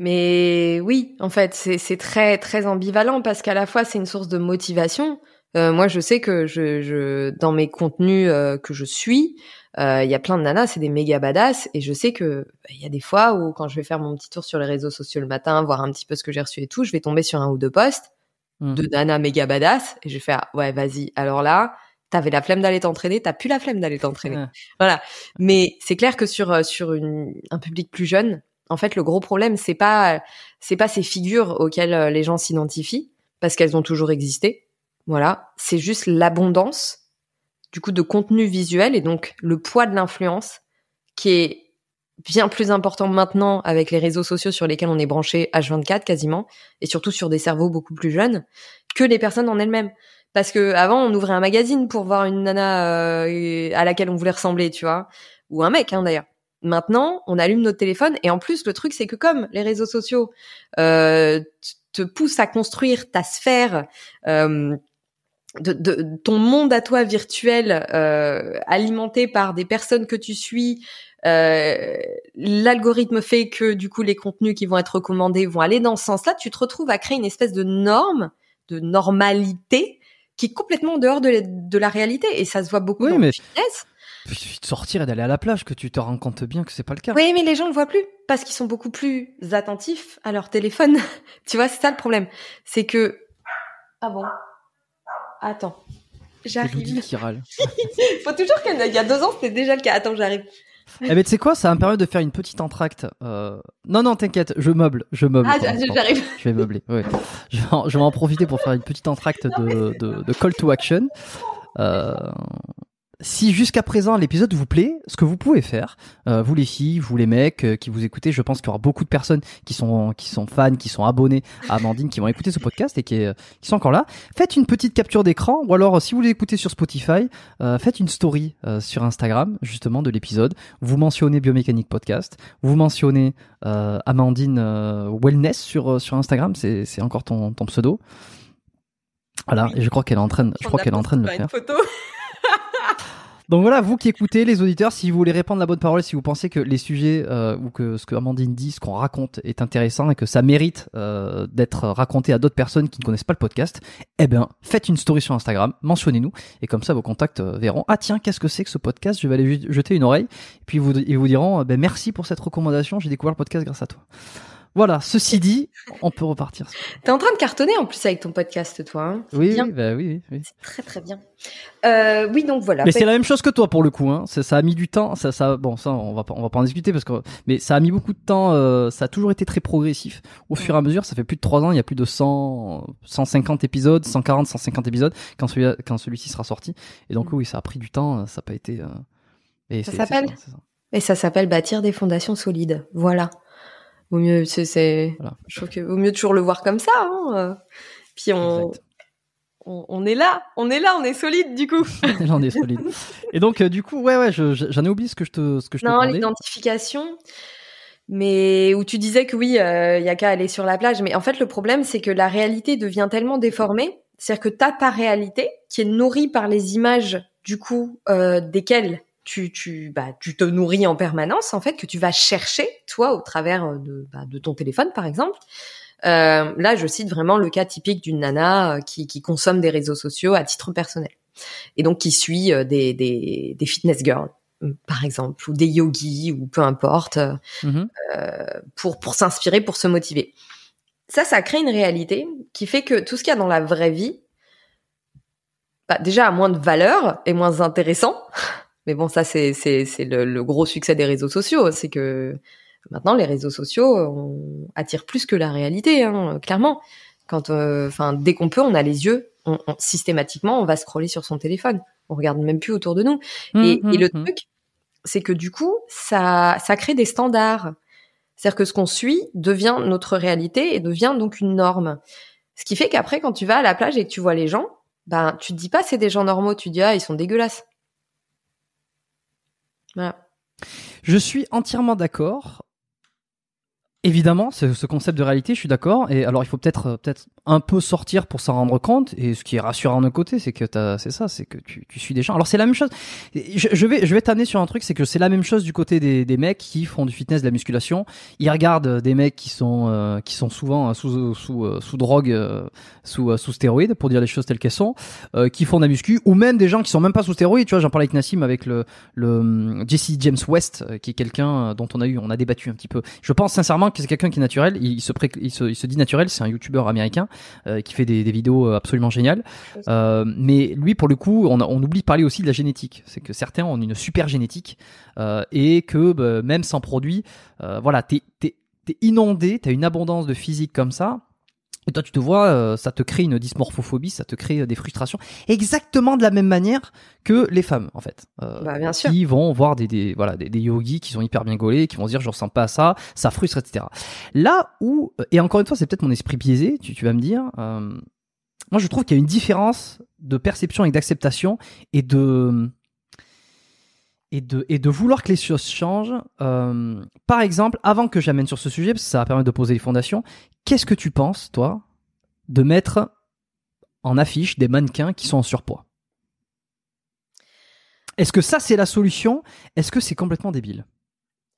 Mais oui, en fait, c'est très très ambivalent parce qu'à la fois c'est une source de motivation. Euh, moi, je sais que je, dans mes contenus euh, que je suis, il y a plein de nanas, c'est des méga badass, et je sais que bah, il y a des fois où quand je vais faire mon petit tour sur les réseaux sociaux le matin, voir un petit peu ce que j'ai reçu et tout, je vais tomber sur un ou deux posts Mm. de nanas méga badass, et je vais faire ouais vas-y. Alors là, t'avais la flemme d'aller t'entraîner, t'as plus la flemme d'aller t'entraîner. Ouais. Voilà. Mais c'est clair que sur euh, sur une, un public plus jeune, en fait, le gros problème c'est pas c'est pas ces figures auxquelles euh, les gens s'identifient parce qu'elles ont toujours existé. Voilà, c'est juste l'abondance du coup de contenu visuel et donc le poids de l'influence qui est bien plus important maintenant avec les réseaux sociaux sur lesquels on est branché H24 quasiment et surtout sur des cerveaux beaucoup plus jeunes que les personnes en elles-mêmes Parce que avant, on ouvrait un magazine pour voir une nana euh, à laquelle on voulait ressembler, tu vois, ou un mec, hein, d'ailleurs. Maintenant, on allume notre téléphone et en plus, le truc, c'est que comme les réseaux sociaux euh, te poussent à construire ta sphère, euh, de, de, ton monde à toi virtuel, euh, alimenté par des personnes que tu suis, euh, l'algorithme fait que du coup les contenus qui vont être recommandés vont aller dans ce sens-là. Tu te retrouves à créer une espèce de norme, de normalité qui est complètement en dehors de la, de la réalité et ça se voit beaucoup Oui, dans mais- le fitness. Il suffit de sortir et d'aller à la plage que tu te rends compte bien que c'est pas le cas. Oui, mais les gens le voient plus parce qu'ils sont beaucoup plus attentifs à leur téléphone. tu vois, c'est ça le problème. C'est que ah bon? Attends. J'arrive. qui râle. Faut toujours qu'il y a- il y a deux ans, c'était déjà le cas. Attends, j'arrive. Eh ben tu sais quoi, ça va me permettre de faire une petite entracte. Euh... Non non, t'inquiète, je meuble, je meuble. Ah, j'arrive. Je vais meubler. ouais. Je, vais en, je vais en profiter pour faire une petite entracte de, de, de call to action. Euh, si jusqu'à présent l'épisode vous plaît, ce que vous pouvez faire, euh, vous les filles, vous les mecs euh, qui vous écoutez, je pense qu'il y aura beaucoup de personnes qui sont qui sont fans, qui sont abonnés à Amandine, qui vont écouter ce podcast et qui, est- qui sont encore là. Faites une petite capture d'écran ou alors si vous l'écoutez sur Spotify, euh, faites une story euh, sur Instagram justement de l'épisode. Vous mentionnez Biomécanique Podcast, vous mentionnez euh, Amandine euh, Wellness sur euh, sur Instagram, c'est c'est encore ton ton pseudo. Voilà, et je crois qu'elle est en train, je crois qu'elle est en train de le faire. Une photo. Donc voilà, vous qui écoutez, les auditeurs, si vous voulez répandre la bonne parole, si vous pensez que les sujets euh, ou que ce que Amandine dit, ce qu'on raconte est intéressant et que ça mérite euh, d'être raconté à d'autres personnes qui ne connaissent pas le podcast, eh bien, faites une story sur Instagram, mentionnez-nous et comme ça vos contacts euh, verront ah tiens qu'est-ce que c'est que ce podcast, je vais aller jeter une oreille et puis ils vous diront ben merci pour cette recommandation, j'ai découvert le podcast grâce à toi. Voilà, ceci dit, on peut repartir. T'es en train de cartonner en plus avec ton podcast, toi. Hein. C'est Oui, bien. oui, bah oui, oui, oui. C'est très très bien. Euh, oui, donc voilà. Mais c'est la même chose que toi pour le coup. Hein. Ça, ça a mis du temps. Ça, ça, bon, ça, on va pas, on va pas en discuter parce que, mais ça a mis beaucoup de temps. euh, ça a toujours été très progressif. Au fur et à mesure, ça fait plus de trois ans. Il y a plus de 100, 150 épisodes, 140, 150 épisodes quand celui, quand celui-ci sera sorti. Et donc Mm. oui, ça a pris du temps. Ça n'a pas été. euh, et Ça s'appelle. Et ça s'appelle bâtir des fondations solides. Voilà. Vaut mieux, c'est, c'est, Voilà. je trouve que vaut mieux toujours le voir comme ça. Hein. euh. Puis on, Exact. on, on est là, on est là, on est solide du coup. J'en ai solide. Et donc euh, du coup, ouais, ouais, je- je- j'en ai oublié ce que je te, ce que je Non, l'identification. Mais où tu disais que oui, euh, il y a qu'à aller sur la plage. Mais en fait, le problème, c'est que la réalité devient tellement déformée. C'est-à-dire que t'as ta réalité qui est nourrie par les images, du coup, euh, desquelles tu, tu, bah, tu te nourris en permanence, en fait, que tu vas chercher, toi, au travers de, bah, de ton téléphone, par exemple. Euh, là, je cite vraiment le cas typique d'une nana euh, qui, qui consomme des réseaux sociaux à titre personnel. Et donc, qui suit euh, des, des, des fitness girls par exemple, ou des yogis, ou peu importe, euh, Mhm. pour, pour s'inspirer, pour se motiver. Ça, ça crée une réalité qui fait que tout ce qu'il y a dans la vraie vie, bah, déjà a moins de valeur et moins intéressant. Mais bon, ça, c'est, le, le gros succès des réseaux sociaux. C'est que maintenant, les réseaux sociaux on attirent plus que la réalité, hein, clairement. Quand, euh, enfin, dès qu'on peut, on a les yeux, on, on- systématiquement, on va scroller sur son téléphone. On regarde même plus autour de nous. Et, Mhm, et le mhm. truc, c'est que du coup, ça, ça crée des standards. C'est-à-dire que ce qu'on suit devient notre réalité et devient donc une norme. Ce qui fait qu'après, quand tu vas à la plage et que tu vois les gens, ben, tu te dis pas c'est des gens normaux, tu te dis ah, ils sont dégueulasses. Voilà. Je suis entièrement d'accord. Évidemment, c'est ce concept de réalité, je suis d'accord. Et alors, il faut peut-être euh, peut-être un peu sortir pour s'en rendre compte. Et ce qui est rassurant d'un côté, c'est que c'est ça, c'est que tu, tu suis des gens. Alors, c'est la même chose. Je, je vais je vais t'amener sur un truc, c'est que c'est la même chose du côté des, des mecs qui font du fitness, de la musculation. Ils regardent euh, des mecs qui sont euh, qui sont souvent euh, sous sous sous drogue, sous sous stéroïdes, pour dire les choses telles qu'elles sont, qui font de la muscu, ou même des gens qui sont même pas sous stéroïdes. Tu vois, j'en parlais avec Nassim, avec le le Jesse James West, qui est quelqu'un dont on a eu, on a débattu un petit peu. Je pense sincèrement que c'est quelqu'un qui est naturel. Il, se, pré- il, se, il se dit naturel. C'est un youtubeur américain euh, qui fait des, des vidéos euh, absolument géniales. Euh, mais lui, pour le coup, on, a- on oublie de parler aussi de la génétique. C'est que certains ont une super génétique euh, et que bah, même sans produit, voilà, t'es t'es t'es inondé, t'as une abondance de physique comme ça. Et toi, tu te vois, euh, ça te crée une dysmorphophobie, ça te crée euh, des frustrations, exactement de la même manière que les femmes, en fait. Euh, Bah, bien sûr. Qui vont voir des, des voilà des, des yogis qui sont hyper bien gaulés, qui vont se dire je ressens pas à ça, ça frustre, etc. Là où et encore une fois, c'est peut-être mon esprit biaisé, tu, tu vas me dire. euh, moi, je trouve qu'il y a une différence de perception et d'acceptation et de et de, vouloir que les choses changent. Euh, par exemple, avant que j'amène sur ce sujet, parce que ça va permettre de poser les fondations, qu'est-ce que tu penses, toi, de mettre en affiche des mannequins qui sont en surpoids? Est-ce que ça, c'est la solution? Est-ce que c'est complètement débile?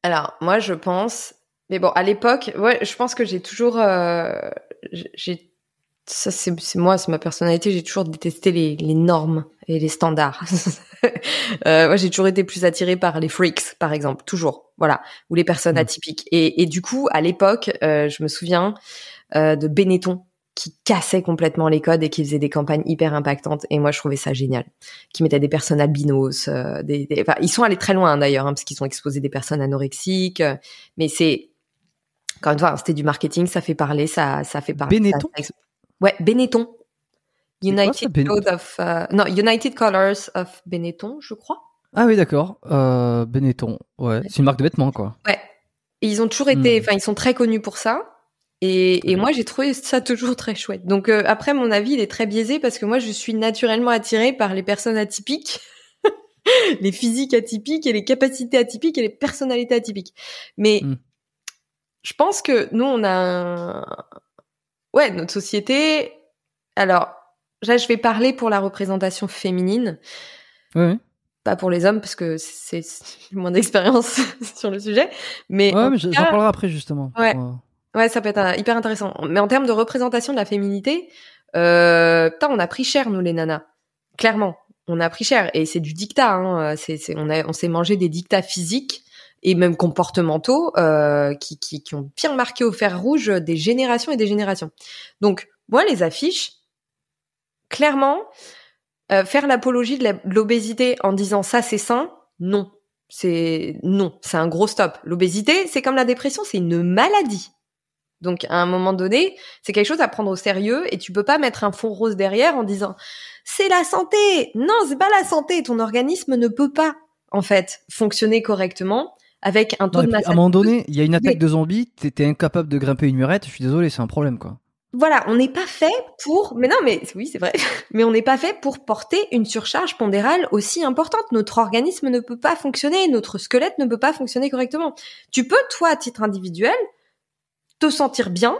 Alors, moi, je pense... Mais bon, à l'époque, ouais, je pense que j'ai toujours... Euh, ça c'est moi, c'est ma personnalité. J'ai toujours détesté les, les, normes et les standards. euh, moi, j'ai toujours été plus attirée par les freaks, par exemple, toujours, voilà, ou les personnes mmh. atypiques. Et, et, du coup, à l'époque, euh, je me souviens euh, de Benetton qui cassait complètement les codes et qui faisait des campagnes hyper impactantes. Et moi, je trouvais ça génial. Qui mettait des personnes albinos. Euh, des, des... Enfin, ils sont allés très loin hein, d'ailleurs, hein, parce qu'ils ont exposé des personnes anorexiques. Euh, mais c'est encore une fois, c'était du marketing, ça fait parler, ça, ça fait parler. Benetton. Ça, Ouais, Benetton. United Code of uh, non United Colors of Benetton, je crois. Ah oui, d'accord. Euh, Benetton, ouais, c'est une marque de vêtements, quoi. Ouais. Et ils ont toujours été, hmm. enfin, ils sont très connus pour ça. Et, et moi, j'ai trouvé ça toujours très chouette. Donc euh, après, mon avis, il est très biaisé parce que moi, je suis naturellement attirée par les personnes atypiques, les physiques atypiques et les capacités atypiques et les personnalités atypiques. Mais hmm. je pense que nous, on a un, ouais, notre société. Alors, là, je vais parler pour la représentation féminine. Oui. Pas pour les hommes, parce que c'est moins d'expérience sur le sujet. Mais, ouais, mais j'en parlerai après, justement. Ouais. Ouais, ça peut être hyper intéressant. Mais en termes de représentation de la féminité, euh, putain, on a pris cher, nous, les nanas. Clairement. On a pris cher. Et c'est du dictat, hein. C'est, on, a, on s'est mangé des dictats physiques et même comportementaux euh, qui, qui, qui, ont bien marqué au fer rouge des générations et des générations. Donc moi les affiches, clairement, euh, faire l'apologie de l'obésité en disant ça c'est sain, non. C'est non, c'est un gros stop. L'obésité, c'est comme la dépression, c'est une maladie. Donc à un moment donné, c'est quelque chose à prendre au sérieux et tu peux pas mettre un fond rose derrière en disant c'est la santé. Non, c'est pas la santé, ton organisme ne peut pas en fait fonctionner correctement avec un taux de masse. À un moment donné, il y a une attaque de zombies, t'es incapable de grimper une murette, je suis désolé, c'est un problème quoi. Voilà, on n'est pas fait pour, mais non, mais oui, c'est vrai, mais on n'est pas fait pour porter une surcharge pondérale aussi importante. Notre organisme ne peut pas fonctionner, notre squelette ne peut pas fonctionner correctement. Tu peux, toi, à titre individuel, te sentir bien,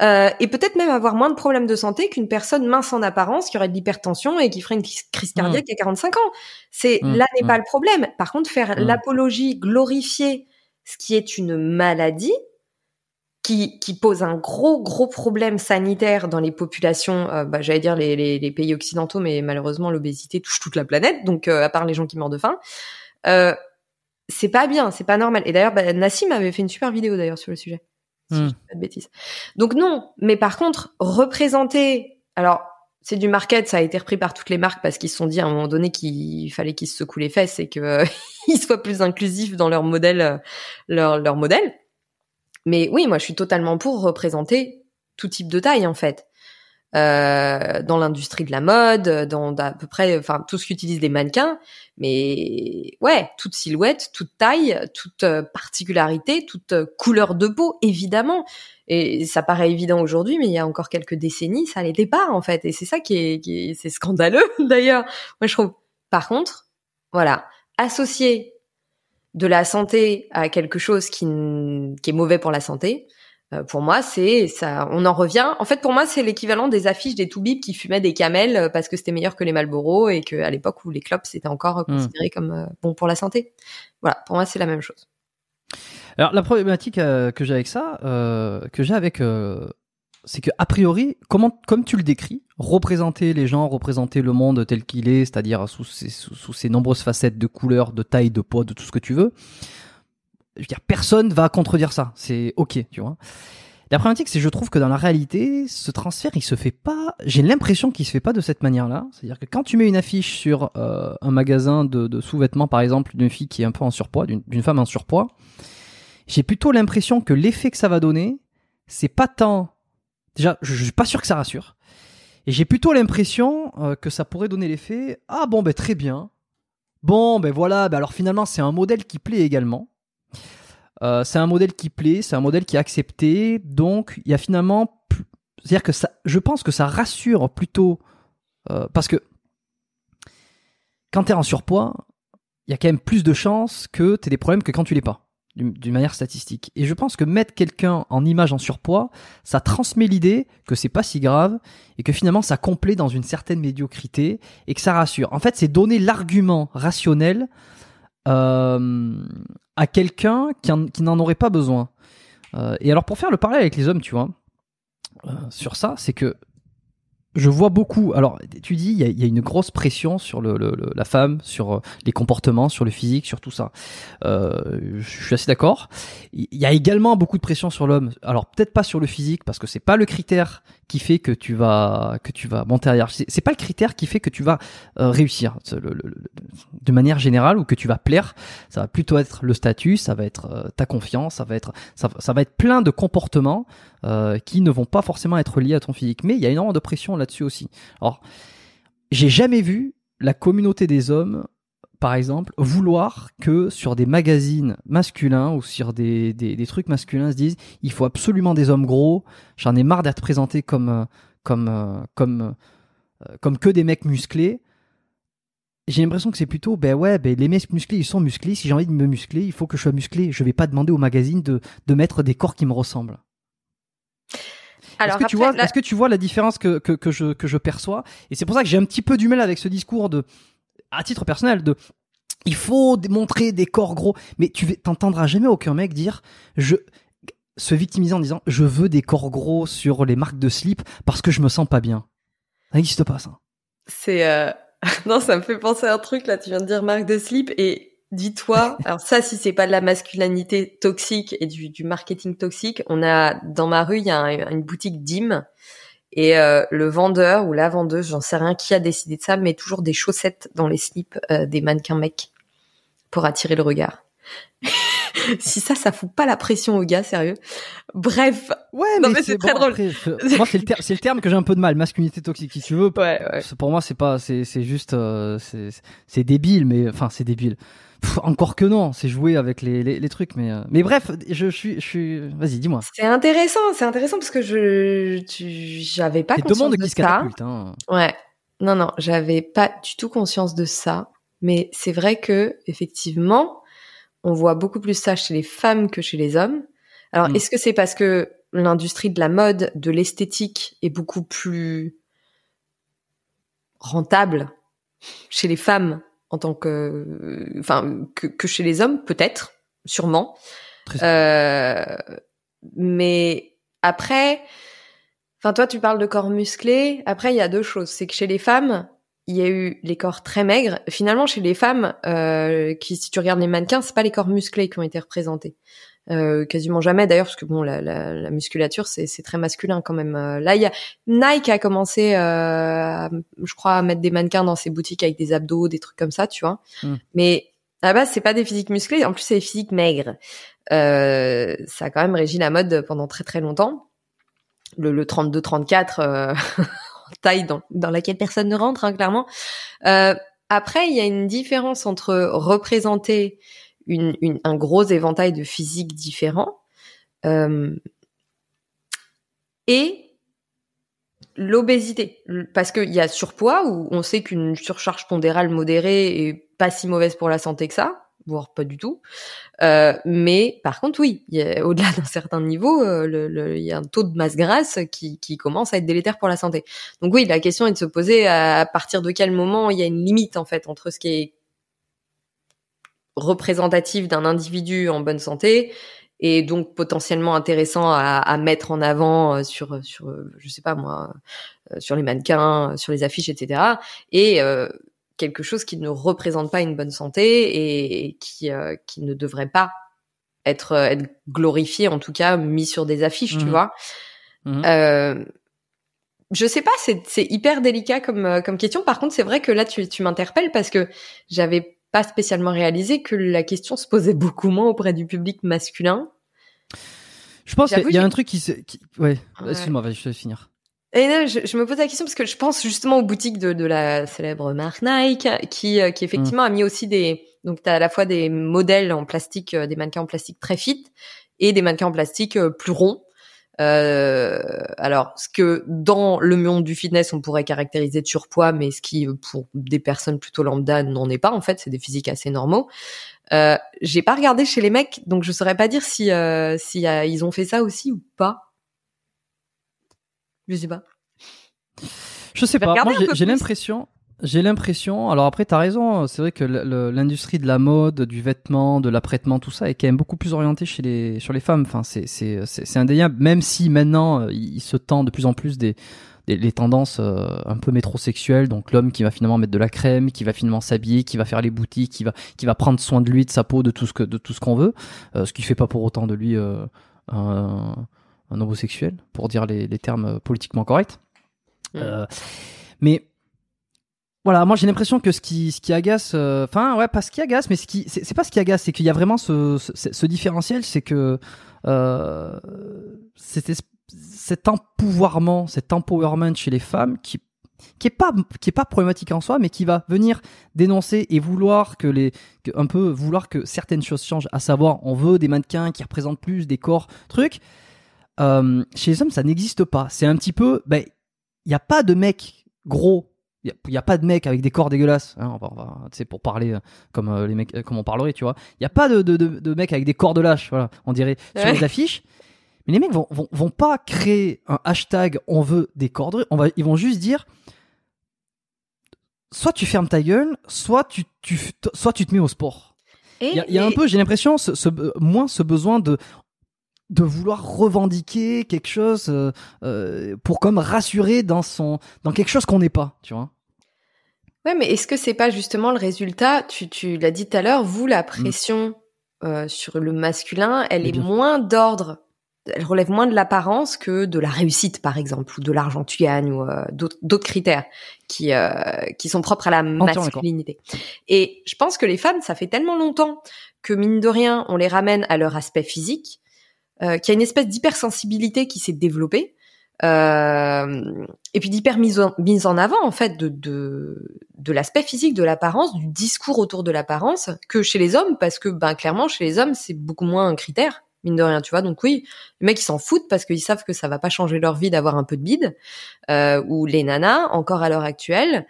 euh, et peut-être même avoir moins de problèmes de santé qu'une personne mince en apparence qui aurait de l'hypertension et qui ferait une crise cardiaque mmh. à 45 ans. C'est mmh, là n'est mmh. pas le problème. Par contre, faire l'apologie, glorifier ce qui est une maladie qui, qui pose un gros gros problème sanitaire dans les populations, euh, bah, j'allais dire les, les, les, pays occidentaux, mais malheureusement l'obésité touche toute la planète, donc euh, à part les gens qui meurent de faim. Euh, c'est pas bien, c'est pas normal. Et d'ailleurs, bah, Nassim avait fait une super vidéo d'ailleurs sur le sujet si hmm. pas de bêtises. Donc non, mais par contre, représenter, alors c'est du market, ça a été repris par toutes les marques parce qu'ils se sont dit à un moment donné qu'il fallait qu'ils se secouent les fesses et qu'ils soient plus inclusifs dans leur modèle, leur, leur modèle. Mais oui, moi je suis totalement pour représenter tout type de taille en fait. Euh, dans l'industrie de la mode, dans à peu près, enfin tout ce qu'utilisent les mannequins. Mais ouais, toute silhouette, toute taille, toute euh, particularité, toute euh, couleur de peau, évidemment. Et ça paraît évident aujourd'hui, mais il y a encore quelques décennies, ça l'était pas en fait. Et c'est ça qui est, qui est c'est scandaleux d'ailleurs. Moi je trouve. Par contre, voilà, associer de la santé à quelque chose qui, qui est mauvais pour la santé, pour moi, c'est ça. On en revient. En fait, pour moi, c'est l'équivalent des affiches des Toubib qui fumaient des camels euh, parce que c'était meilleur que les Marlboro et qu'à l'époque où les clopes c'était encore hmm. considéré comme euh, bon pour la santé. Voilà, pour moi, c'est la même chose. Alors la problématique que j'ai avec ça, que j'ai avec, c'est que a priori, comment, comme tu le décris, représenter les gens, représenter le monde tel qu'il est, c'est-à-dire sous ses, sous ses nombreuses facettes de couleurs, de taille, de poids, de tout ce que tu veux je veux dire, personne va contredire ça. C'est ok, tu vois. La problématique, c'est je trouve que dans la réalité, ce transfert, il se fait pas. J'ai l'impression qu'il se fait pas de cette manière-là. C'est-à-dire que quand tu mets une affiche sur euh, un magasin de, de sous-vêtements, par exemple, d'une fille qui est un peu en surpoids, d'une femme en surpoids, j'ai plutôt l'impression que l'effet que ça va donner, c'est pas tant. Déjà, je, je suis pas sûr que ça rassure. Et j'ai plutôt l'impression euh, que ça pourrait donner l'effet ah bon ben très bien. Bon ben voilà, ben alors finalement c'est un modèle qui plaît également. Euh, c'est un modèle qui plaît, c'est un modèle qui est accepté, donc il y a finalement, c'est-à-dire que je pense que ça rassure plutôt Euh, parce que quand tu es en surpoids, il y a quand même plus de chances que tu aies des problèmes que quand tu l'es pas, d'une manière statistique. Et je pense que mettre quelqu'un en image en surpoids, ça transmet l'idée que c'est pas si grave et que finalement ça complète dans une certaine médiocrité et que ça rassure. En fait, c'est donner l'argument rationnel euh, à quelqu'un qui, qui n'en aurait pas besoin. Euh, et alors pour faire le parallèle avec les hommes, tu vois, euh, sur ça, c'est que je vois beaucoup. Alors, tu dis, il y a, une grosse pression sur le, la femme, sur euh, les comportements, sur le physique, sur tout ça. Euh, je suis assez d'accord. Il y a également beaucoup de pression sur l'homme. Alors, peut-être pas sur le physique, parce que c'est pas le critère qui fait que tu vas que tu vas monter à C'est pas le critère qui fait que tu vas euh, réussir de manière générale ou que tu vas plaire. Ça va plutôt être le statut, ça va être euh, ta confiance, ça va être ça va être plein de comportements euh, qui ne vont pas forcément être liés à ton physique. Mais il y a énormément de pression là-dessus aussi. Alors, j'ai jamais vu la communauté des hommes, par exemple, vouloir que sur des magazines masculins ou sur des, des, des trucs masculins se disent il faut absolument des hommes gros. J'en ai marre d'être présenté comme euh, comme euh, comme comme que des mecs musclés j'ai l'impression que c'est plutôt, ben ouais, ben les mecs musclés, ils sont musclés. Si j'ai envie de me muscler, il faut que je sois musclé. Je vais pas demander au magazine de, de mettre des corps qui me ressemblent. Est-ce que, tu vois, est-ce que tu vois la différence que, que, que, je, que je perçois? Et c'est pour ça que j'ai un petit peu du mal avec ce discours de, à titre personnel, de il faut montrer des corps gros. Mais tu t'entendras jamais aucun mec dire je se victimiser en disant je veux des corps gros sur les marques de slip parce que je me sens pas bien. Ça n'existe pas ça. C'est euh... non, ça me fait penser à un truc là. Tu viens de dire marque de slip et dis-toi, alors ça, si c'est pas de la masculinité toxique et du, du, marketing toxique, on a dans ma rue, il y a une boutique Dim et euh, le vendeur ou la vendeuse, j'en sais rien qui a décidé de ça, met toujours des chaussettes dans les slips euh, des mannequins mecs pour attirer le regard. si ça, ça fout pas la pression aux gars, sérieux. Bref. Ouais, mais, c'est très drôle. moi, c'est le, le, terme que j'ai un peu de mal, masculinité toxique, si tu veux. Ouais, ouais. Pour moi, c'est pas, c'est, juste, euh, c'est débile, mais enfin, c'est débile encore que non, c'est jouer avec les, les, les, trucs, mais euh, mais bref, je, suis je suis. Vas-y, dis-moi. C'est intéressant, c'est intéressant parce que je j'avais pas conscience de, de ça. Hein. Ouais, non non, j'avais pas du tout conscience de ça, mais c'est vrai que effectivement, on voit beaucoup plus ça chez les femmes que chez les hommes. Alors, hmm. est-ce que c'est parce que l'industrie de la mode, de l'esthétique est beaucoup plus rentable chez les femmes en tant que, enfin, que, chez les hommes, peut-être, sûrement. Euh, mais après, enfin, toi, tu parles de corps musclés. Après, il y a deux choses. C'est que chez les femmes, il y a eu les corps très maigres. Finalement, chez les femmes, euh, qui, si tu regardes les mannequins, c'est pas les corps musclés qui ont été représentés. Euh, quasiment jamais d'ailleurs parce que bon la, la, la musculature c'est très masculin quand même. Euh, là il y a Nike a commencé euh, je crois à mettre des mannequins dans ses boutiques avec des abdos des trucs comme ça tu vois. Hmm. mais à la base c'est pas des physiques musclés en plus c'est des physiques maigres. Euh, ça a quand même régi la mode pendant très très longtemps. Le, le 32 34 euh, taille dans, dans laquelle personne ne rentre hein, clairement. Après il y a une différence entre représenter un gros éventail de physiques différents. Euh, et l'obésité, parce qu'il y a surpoids où on sait qu'une surcharge pondérale modérée est pas si mauvaise pour la santé que ça, voire pas du tout. Euh, mais par contre, oui, au-delà d'un certain niveau, euh, il y a un taux de masse grasse qui, qui, commence à être délétère pour la santé. Donc oui, la question est de se poser à partir de quel moment il y a une limite en fait entre ce qui est représentatif d'un individu en bonne santé et donc potentiellement intéressant à, à mettre en avant euh, sur sur je sais pas moi euh, sur les mannequins sur les affiches etc et euh, quelque chose qui ne représente pas une bonne santé et, qui qui ne devrait pas être être glorifié en tout cas mis sur des affiches tu mmh. vois mmh. Euh, je sais pas, c'est, c'est hyper délicat comme, comme question. Par contre, c'est vrai que là, tu, tu m'interpelles parce que j'avais pas spécialement réalisé que la question se posait beaucoup moins auprès du public masculin. Je pense qu'il y a un truc qui se... Qui... Ouais, excuse-moi, je vais finir. Et je, me pose la question parce que je pense justement aux boutiques de, de la célèbre marque Nike qui, euh, qui effectivement a mis aussi des... Donc, tu as à la fois des modèles en plastique, euh, des mannequins en plastique très fit et des mannequins en plastique euh, plus ronds. Euh, alors, ce que dans le monde du fitness on pourrait caractériser de surpoids, mais ce qui pour des personnes plutôt lambda n'en est pas en fait, c'est des physiques assez normaux. Euh, j'ai pas regardé chez les mecs, donc je saurais pas dire si euh, si euh, ils ont fait ça aussi ou pas. Je sais pas. Je sais pas. Moi, j'ai- l'impression. J'ai l'impression. Alors après, t'as raison. C'est vrai que l'industrie de la mode, du vêtement, de l'apprêtement, tout ça est quand même beaucoup plus orienté chez les sur les femmes. Enfin, c'est c'est c'est c'est indéniable. Même si maintenant, euh, il se tend de plus en plus des des les tendances euh, un peu métrosexuelles. Donc l'homme qui va finalement mettre de la crème, qui va finalement s'habiller, qui va faire les boutiques, qui va qui va prendre soin de lui, de sa peau, de tout ce que de tout ce qu'on veut. Euh, ce qui fait pas pour autant de lui euh, un, un homosexuel, pour dire les, les termes politiquement corrects. Euh, mais voilà, moi j'ai l'impression que ce qui, ce qui agace, euh, enfin ouais, pas ce qui agace, mais ce qui, c'est pas ce qui agace, c'est qu'il y a vraiment ce, ce, ce différentiel, c'est que euh, cet, cet empouvoirment, cet empowerment chez les femmes qui qui est pas qui est pas problématique en soi, mais qui va venir dénoncer et vouloir que les que, un peu vouloir que certaines choses changent, à savoir on veut des mannequins qui représentent plus des corps, trucs. Euh, chez les hommes, ça n'existe pas. C'est un petit peu, ben, il n'y a pas de mec gros. Il n'y a, pas de mec avec des corps dégueulasses. Hein, on va, on va- pour parler euh, comme euh, les mecs, euh, comme on parlerait, tu vois. Il n'y a pas de, de, de, de mecs avec des corps de lâche, voilà. On dirait sur les affiches. Mais les mecs vont, vont, vont pas créer un hashtag on veut des corps de on va, Ils vont juste dire soit tu fermes ta gueule, soit tu, tu, soit tu te mets au sport. Il y a, il y a un peu, j'ai l'impression, ce, ce- moins ce besoin de de vouloir revendiquer quelque chose euh, euh, pour comme rassurer dans son dans quelque chose qu'on n'est pas, tu vois. Ouais, mais est-ce que c'est pas justement le résultat Tu, tu l'as dit tout à l'heure, vous, la pression euh, sur le masculin, elle Mais est bien. moins d'ordre, elle relève moins de l'apparence que de la réussite, par exemple, ou de l'argent tu gagnes, ou euh, d'autres critères qui euh, qui sont propres à la masculinité. Et je pense que les femmes, ça fait tellement longtemps que mine de rien, on les ramène à leur aspect physique, euh, qu'il y a une espèce d'hypersensibilité qui s'est développée. Euh, et puis d'hyper mise en, mise en avant en fait de de, de l'aspect physique, de l'apparence, du discours autour de l'apparence que chez les hommes parce que ben clairement chez les hommes c'est beaucoup moins un critère mine de rien tu vois donc oui les mecs ils s'en foutent parce qu'ils savent que ça va pas changer leur vie d'avoir un peu de bide euh, ou les nanas encore à l'heure actuelle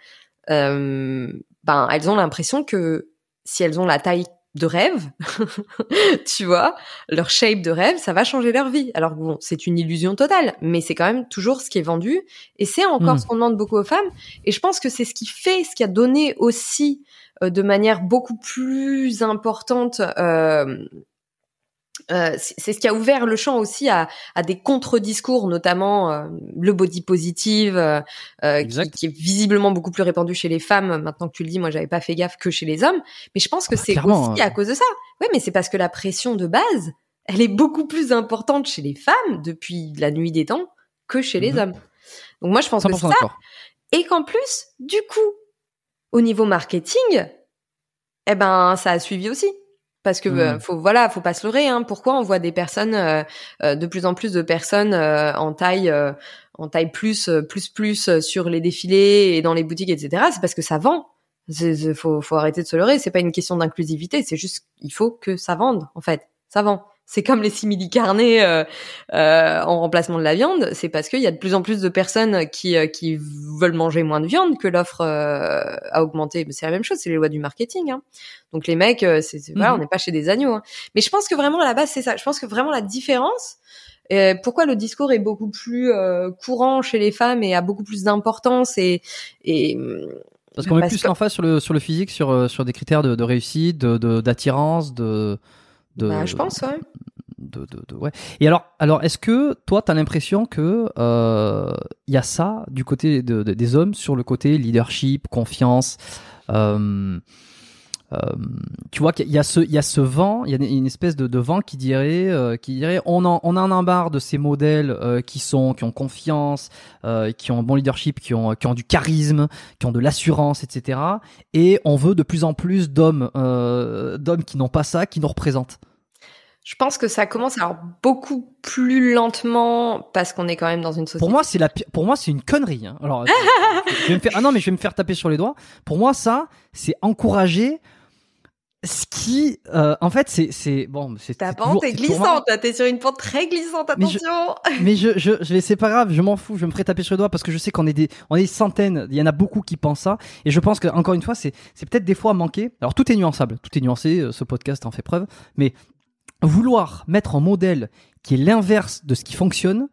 euh, ben elles ont l'impression que si elles ont la taille de rêve, tu vois, leur shape de rêve, ça va changer leur vie. Alors bon, c'est une illusion totale, mais c'est quand même toujours ce qui est vendu, et c'est encore Mm. ce qu'on demande beaucoup aux femmes. Et je pense que c'est ce qui fait, ce qui a donné aussi euh, de manière beaucoup plus importante. Euh, euh, c'est ce qui a ouvert le champ aussi à, à des contre-discours, notamment euh, le body positive, euh, euh, qui, qui est visiblement beaucoup plus répandu chez les femmes. Maintenant que tu le dis, moi j'avais pas fait gaffe que chez les hommes, mais je pense que Ah c'est aussi euh. à cause de ça. Ouais, mais c'est parce que la pression de base, elle est beaucoup plus importante chez les femmes depuis la nuit des temps que chez les Mhm. hommes. Donc moi je pense que 100% ça, et qu'en plus, du coup, au niveau marketing, eh ben, ça a suivi aussi. Parce que Mm. euh, faut voilà, faut pas se leurrer. Hein. Pourquoi on voit des personnes, euh, euh, de plus en plus de personnes euh, en taille, euh, en taille plus, euh, plus, plus sur les défilés et dans les boutiques, etc. C'est parce que ça vend. C'est- faut, faut arrêter de se leurrer. C'est pas une question d'inclusivité. C'est juste, il faut que ça vende. En fait, ça vend. C'est comme les simili carnés euh, euh, en remplacement de la viande. C'est parce qu'il y a de plus en plus de personnes qui euh, qui veulent manger moins de viande que l'offre euh, a augmenté. Mais c'est la même chose. C'est les lois du marketing. Hein. Donc les mecs, euh, c'est, c'est- voilà, Mhm. on n'est pas chez des agneaux. hein. Mais je pense que vraiment à la base c'est ça. Je pense que vraiment la différence. euh, pourquoi le discours est beaucoup plus euh, courant chez les femmes et a beaucoup plus d'importance et et Parce qu'on met plus que- l'emphase sur le sur le physique, sur sur des critères de, de réussite, de de- d'attirance, de, de bah, je pense ouais. de, de, de- ouais. Et alors, alors est-ce que toi, tu as l'impression que euh, il y a ça du côté de, de- des hommes sur le côté leadership, confiance euh, euh, tu vois qu'il y a ce il y a ce vent, il y a une espèce de, de vent qui dirait euh, qui dirait on en on en a marre de ces modèles euh, qui sont qui ont confiance, euh, qui ont un bon leadership, qui ont qui ont du charisme, qui ont de l'assurance, etc. Et on veut de plus en plus d'hommes euh, d'hommes qui n'ont pas ça, qui nous représentent. Je pense que ça commence alors beaucoup plus lentement parce qu'on est quand même dans une société. Pour moi, c'est la pour moi c'est une connerie. hein. Alors, je vais me faire ah non mais je vais me faire taper sur les doigts. Pour moi, ça c'est encourager ce qui, euh, en fait, c'est, c'est bon, c'est. Ta pente est glissante, là, t'es sur une pente très glissante, Mais je- attention. mais je, je, je c'est pas grave, je m'en fous, je me ferai taper sur les doigts parce que je sais qu'on est des, on est des centaines, il y en a beaucoup qui pensent ça, et je pense que encore une fois, c'est, c'est peut-être des fois manqué. Alors tout est nuançable, tout est nuancé, euh, ce podcast en fait preuve, mais vouloir mettre un modèle qui est l'inverse de ce qui fonctionne,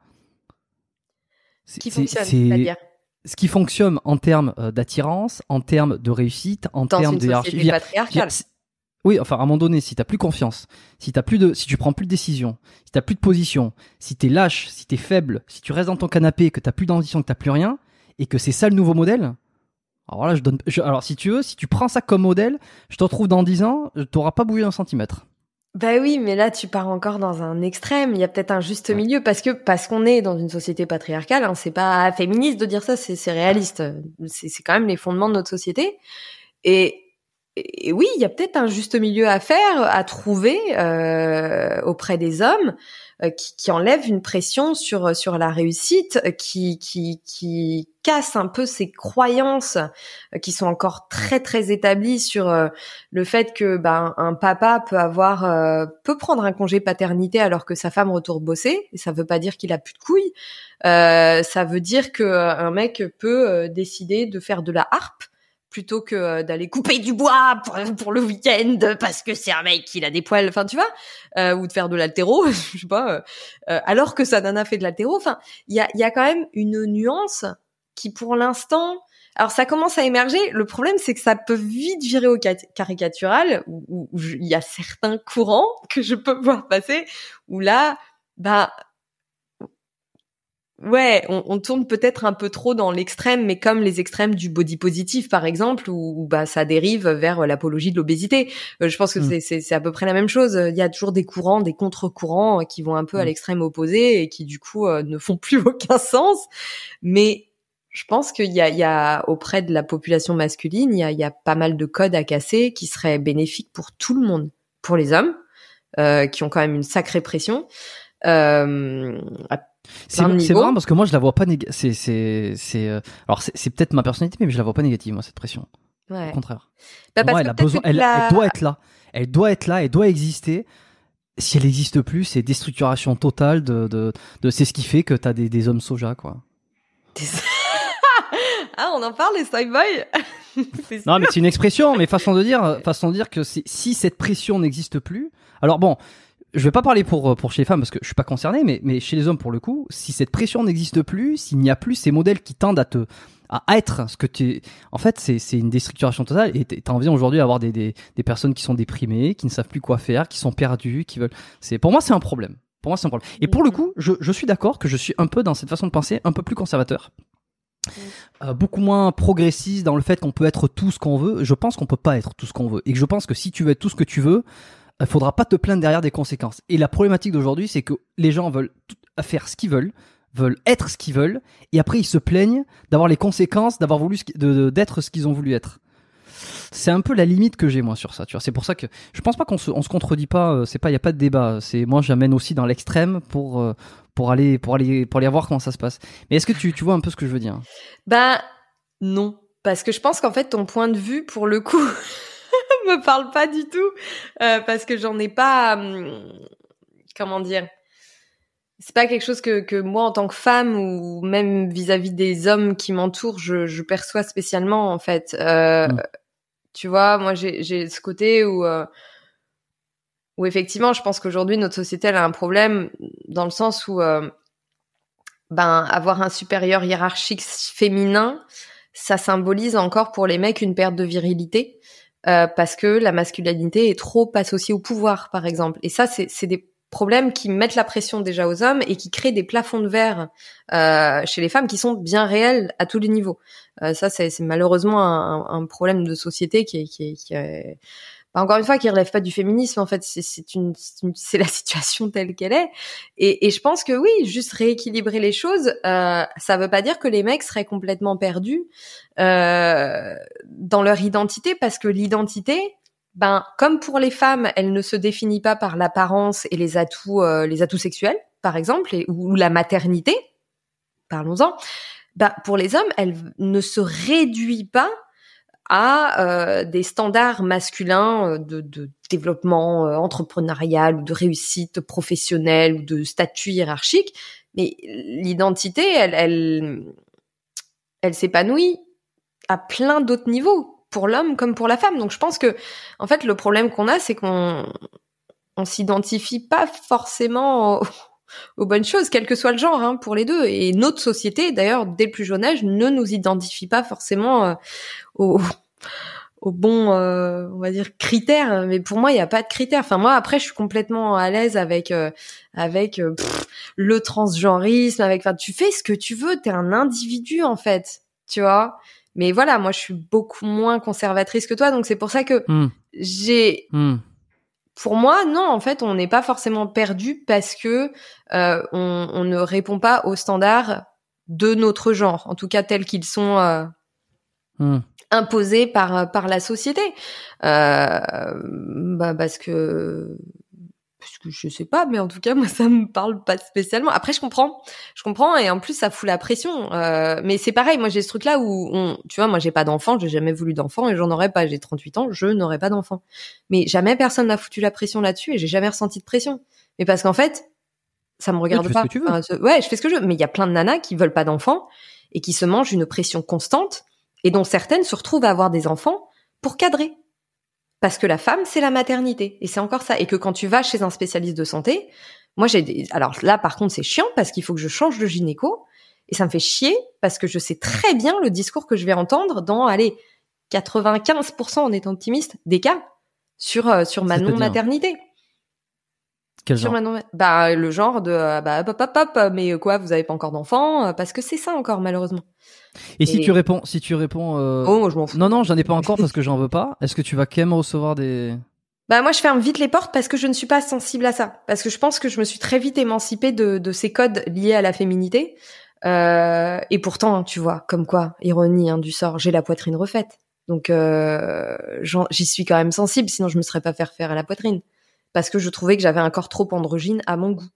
Ce qui fonctionne, c'est- c'est-à-dire ce qui fonctionne en termes euh, d'attirance, en termes de réussite, en termes de hiérarchie. Oui, enfin, à un moment donné, si t'as plus confiance, si t'as plus de, si tu prends plus de décisions, si t'as plus de position, si t'es lâche, si t'es faible, si tu restes dans ton canapé, que t'as plus d'ambition, que t'as plus rien, et que c'est ça le nouveau modèle. Alors là, je donne, je- alors si tu veux, si tu prends ça comme modèle, je te retrouve dans 10 ans, t'auras pas bougé un centimètre. Bah oui, mais là tu pars encore dans un extrême. Il y a peut-être un juste milieu parce que parce qu'on est dans une société patriarcale. Hein, c'est pas féministe de dire ça, c'est réaliste. C'est c'est quand même les fondements de notre société. Et, et oui, il y a peut-être un juste milieu à faire, à trouver euh, auprès des hommes euh, qui, qui enlève une pression sur sur la réussite, qui qui qui casse un peu ces croyances euh, qui sont encore très très établies sur euh, le fait que ben un papa peut avoir euh, peut prendre un congé paternité alors que sa femme retourne bosser. Ça veut pas dire qu'il a plus de couilles. Euh, ça veut dire que un mec peut décider de faire de la harpe plutôt que euh, d'aller couper du bois pour, pour le week-end parce que c'est un mec qui a des poils enfin tu vois euh, ou de faire de l'altéro je sais pas euh, euh, alors que sa nana fait de l'altéro enfin il y a y a quand même une nuance qui pour l'instant alors ça commence à émerger. Le problème, c'est que ça peut vite virer au cat- caricatural, où il y a certains courants que je peux voir passer, où là, bah, ouais, on, on tourne peut-être un peu trop dans l'extrême, mais comme les extrêmes du body positif, par exemple, où, où, bah ça dérive vers l'apologie de l'obésité. Euh, je pense que Mm. c'est- à peu près la même chose. Il y a toujours des courants, des contre-courants euh, qui vont un peu à Mm. l'extrême opposé et qui du coup euh, ne font plus aucun sens. Mais je pense qu'il y a, il y a auprès de la population masculine, il y a, il y a pas mal de codes à casser qui seraient bénéfiques pour tout le monde, pour les hommes euh, qui ont quand même une sacrée pression. Euh, C'est marrant parce que moi je la vois pas négative. C'est, c'est, c'est, euh, alors c'est, peut-être ma personnalité, mais je la vois pas négative, moi, cette pression. ouais. Au contraire. Bah, moi, elle que a peut-être besoin, que elle, la- elle doit être là. Elle doit être là, elle doit exister. Si elle n'existe plus, c'est déstructuration totale de, de, de c'est ce qui fait que t'as des, des hommes soja, quoi. ah, on en parle les soy boys. C'est Non, mais c'est une expression, mais façon de dire, façon de dire que si cette pression n'existe plus, alors bon, je vais pas parler pour, pour chez les femmes parce que je suis pas concerné, mais, mais chez les hommes pour le coup, si cette pression n'existe plus, s'il n'y a plus ces modèles qui tendent à te, à être ce que tu en fait, c'est, c'est une déstructuration totale et t'as envie aujourd'hui d'avoir des, des, des personnes qui sont déprimées, qui ne savent plus quoi faire, qui sont perdues, qui veulent, c'est, pour moi, c'est un problème. Pour moi, c'est un problème. Et pour le coup, je, je suis d'accord que je suis un peu dans cette façon de penser un peu plus conservateur. Euh, beaucoup moins progressiste dans le fait qu'on peut être tout ce qu'on veut. Je pense qu'on peut pas être tout ce qu'on veut. Et que je pense que si tu veux être tout ce que tu veux, il faudra pas te plaindre derrière des conséquences. Et la problématique d'aujourd'hui, c'est que les gens veulent faire ce qu'ils veulent, veulent être ce qu'ils veulent, et après ils se plaignent d'avoir les conséquences, d'avoir voulu d'être ce qu'ils ont voulu être. C'est un peu la limite que j'ai moi sur ça. Tu vois, c'est pour ça que je pense pas qu'on se, on se contredit pas. euh, C'est pas, il y a pas de débat. C'est moi j'amène aussi dans l'extrême pour euh, pour aller pour aller pour aller voir comment ça se passe. Mais est-ce que tu, tu vois un peu ce que je veux dire? Ben non, parce que je pense qu'en fait ton point de vue, pour le coup, me parle pas du tout, euh, parce que j'en ai pas, hum, comment dire, c'est pas quelque chose que, que moi en tant que femme ou même vis-à-vis des hommes qui m'entourent, je, je perçois spécialement en fait. Euh, Mm. Tu vois, moi j'ai j'ai ce côté où euh, où effectivement, je pense qu'aujourd'hui notre société elle a un problème dans le sens où euh, ben avoir un supérieur hiérarchique féminin, ça symbolise encore pour les mecs une perte de virilité euh, parce que la masculinité est trop associée au pouvoir, par exemple. Et ça, c'est des problèmes qui mettent la pression déjà aux hommes et qui créent des plafonds de verre euh, chez les femmes qui sont bien réels à tous les niveaux. Euh, ça, c'est malheureusement un, un problème de société qui est, qui est, qui est- bah, encore une fois, qui relève pas du féminisme. En fait, c'est la situation telle qu'elle est. Et, et je pense que oui, juste rééquilibrer les choses, euh, ça veut pas dire que les mecs seraient complètement perdus euh, dans leur identité, parce que l'identité, ben comme pour les femmes, elle ne se définit pas par l'apparence et les atouts, euh, les atouts sexuels, par exemple, ou, ou la maternité. Parlons-en. Ben, pour les hommes, elle ne se réduit pas à euh, des standards masculins euh, de, de développement euh, entrepreneurial ou de réussite professionnelle ou de statut hiérarchique. Mais l'identité, elle, elle, elle s'épanouit à plein d'autres niveaux pour l'homme comme pour la femme. Donc je pense que en fait le problème qu'on a c'est qu'on on s'identifie pas forcément aux, aux, bonnes choses, quel que soit le genre hein, pour les deux. Et notre société d'ailleurs dès le plus jeune âge ne nous identifie pas forcément euh, aux au bon, euh, on va dire critères. Mais pour moi, il n'y a pas de critères. Enfin moi, après, je suis complètement à l'aise avec euh, avec euh, pff, le transgenrisme. Avec, enfin, tu fais ce que tu veux. T'es un individu en fait, tu vois. Mais voilà, moi, je suis beaucoup moins conservatrice que toi, donc c'est pour ça que Hmm. j'ai Hmm. Pour moi, non, en fait, on n'est pas forcément perdu parce que euh, on, on ne répond pas aux standards de notre genre, en tout cas tels qu'ils sont euh, Hmm. imposés par par la société. Euh, bah parce que parce que je sais pas, mais en tout cas moi ça me parle pas spécialement. Après je comprends, je comprends et en plus ça fout la pression. Euh, mais c'est pareil, moi j'ai ce truc là où on, tu vois, moi j'ai pas d'enfant, j'ai jamais voulu d'enfant et j'en aurais pas. J'ai 38 ans, je n'aurais pas d'enfant. Mais jamais personne m'a foutu la pression là-dessus et j'ai jamais ressenti de pression. Mais parce qu'en fait ça me regarde tu fais pas. ce que tu veux. Enfin, ouais, je fais ce que je veux. Mais il y a plein de nanas qui veulent pas d'enfants et qui se mangent une pression constante et dont certaines se retrouvent à avoir des enfants pour cadrer. Parce que la femme, c'est la maternité. Et c'est encore ça. Et que quand tu vas chez un spécialiste de santé, moi j'ai des... Alors là, par contre, c'est chiant parce qu'il faut que je change de gynéco. Et ça me fait chier parce que je sais très bien le discours que je vais entendre dans, allez, 95% en étant optimiste des cas sur, euh, sur ma non-maternité. Quel Sur genre ma non- bah, le genre de, euh, bah, hop, hop, hop, mais quoi, vous avez pas encore d'enfant? Euh, Parce que c'est ça encore, malheureusement. Et si tu réponds, si tu réponds, euh, Oh, moi, je m'en fous. non non, j'en ai pas encore parce que j'en veux pas. Est-ce que tu vas quand même recevoir des Bah moi je ferme vite les portes parce que je ne suis pas sensible à ça. Parce que je pense que je me suis très vite émancipée de, de ces codes liés à la féminité. Euh, et pourtant, tu vois, comme quoi, ironie hein, du sort, j'ai la poitrine refaite. Donc euh, j'y suis quand même sensible, sinon je me serais pas faire faire à la poitrine. Parce que je trouvais que j'avais un corps trop androgyne à mon goût.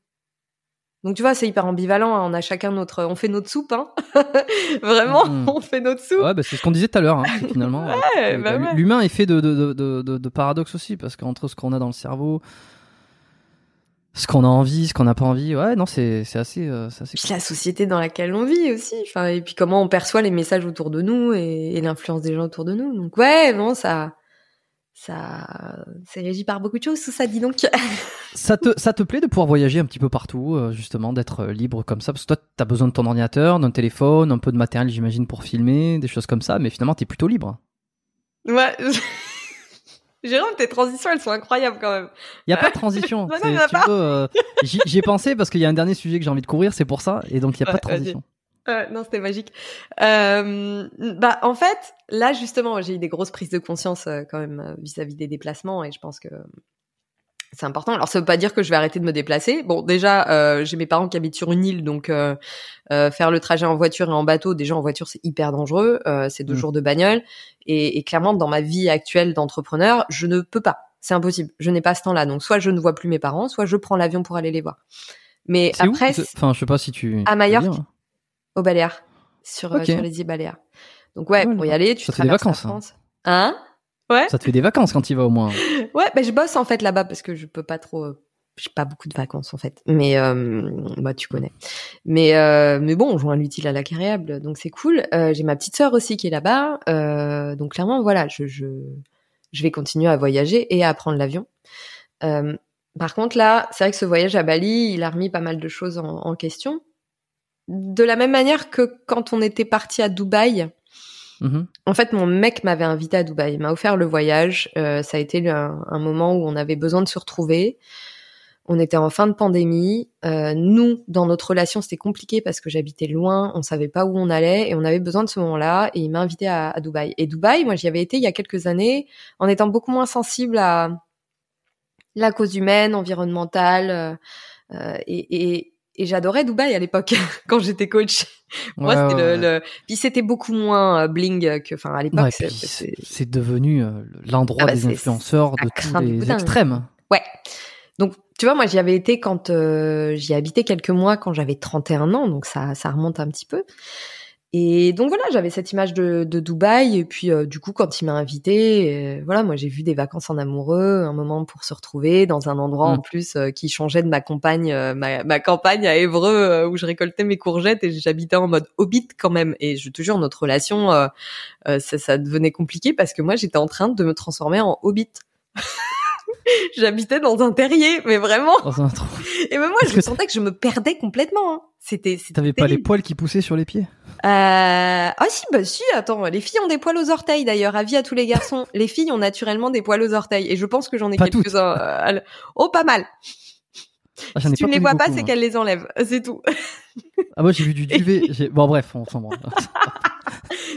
Donc tu vois, c'est hyper ambivalent. hein. On a chacun notre, on fait notre soupe, hein. Vraiment, Mhm. on fait notre soupe. Ouais, bah, c'est ce qu'on disait tout à l'heure. Hein, finalement, Ouais, euh, bah ouais. l'humain est fait de, de, de, de, de- de paradoxes aussi parce qu'entre ce qu'on a dans le cerveau, ce qu'on a envie, ce qu'on n'a pas envie, ouais, non, c'est c'est assez, euh, assez puis la société dans laquelle on vit aussi enfin et puis comment on perçoit les messages autour de nous et, et l'influence des gens autour de nous donc ouais non ça ça c'est régi par beaucoup de choses tout ça dis donc Ça te, ça te plaît de pouvoir voyager un petit peu partout, euh, justement, d'être euh, libre comme ça? Parce que toi, t'as besoin de ton ordinateur, d'un téléphone, un peu de matériel, j'imagine, pour filmer, des choses comme ça, mais finalement, t'es plutôt libre. ouais Jérôme tes transitions elles sont incroyables quand même Il n'y a pas de transition. Si tu euh, j'y j'y ai pensé parce qu'il y a un dernier sujet que j'ai envie de couvrir, c'est pour ça, et donc il n'y a Ouais, pas de transition. Ouais, non, c'était magique. Euh, bah, en fait, là, justement, j'ai eu des grosses prises de conscience euh, quand même euh, vis-à-vis des déplacements et je pense que c'est important. Alors, ça veut pas dire que je vais arrêter de me déplacer. Bon, déjà, euh, j'ai mes parents qui habitent sur une île, donc euh, euh, faire le trajet en voiture et en bateau, déjà en voiture, c'est hyper dangereux. Euh, c'est deux Mm. jours de bagnole et, et clairement, dans ma vie actuelle d'entrepreneur, je ne peux pas. C'est impossible. Je n'ai pas ce temps-là. Donc, soit je ne vois plus mes parents, soit je prends l'avion pour aller les voir. Mais après, Enfin, je sais pas si tu. À tu peux Majorque. dire. au Baléares, sur, euh, Ok. sur les îles Baléares. Donc ouais, Ouais, pour y aller, tu Ça te fait des la vacances, hein. Hein? Ouais, Ça te fait des vacances quand il vas au moins. ouais, bah, je bosse en fait là-bas parce que je peux pas trop. euh, J'ai pas beaucoup de vacances en fait, mais euh, bah tu connais. Mais euh, mais bon, on joint l'utile à l'agréable, donc c'est cool. Euh, J'ai ma petite sœur aussi qui est là-bas, euh, donc clairement voilà, je, je je vais continuer à voyager et à prendre l'avion. Euh, par contre là, c'est vrai que ce voyage à Bali, il a remis pas mal de choses en, en question. De la même manière que quand on était parti à Dubaï, Mhm. en fait, mon mec m'avait invité à Dubaï, il m'a offert le voyage. Euh, ça a été un, un moment où on avait besoin de se retrouver. On était en fin de pandémie. Euh, nous, dans notre relation, c'était compliqué parce que j'habitais loin, on savait pas où on allait et on avait besoin de ce moment-là. Et il m'a invité à, à Dubaï. Et Dubaï, moi, j'y avais été il y a quelques années en étant beaucoup moins sensible à la cause humaine, environnementale. euh, euh, et, et, et j'adorais Dubaï à l'époque quand j'étais coach. Moi, Ouais, c'était ouais, le, le- Puis c'était beaucoup moins euh, bling que, enfin, à l'époque. Ouais, c'est- devenu euh, l'endroit Ah bah, des influenceurs de tous les boudin. extrêmes. Ouais. Donc, tu vois, moi, j'y avais été quand euh, j'y ai habité quelques mois quand j'avais 31 ans, donc ça, ça remonte un petit peu. Et donc voilà, j'avais cette image de, de Dubaï. Et puis du coup, quand il m'a invité, voilà, moi j'ai vu des vacances en amoureux, un moment pour se retrouver dans un endroit en Mm. plus qui changeait de ma campagne, ma, ma campagne à Évreux où je récoltais mes courgettes et j'habitais en mode hobbit quand même. Et je te jure, notre relation, euh, euh, ça, ça devenait compliqué parce que moi j'étais en train de me transformer en hobbit. J'habitais dans un terrier, mais vraiment. Dans un trou. Et même moi, je que sentais que je me perdais complètement. hein. C'était, T'avais pas les poils qui poussaient sur les pieds? Euh... Ah si, bah si, attends, les filles ont des poils aux orteils d'ailleurs, avis à tous les garçons. Les filles ont naturellement des poils aux orteils et je pense que j'en ai quelques-uns. euh, Oh, pas mal. Ah, Si tu ne les vois pas, c'est moi. qu'elles les enlèvent, c'est tout. Ah moi j'ai vu du duvet. Bon bref, on s'en branle.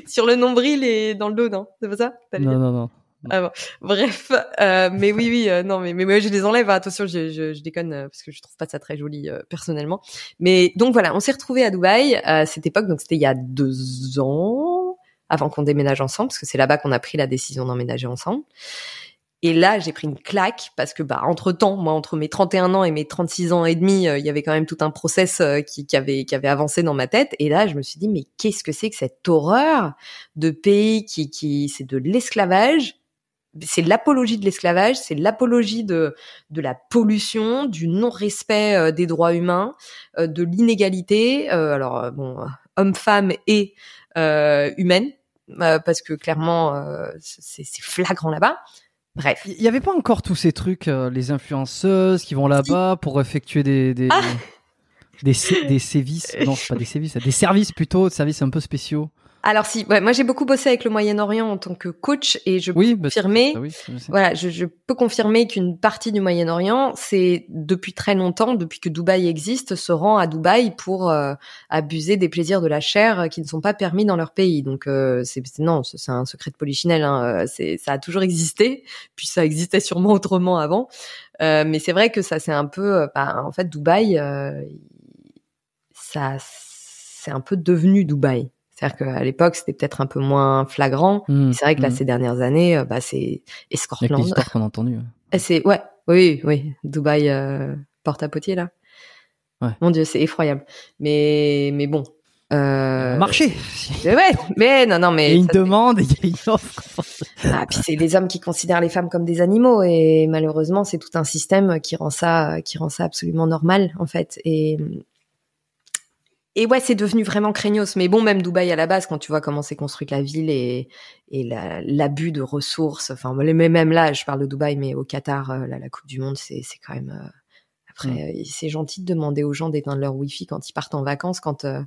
Sur le nombril et dans le dos, non? C'est pas ça? Non non non. Ah bon. Bref, euh, mais oui, oui, euh, non, mais, mais moi je les enlève. hein. Attention, je, je, je déconne euh, parce que je trouve pas ça très joli euh, personnellement. Mais donc voilà, on s'est retrouvés à Dubaï à cette époque, donc c'était il y a deux ans avant qu'on déménage ensemble, parce que c'est là-bas qu'on a pris la décision d'emménager ensemble. Et là, j'ai pris une claque parce que bah entre temps, moi entre mes 31 ans et mes 36 ans et demi, euh, il y avait quand même tout un process euh, qui, qui avait qui avait avancé dans ma tête. Et là, je me suis dit mais qu'est-ce que c'est que cette horreur de pays qui qui c'est de l'esclavage c'est l'apologie de l'esclavage, c'est l'apologie de de la pollution, du non-respect euh, des droits humains, euh, de l'inégalité. euh, alors bon, homme-femme et humaine, parce que clairement c'est flagrant là-bas. Bref. Il y avait pas encore tous ces trucs, les influenceuses qui vont là-bas pour effectuer des des Ah des, sé- des sévices? Non, pas des sévices, des services plutôt, des services un peu spéciaux. Alors si, ouais, moi j'ai beaucoup bossé avec le Moyen-Orient en tant que coach et je Oui, peux bah, confirmer. Oui. Voilà, je, je peux confirmer qu'une partie du Moyen-Orient, c'est depuis très longtemps, depuis que Dubaï existe, se rend à Dubaï pour euh, abuser des plaisirs de la chair euh, qui ne sont pas permis dans leur pays. Donc euh, c'est non, c'est un secret de polichinelle. Hein, euh, c'est ça a toujours existé, puis ça existait sûrement autrement avant. Euh, mais c'est vrai que ça c'est un peu, bah, en fait, Dubaï, euh, ça c'est un peu devenu Dubaï. C'est-à-dire qu'à l'époque, c'était peut-être un peu moins flagrant. Mmh, C'est vrai que là, mmh. ces dernières années, euh, bah, c'est Escortland. l'histoire qu'on a. Et C'est ouais, oui, oui, Dubaï euh, porte à potier là. Ouais. Mon Dieu, c'est effroyable. Mais mais bon. Euh... Marché. mais Ouais, mais non, non, Il y mais a une c'est- demande et il y a une offre. ah, puis c'est des hommes qui considèrent les femmes comme des animaux et malheureusement c'est tout un système qui rend ça qui rend ça absolument normal en fait et et ouais c'est devenu vraiment craignos mais bon même Dubaï à la base quand tu vois comment c'est construite la ville et et la- l'abus de ressources enfin mais même là je parle de Dubaï mais au Qatar euh, là, la Coupe du Monde c'est quand même euh, après Mm. euh, c'est gentil de demander aux gens d'éteindre leur wifi quand ils partent en vacances quand euh,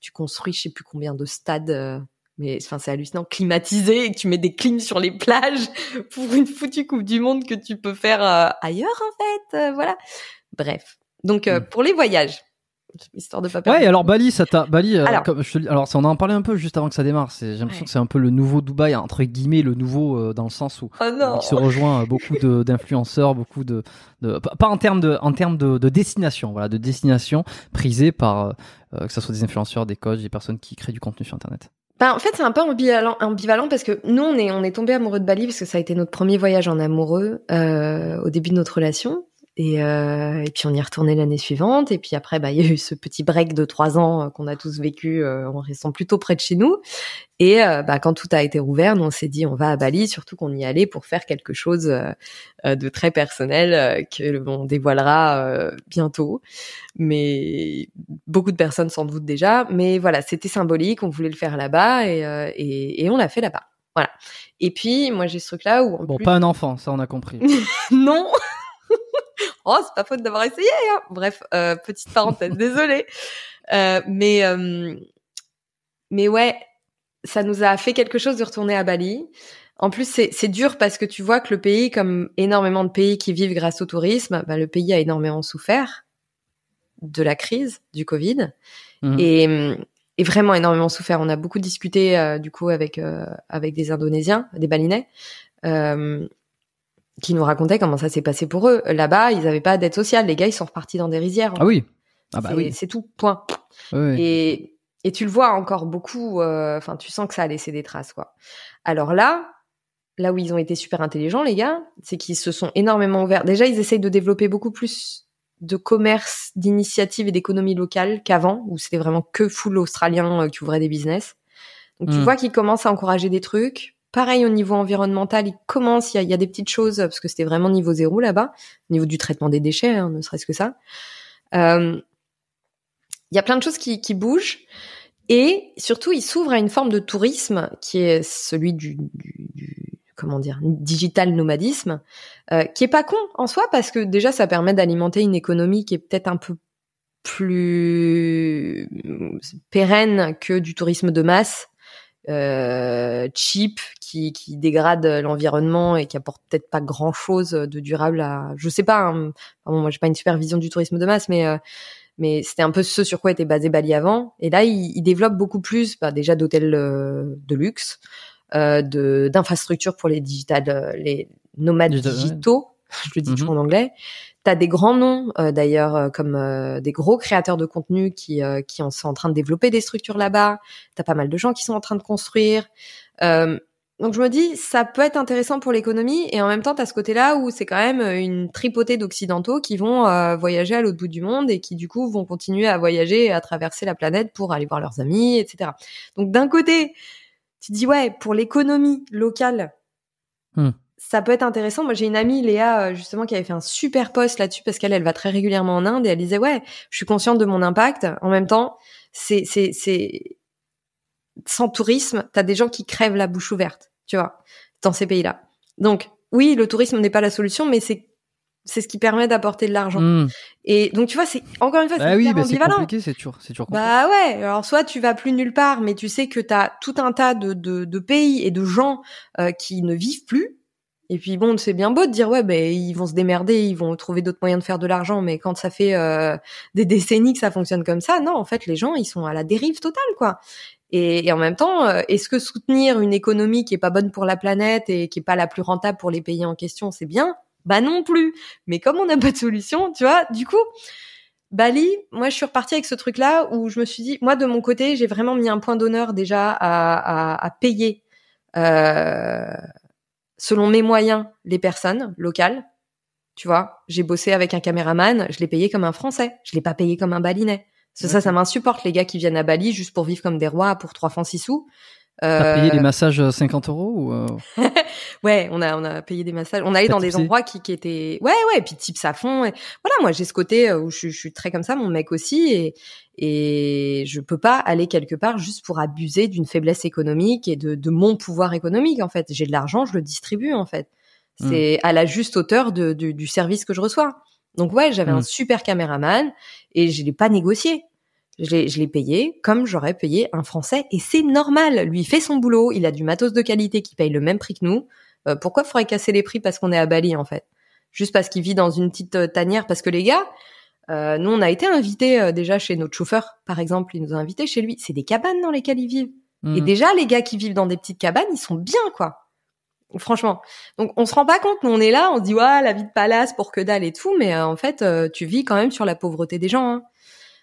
tu construis je sais plus combien de stades euh, mais enfin c'est hallucinant climatisé et que tu mets des clims sur les plages pour une foutue coupe du monde que tu peux faire euh, ailleurs en fait euh, voilà bref donc euh, Mm. pour les voyages histoire de pas perdre Ouais, alors Bali, ça t'a Bali. euh, Alors. comme je te alors ça, on en parlait un peu juste avant que ça démarre. C'est, j'ai l'impression Ouais. que c'est un peu le nouveau Dubaï entre guillemets, le nouveau euh, dans le sens où oh il se rejoint euh, beaucoup de, d'influenceurs, beaucoup de, de pas en termes de, en termes de, de destination, voilà, de destination prisée par euh, euh, que ce soit des influenceurs, des coachs, des personnes qui créent du contenu sur Internet. Ben, en fait, c'est un peu ambivalent, ambivalent parce que nous, on est, on est tombé amoureux de Bali parce que ça a été notre premier voyage en amoureux euh, au début de notre relation. Et, euh, et puis on y est retourné l'année suivante. Et puis après, bah, il y a eu ce petit break de trois ans euh, qu'on a tous vécu euh, en restant plutôt près de chez nous. Et euh, bah, quand tout a été rouvert, nous on s'est dit on va à Bali, surtout qu'on y allait pour faire quelque chose euh, de très personnel euh, que on dévoilera euh, bientôt. Mais beaucoup de personnes s'en doutent déjà. Mais voilà, c'était symbolique. On voulait le faire là-bas et, euh, et, et on l'a fait là-bas. Voilà. Et puis moi j'ai ce truc-là où Bon, plus pas un enfant, ça on a compris. non. oh, c'est pas faute d'avoir essayé. Hein. Bref, euh, petite parenthèse, désolée. Euh, mais euh, mais ouais, ça nous a fait quelque chose de retourner à Bali. En plus, c'est dur parce que tu vois que le pays, comme énormément de pays qui vivent grâce au tourisme, bah, le pays a énormément souffert de la crise du Covid Mhm. et, et vraiment énormément souffert. On a beaucoup discuté du coup avec avec des Indonésiens, des Balinais, qui nous racontaient comment ça s'est passé pour eux. Là-bas, ils n'avaient pas d'aide sociale. Les gars, ils sont repartis dans des rizières. Ah oui. Ah bah C'est- oui. C'est tout. Point. Oui. Et, et tu le vois encore beaucoup. euh, Enfin, tu sens que ça a laissé des traces, quoi. Alors là, là où ils ont été super intelligents, les gars, c'est qu'ils se sont énormément ouverts. Déjà, ils essayent de développer beaucoup plus de commerce, d'initiative et d'économie locale qu'avant, où c'était vraiment que full australien euh, qui ouvrait des business. Donc tu Mm. vois qu'ils commencent à encourager des trucs. Pareil au niveau environnemental, il y a, il y a des petites choses, parce que c'était vraiment niveau zéro là-bas, au niveau du traitement des déchets, hein, ne serait-ce que ça. Euh, Il y a plein de choses qui, bougent. Et surtout, il s'ouvre à une forme de tourisme qui est celui du, comment dire, digital nomadisme, euh, qui est pas con en soi parce que déjà ça permet d'alimenter une économie qui est peut-être un peu plus pérenne que du tourisme de masse, euh, cheap, qui, qui dégrade l'environnement et qui apporte peut-être pas grand chose de durable à, je sais pas, hein, bon, moi j'ai pas une supervision du tourisme de masse, mais euh, mais c'était un peu ce sur quoi était basé Bali avant. Et là, il, il développe beaucoup plus, bah, déjà d'hôtels euh, de luxe, euh, de d'infrastructures pour les digital, euh, les nomades digitaux. Je le dis Mhm. toujours en anglais. T'as des grands noms euh, d'ailleurs euh, comme euh, des gros créateurs de contenu qui sont en train de développer des structures là-bas. T'as pas mal de gens qui sont en train de construire. Donc je me dis ça peut être intéressant pour l'économie et en même temps t'as ce côté-là où c'est quand même une tripotée d'occidentaux qui vont voyager à l'autre bout du monde et qui du coup vont continuer à voyager et à traverser la planète pour aller voir leurs amis, etc. Donc d'un côté tu dis ouais pour l'économie locale Hmm. Ça peut être intéressant. Moi, j'ai une amie, Léa, euh, justement, qui avait fait un super post là-dessus parce qu'elle, elle va très régulièrement en Inde et elle disait, ouais, je suis consciente de mon impact. En même temps, c'est, c'est, c'est, sans tourisme, t'as des gens qui crèvent la bouche ouverte, tu vois, dans ces pays-là. Donc, oui, le tourisme n'est pas la solution, mais c'est, c'est ce qui permet d'apporter de l'argent. Hmm. Et donc, tu vois, c'est, encore une fois, Bah c'est oui, bah c'est ambivalent. compliqué, c'est toujours, c'est toujours compliqué. Bah ouais, alors soit tu vas plus nulle part, mais tu sais que tu as tout un tas de, de, de pays et de gens euh, qui ne vivent plus. Et puis bon, c'est bien beau de dire ouais, ben ils vont se démerder, ils vont trouver d'autres moyens de faire de l'argent, mais quand ça fait euh, des décennies que ça fonctionne comme ça, non, en fait les gens ils sont à la dérive totale quoi. Et, et en même temps, euh, est-ce que soutenir une économie qui est pas bonne pour la planète et qui est pas la plus rentable pour les pays en question, c'est bien? Bah non plus. Mais comme on n'a pas de solution, tu vois, du coup, Bali, moi je suis repartie avec ce truc-là où je me suis dit, moi de mon côté, j'ai vraiment mis un point d'honneur déjà à, à, à payer euh, selon mes moyens les personnes locales. Tu vois, j'ai bossé avec un caméraman, je l'ai payé comme un Français, je l'ai pas payé comme un Balinais. Que ça, ça m'insupporte les gars qui viennent à Bali juste pour vivre comme des rois pour trois francs six sous. T'as Euh, payé les massages euh, 50 euros ou euh, Ouais, on a on a payé des massages. On allait dans des endroits qui, qui étaient ouais ouais, et puis tips à fond. Et... Voilà, moi j'ai ce côté euh, où je, suis- je suis très comme ça, mon mec aussi, et et je peux pas aller quelque part juste pour abuser d'une faiblesse économique et de de mon pouvoir économique en fait. J'ai de l'argent, je le distribue en fait. Hmm. C'est à la juste hauteur de, de- du service que je reçois. Donc ouais, j'avais Mm. un super caméraman et je l'ai pas négocié. Je l'ai, payé comme j'aurais payé un Français et c'est normal. Lui il fait son boulot, il a du matos de qualité qui paye le même prix que nous. Euh, pourquoi faudrait casser les prix parce qu'on est à Bali en fait? Juste parce qu'il vit dans une petite euh, tanière Parce que les gars, euh, nous on a été invités euh, déjà chez notre chauffeur par exemple, il nous a invités chez lui. C'est des cabanes dans lesquelles ils vivent. Et hmm. déjà les gars qui vivent dans des petites cabanes, ils sont bien quoi. Franchement. Donc on se rend pas compte, nous on est là, on se dit ouais la vie de palace pour que dalle et tout, mais euh, en fait euh, tu vis quand même sur la pauvreté des gens. Hein.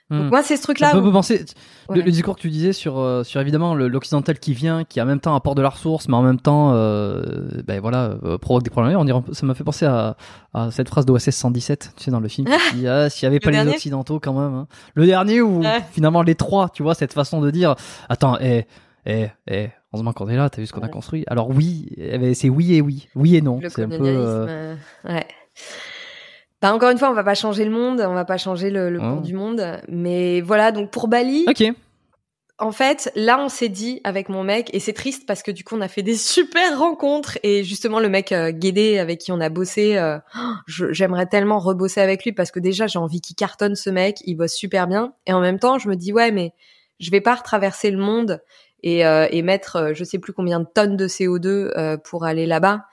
Donc Hmm. moi c'est ce truc-là. peut où- penser le, Ouais. le discours que tu disais sur euh, sur évidemment le- l'occidental qui vient, qui en même temps apporte de la ressource, mais en même temps, euh, ben voilà, euh, provoque des problèmes. On dirait, peu- ça m'a fait penser à, à cette phrase d'OSS 117, tu sais dans le film. ah, s'il y avait Le pas les dernier occidentaux quand même. hein. Le dernier où Ouais. finalement les trois, tu vois cette façon de dire, attends, eh, eh, eh, heureusement qu'on est là, t'as vu ce qu'on a Ouais. construit. Alors oui, eh ben, c'est oui et oui, oui et non. le C'est un peu. colonialisme. euh, euh, ouais. Bah encore une fois, on va pas changer le monde, on va pas changer le, le cours du monde, mais voilà. Donc pour Bali, Ok. en fait, là, on s'est dit avec mon mec, et c'est triste parce que du coup, on a fait des super rencontres, et justement, le mec euh, Guédé avec qui on a bossé, euh, j'aimerais tellement rebosser avec lui parce que déjà, j'ai envie qu'il cartonne ce mec, il bosse super bien, et en même temps, je me dis ouais, mais je vais pas retraverser le monde et, euh, et mettre, je sais plus combien de tonnes de CO2 euh, pour aller là-bas.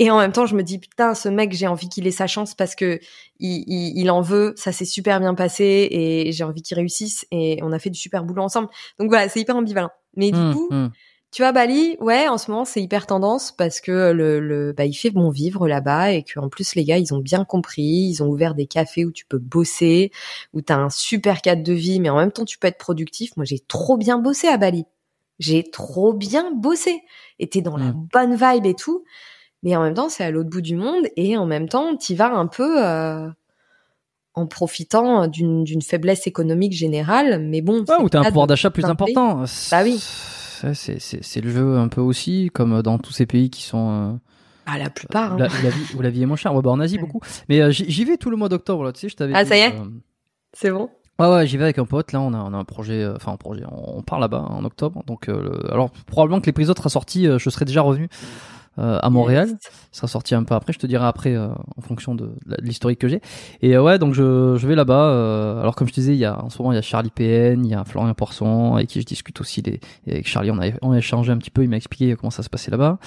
Et en même temps, je me dis putain, ce mec, j'ai envie qu'il ait sa chance parce que il, il, il en veut. Ça s'est super bien passé et j'ai envie qu'il réussisse. Et on a fait du super boulot ensemble. Donc voilà, c'est hyper ambivalent. Mais du Hmm, coup, hmm. tu vois, Bali, ouais, en ce moment, c'est hyper tendance parce que le, le, bah, il fait bon vivre là-bas et qu'en plus, les gars, ils ont bien compris. Ils ont ouvert des cafés où tu peux bosser, où t'as un super cadre de vie, mais en même temps, tu peux être productif. Moi, j'ai trop bien bossé à Bali. J'ai trop bien bossé. Et t'es dans la Mm. bonne vibe et tout. Mais en même temps, c'est à l'autre bout du monde et en même temps, t'y vas un peu, euh, en profitant d'une faiblesse économique générale. Mais bon, Ouais, ou t'as un pouvoir d'achat plus important. Bah oui. C'est- le jeu un peu aussi, comme dans tous ces pays qui sont euh, Ah, la plupart. où, hein. la, où la vie, où la vie est moins chère. Ouais, bah en Asie Ouais. beaucoup. Mais euh, j'y vais tout le mois d'octobre là. Tu sais, je t'avais. Ah, dit, ça y est euh, C'est bon? Ouais, ouais, j'y vais avec un pote. Là, on a, on a un projet, euh, enfin un projet. On, on part là-bas en octobre. Donc, euh, le- alors probablement que l'épisode sera sorti. je serai déjà revenu euh, à Montréal. Yes. Il sera sorti un peu après. Je te dirai après euh, en fonction de, l'historique que j'ai. Et euh, ouais, donc je, je vais là-bas. euh, alors comme je te disais, il y a en ce moment il y a Charlie PN, il y a Florian Poisson avec qui je discute aussi. Les, et avec Charlie, on a, on a échangé un petit peu. Il m'a expliqué comment ça se passait là-bas.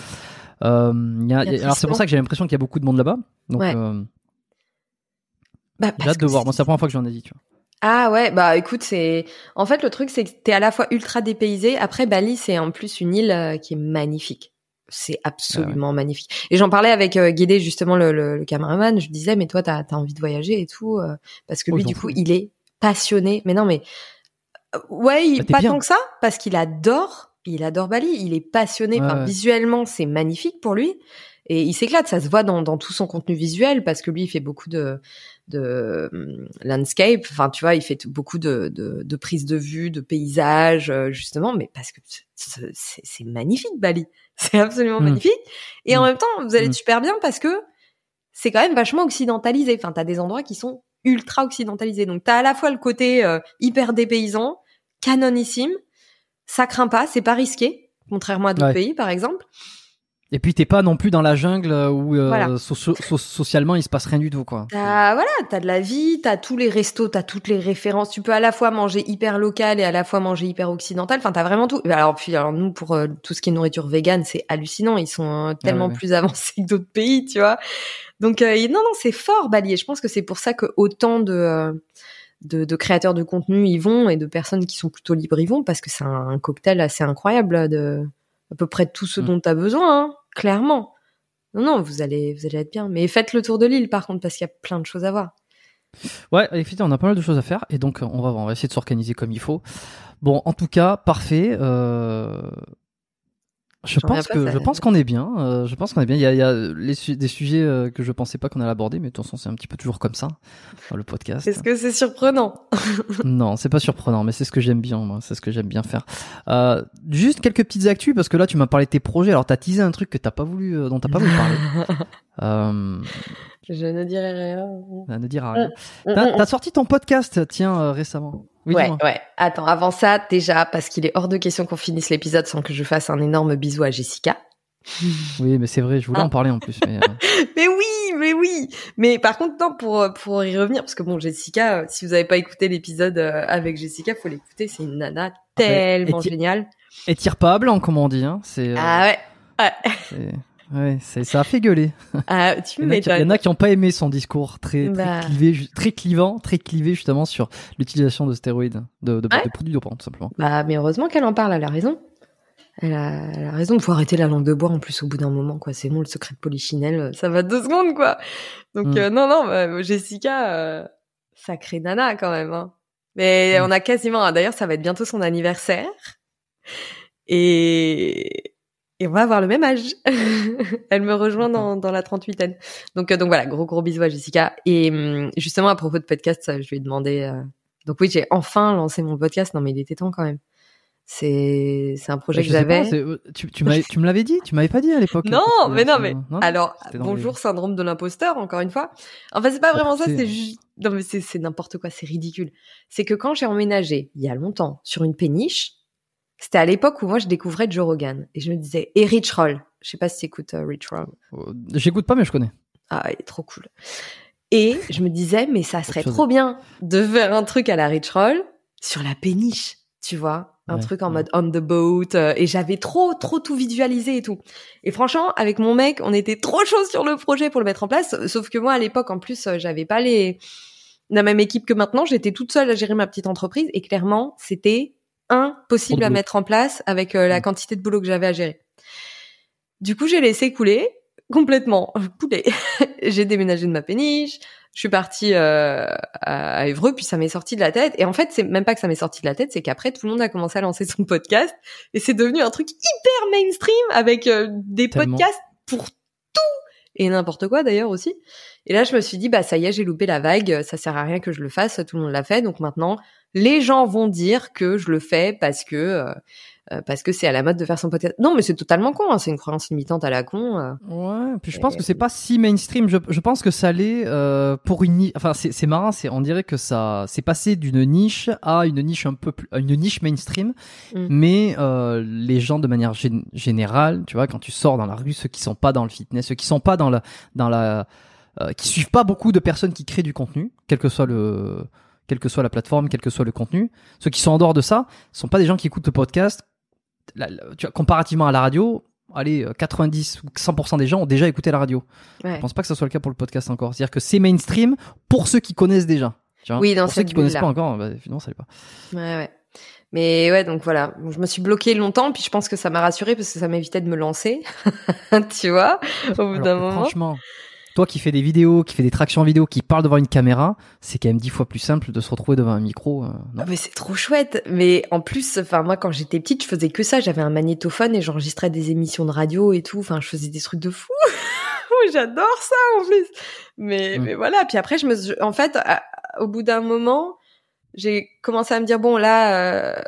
Euh, alors c'est pour ça que j'ai l'impression qu'il y a beaucoup de monde là-bas. Donc Ouais. Bah, j'ai hâte de voir. c'est- Moi, c'est la première fois que j'en ai dit. Tu vois. Ah ouais, bah écoute, c'est en fait le truc c'est que t'es à la fois ultra dépaysé. Après Bali, c'est en plus une île qui est magnifique. C'est absolument magnifique. Et j'en parlais avec euh, Guédé justement le, le, le caméraman. Je disais mais toi t'as as envie de voyager et tout euh, parce que Oh, lui du coup il est passionné. Mais non mais euh, ouais, il, Bah, pas bien. tant que ça parce qu'il adore, il adore Bali. Il est passionné. Ouais, Enfin, ouais. visuellement c'est magnifique pour lui et il s'éclate. Ça se voit dans, dans tout son contenu visuel parce que lui il fait beaucoup de de hum, landscape. Enfin, tu vois, il fait beaucoup de, de, de prises de vue, de paysages, euh, justement, mais parce que c'est magnifique, Bali. C'est absolument Mm. magnifique. Et en Mm. même temps, vous allez Mm. être super bien parce que c'est quand même vachement occidentalisé. Enfin, t'as des endroits qui sont ultra occidentalisés. Donc, t'as à la fois le côté euh, hyper dépaysant, canonissime, ça craint pas, c'est pas risqué, contrairement à d'autres Ouais. pays, par exemple. Et puis t'es pas non plus dans la jungle où euh, Voilà. socio- so- socialement il se passe rien du tout quoi. T'as voilà, t'as de la vie, t'as tous les restos, t'as toutes les références. Tu peux à la fois manger hyper local et à la fois manger hyper occidental. Enfin, t'as vraiment tout. Alors puis alors nous pour euh, tout ce qui est nourriture végane, c'est hallucinant. Ils sont euh, tellement ouais, ouais. plus avancés que d'autres pays, tu vois. Donc euh, non non, c'est fort Bali. Et je pense que c'est pour ça que autant de euh, de, de créateurs de contenu y vont et de personnes qui sont plutôt libres y vont parce que c'est un, un cocktail assez incroyable de à peu près tout ce Mm. dont t'as besoin, hein, clairement. Non, non, vous allez, vous allez être bien. Mais faites le tour de l'île, par contre, parce qu'il y a plein de choses à voir. Ouais, effectivement, on a pas mal de choses à faire et donc on va on va essayer de s'organiser comme il faut. Bon, en tout cas, parfait. Euh... Je pense que ça- je pense qu'on est bien. euh, je pense qu'on est bien. Il y a, il y a les su- des sujets euh, que je pensais pas qu'on allait aborder, mais de toute façon c'est un petit peu toujours comme ça dans le podcast. Est-ce que c'est surprenant? Non, c'est pas surprenant, mais c'est ce que j'aime bien, moi. C'est ce que j'aime bien faire. Euh, juste quelques petites actus, parce que là, tu m'as parlé de tes projets. Alors, t'as teasé un truc que t'as pas voulu, euh, dont t'as pas voulu parler. euh, Je ne dirai rien. à ne dire à rien. T'as sorti ton podcast, tiens, euh, récemment. Oui, ouais, ouais. Attends, avant ça, déjà, parce qu'il est hors de question qu'on finisse l'épisode sans que je fasse un énorme bisou à Jessica. Oui, mais c'est vrai, je voulais Ah. en parler en plus. Mais, euh, Mais oui, mais oui. Mais par contre, non, pour euh, pour y revenir, parce que bon, Jessica, euh, si vous n'avez pas écouté l'épisode avec Jessica, faut l'écouter. C'est une nana tellement Et ti- géniale. et tire pas à blanc, comme on dit. Hein. C'est, euh, Ah ouais. Ouais. Ouais, ça a fait gueuler. Ah, tu Il y en a qui- il y en a qui ont pas aimé son discours très, très Bah. clivé, très clivant, très clivé justement sur l'utilisation de stéroïdes, de, de, Ouais. de produits dopants, tout simplement. Bah, mais heureusement qu'elle en parle, elle a raison. Elle a, elle a raison, il faut arrêter la langue de bois en plus au bout d'un moment, quoi. C'est bon, le secret de Polichinelle, euh, ça va deux secondes, quoi. Donc, Mm. euh, non, non, bah, Jessica, euh, sacrée nana quand même. Hein. Mais Mm. on a quasiment, d'ailleurs, ça va être bientôt son anniversaire. Et, et on va avoir le même âge. elle me rejoint dans, dans la 38e. Donc, euh, donc voilà, gros gros bisous à Jessica. Et hum, justement, à propos de podcast, ça, je lui ai demandé... euh, Donc oui, j'ai enfin lancé mon podcast. Non, mais il était temps quand même. C'est c'est un projet Je que j'avais. euh, tu, tu, tu me l'avais dit, tu m'avais pas dit à l'époque. Non, euh, mais non, euh, mais non alors bonjour syndrome de l'imposteur encore une fois. Enfin c'est pas vraiment ça, c'est juste non mais c'est c'est n'importe quoi, c'est ridicule. C'est que quand j'ai emménagé il y a longtemps sur une péniche, c'était à l'époque où moi je découvrais Joe Rogan et je me disais et Rich Roll. Je sais pas si tu écoutes Rich Roll. Euh, J'écoute pas, mais je connais. Ah, il est trop cool. Et je me disais, mais ça serait trop bien de faire un truc à la Rich Roll sur la péniche, tu vois. Un Ouais, truc en ouais. mode on the boat. euh, et j'avais trop, trop tout visualisé et tout. Et franchement, avec mon mec, on était trop chaud sur le projet pour le mettre en place. Sauf que moi, à l'époque, en plus, euh, j'avais pas les, la même équipe que maintenant. J'étais toute seule à gérer ma petite entreprise. Et clairement, c'était impossible à mettre en place avec euh, la Mm. quantité de boulot que j'avais à gérer. Du coup, j'ai laissé couler complètement couler. j'ai déménagé de ma péniche, je suis partie euh, à Évreux, puis ça m'est sorti de la tête. Et en fait, c'est même pas que ça m'est sorti de la tête, c'est qu'après tout le monde a commencé à lancer son podcast et c'est devenu un truc hyper mainstream avec euh, des Tellement. podcasts pour tout. et n'importe quoi d'ailleurs aussi. Et là, je me suis dit, bah ça y est, j'ai loupé la vague, ça sert à rien que je le fasse, tout le monde l'a fait, donc maintenant, les gens vont dire que je le fais parce que euh, euh, parce que c'est à la mode de faire son podcast. Non, mais c'est totalement con, hein, c'est une croyance limitante à la con. euh. Ouais, puis je pense que c'est pas si mainstream. Je, je pense que ça l'est euh, pour une niche. Enfin, c'est marrant. C'est on dirait que ça c'est passé d'une niche à une niche un peu plus, à une niche mainstream. Mm. Mais euh, les gens de manière gén- générale, tu vois, quand tu sors dans la rue, ceux qui sont pas dans le fitness, ceux qui sont pas dans la dans la euh, qui suivent pas beaucoup de personnes qui créent du contenu, quel que soit le quelle que soit la plateforme, quel que soit le contenu. Ceux qui sont en dehors de ça, sont pas des gens qui écoutent le podcast. La- la- tu vois, comparativement à la radio, allez, euh, 90 ou 100% des gens ont déjà écouté la radio. Ouais. Je pense pas que ce soit le cas pour le podcast encore. C'est-à-dire que c'est mainstream pour ceux qui connaissent déjà. Tu vois Oui, dans pour ceux qui connaissent bulle-là. pas encore, bah, finalement, ça l'est pas. Ouais, ouais. Mais ouais, donc voilà, je me suis bloquée longtemps, puis je pense que ça m'a rassurée parce que ça m'évitait de me lancer, tu vois, au bout d'un moment. Franchement, toi qui fais des vidéos, qui fais des tractions vidéo, qui parle devant une caméra, c'est quand même dix fois plus simple de se retrouver devant un micro. euh, non? Ah, mais c'est trop chouette. Mais en plus, enfin moi quand j'étais petite, je faisais que ça. J'avais un magnétophone et j'enregistrais des émissions de radio et tout. Enfin, je faisais des trucs de fou. J'adore ça en plus. Mais Mm. mais voilà. Puis après, je me, en fait, à- au bout d'un moment, j'ai commencé à me dire bon là, euh,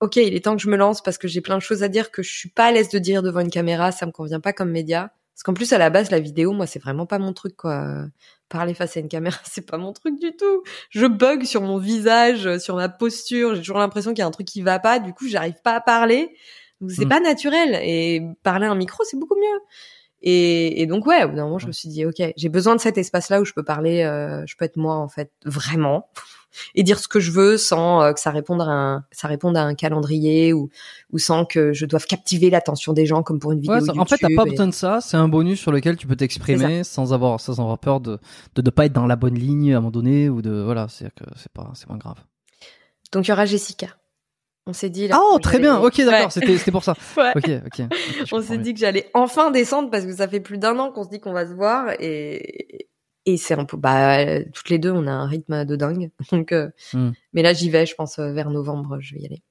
ok, il est temps que je me lance parce que j'ai plein de choses à dire que je suis pas à l'aise de dire devant une caméra. Ça me convient pas comme média. Parce qu'en plus, à la base, la vidéo, moi, c'est vraiment pas mon truc, quoi. Parler face à une caméra, c'est pas mon truc du tout. Je bug sur mon visage, sur ma posture. J'ai toujours l'impression qu'il y a un truc qui va pas. Du coup, j'arrive pas à parler. Donc, c'est Mm. pas naturel. Et parler à un micro, c'est beaucoup mieux. Et, et donc, ouais, au bout d'un moment, je me suis dit, OK, j'ai besoin de cet espace-là où je peux parler, euh, je peux être moi, en fait, vraiment. Et dire ce que je veux sans euh, que ça réponde à un, ça réponde à un calendrier ou, ou sans que je doive captiver l'attention des gens comme pour une vidéo Ouais, ça- en fait, t'as YouTube pas et- besoin de ça. C'est un bonus sur lequel tu peux t'exprimer sans avoir, sans avoir peur de, de ne pas être dans la bonne ligne à un moment donné ou de, voilà, c'est que c'est pas, c'est pas grave. Donc, il y aura Jessica. On s'est dit. là, Oh, très bien. Ok, d'accord. Ouais. C'était, c'était pour ça. Ouais. Ok, ok. On s'est dit que j'allais enfin descendre parce que ça fait plus d'un an qu'on se dit qu'on va se voir et et c'est un peu bah euh, toutes les deux on a un rythme de dingue donc euh, Hmm. mais là j'y vais je pense euh, vers novembre je vais y aller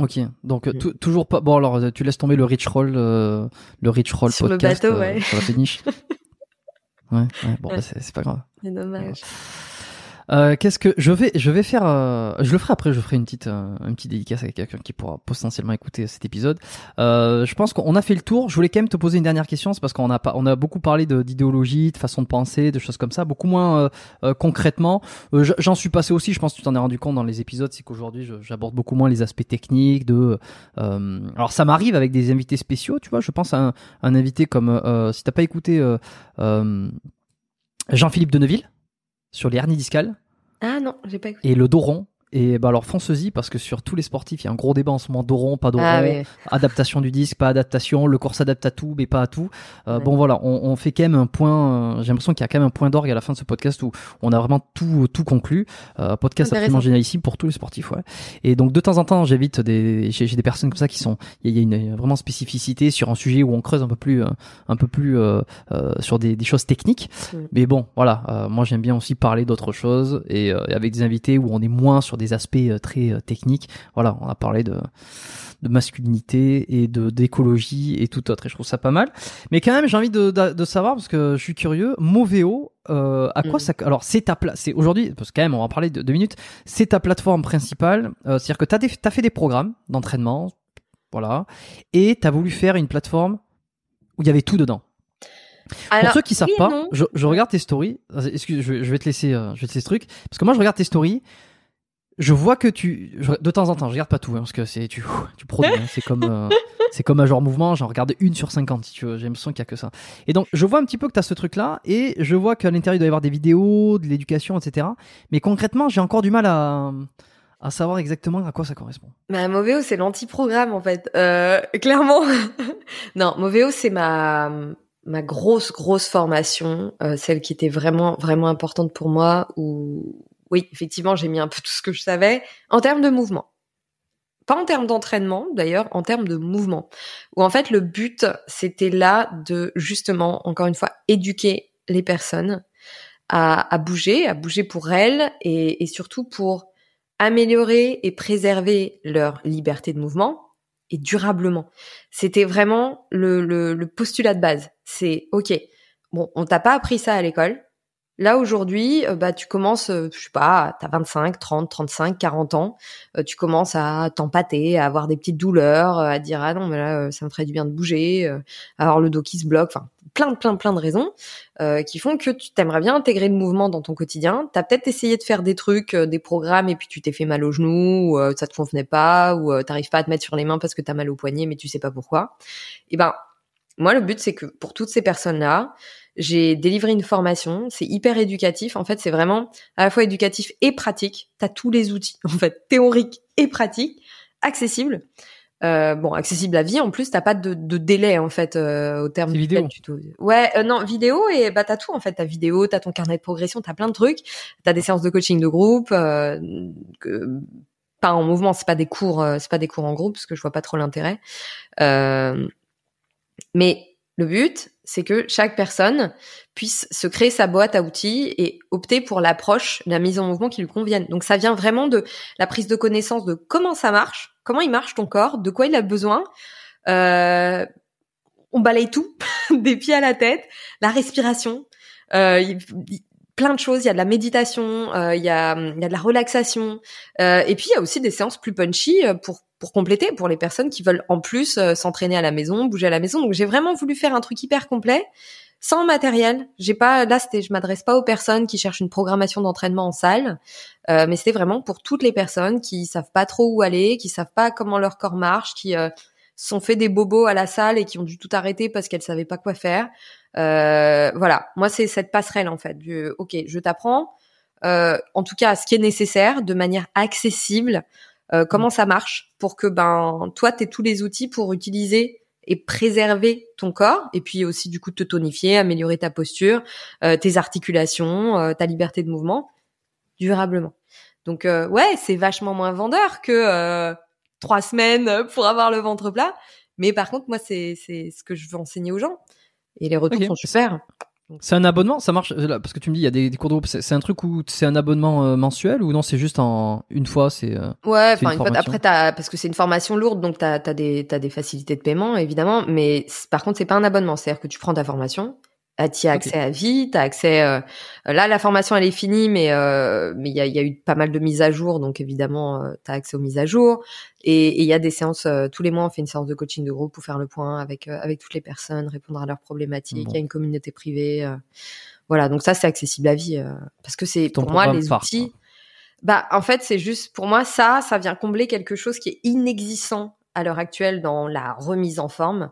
Ok, donc euh, Mm. tou- toujours pas. Bon alors, tu laisses tomber le rich roll, euh, le rich roll Sur le bateau, ouais. sur la péniche. ouais, ouais, bon, Ouais. bah, c'est c'est pas grave. c'est dommage Euh, Qu'est-ce que je vais, je vais faire. euh, je le ferai après. Je ferai une petite, euh, une dédicace avec quelqu'un qui pourra potentiellement écouter cet épisode. Euh, je pense qu'on a fait le tour. Je voulais quand même te poser une dernière question, c'est parce qu'on a pas, on a beaucoup parlé d'idéologie, de, façon de penser, de choses comme ça, beaucoup moins euh, concrètement. J'en suis passé aussi. Je pense que tu t'en es rendu compte dans les épisodes, c'est qu'aujourd'hui j'aborde beaucoup moins les aspects techniques. De, alors ça m'arrive avec des invités spéciaux, tu vois. Je pense à un, un invité comme si t'as pas écouté Jean-Philippe Deneville sur les hernies discales ah non j'ai pas écouté et le dos rond. Et bah alors fonce-y parce que sur tous les sportifs, il y a un gros débat en ce moment dos rond, pas dos ah oui adaptation du disque, pas adaptation, le corps s'adapte à tout, mais pas à tout. Euh, Ouais. Bon voilà, on, on fait quand même un point. euh, J'ai l'impression qu'il y a quand même un point d'orgue à la fin de ce podcast où on a vraiment tout tout conclu. Euh, podcast absolument génial ici pour tous les sportifs, ouais. Et donc de temps en temps, j'invite des j'ai des personnes comme ça qui sont il y a, il y a une vraiment spécificité sur un sujet où on creuse un peu plus euh, un peu plus euh, sur des, des choses techniques. Mm. Mais bon, voilà, euh, moi j'aime bien aussi parler d'autres choses et euh, avec des invités où on est moins sur des aspects euh, très euh, techniques. Voilà, on a parlé de de masculinité et de d'écologie et tout autre et je trouve ça pas mal mais quand même j'ai envie de, de, de savoir parce que je suis curieux Moveo euh, à quoi Mhm. ça alors c'est ta place c'est aujourd'hui parce que quand même on va en parler de deux minutes c'est ta plateforme principale euh, c'est à dire que t'as des t'as fait des programmes d'entraînement voilà et t'as voulu faire une plateforme où il y avait tout dedans Alors, pour ceux qui savent oui et pas, je, je regarde tes stories. Excuse, je, vais- je vais te laisser, euh, je vais te laisser ce truc parce que moi je regarde tes stories. Je vois que tu, je- de temps en temps, je regarde pas tout hein, parce que c'est tu, tu produis. hein, c'est comme, euh, c'est comme un genre mouvement. J'en regarde une sur 50 si tu veux. J'ai l'impression qu'il y a que ça. Et donc je vois un petit peu que tu as ce truc là et je vois qu'à l'intérieur il doit y avoir des vidéos, de l'éducation, etc. Mais concrètement, j'ai encore du mal à, à savoir exactement à quoi ça correspond. Bah, Moveo, c'est l'anti-programme, en fait. Euh, clairement. non, Moveo, c'est ma, ma grosse, grosse formation, euh, celle qui était vraiment, vraiment importante pour moi, où, oui, effectivement, j'ai mis un peu tout ce que je savais, en termes de mouvement. Pas en termes d'entraînement, d'ailleurs, en termes de mouvement. Où, en fait, le but, c'était là de, justement, encore une fois, éduquer les personnes à, à bouger, à bouger pour elles, et, et surtout pour améliorer et préserver leur liberté de mouvement et durablement. C'était vraiment le, le, le postulat de base. C'est OK, bon, on t'a pas appris ça à l'école. Là aujourd'hui, euh, bah tu commences, euh, je sais pas, t'as 25, 30, 35, 40 ans, euh, tu commences à t'empâter, à avoir des petites douleurs, à dire ah non mais là ça me ferait du bien de bouger, à avoir le dos qui se bloque, enfin plein plein plein de raisons qui font que tu t'aimerais bien intégrer le mouvement dans ton quotidien. T'as peut-être essayé de faire des trucs, des programmes et puis tu t'es fait mal au genou, ou ça te convenait pas, ou t'arrives pas à te mettre sur les mains parce que t'as mal au poignet mais tu sais pas pourquoi. Et eh ben moi le but c'est que pour toutes ces personnes là j'ai délivré une formation, c'est hyper éducatif. En fait, c'est vraiment à la fois éducatif et pratique. Tu as tous les outils, en fait, théoriques et pratiques, accessibles. Euh, bon, accessible à vie. En plus, t'as pas de, de, délai en fait euh, au terme du vidéo. Ouais, euh, non, vidéo et bah t'as tout en fait. T'as vidéo, t'as ton carnet de progression, t'as plein de trucs. T'as des séances de coaching de groupe, euh, que, pas en mouvement, c'est pas des cours, c'est pas des cours en groupe parce que je vois pas trop l'intérêt. Mais le but, c'est que chaque personne puisse se créer sa boîte à outils et opter pour l'approche, la mise en mouvement qui lui convienne. Donc ça vient vraiment de la prise de connaissance de comment ça marche, comment il marche ton corps, de quoi il a besoin. Euh, on balaye tout, des pieds à la tête, la respiration. Euh, plein de choses. Il y a de la méditation, euh, il, y a, il y a de la relaxation, euh, et puis il y a aussi des séances plus punchy pour pour compléter pour les personnes qui veulent en plus s'entraîner à la maison, bouger à la maison. Donc j'ai vraiment voulu faire un truc hyper complet, sans matériel. J'ai pas là, c'était, je m'adresse pas aux personnes qui cherchent une programmation d'entraînement en salle, mais c'était vraiment pour toutes les personnes qui savent pas trop où aller, qui savent pas comment leur corps marche, qui sont fait des bobos à la salle et qui ont dû tout arrêter parce qu'elles savaient pas quoi faire. Euh, voilà, moi c'est cette passerelle en fait. Du, ok, je t'apprends. Euh, en tout cas, ce qui est nécessaire, de manière accessible, euh, comment ça marche pour que ben toi t'aies tous les outils pour utiliser et préserver ton corps et puis aussi du coup te tonifier, améliorer ta posture, euh, tes articulations, euh, ta liberté de mouvement durablement. Donc euh, ouais, c'est vachement moins vendeur que trois semaines pour avoir le ventre plat. Mais par contre, moi, c'est c'est ce que je veux enseigner aux gens. Et les retours sont super. C'est un abonnement, ça marche parce que tu me dis il y a des, cours de groupe. C'est un truc où c'est un abonnement euh, mensuel ou non C'est juste en une fois, c'est. Euh, ouais, enfin une, fois. Après, as, parce que c'est une formation lourde, donc t'as as des t'as des facilités de paiement évidemment, mais par contre c'est pas un abonnement. C'est-à-dire que tu prends ta formation, tu as accès à vie, tu as accès. Euh, là, la formation elle est finie, mais euh, mais il y a, y a, eu pas mal de mises à jour, donc évidemment euh, tu as accès aux mises à jour. Et il y a des séances tous les mois, on fait une séance de coaching de groupe pour faire le point avec avec toutes les personnes, répondre à leurs problématiques. Il y a une communauté privée, voilà. Donc ça c'est accessible à vie parce que c'est pour moi les outils. Bah en fait c'est juste pour moi ça, ça vient combler quelque chose qui est inexistant à l'heure actuelle dans la remise en forme,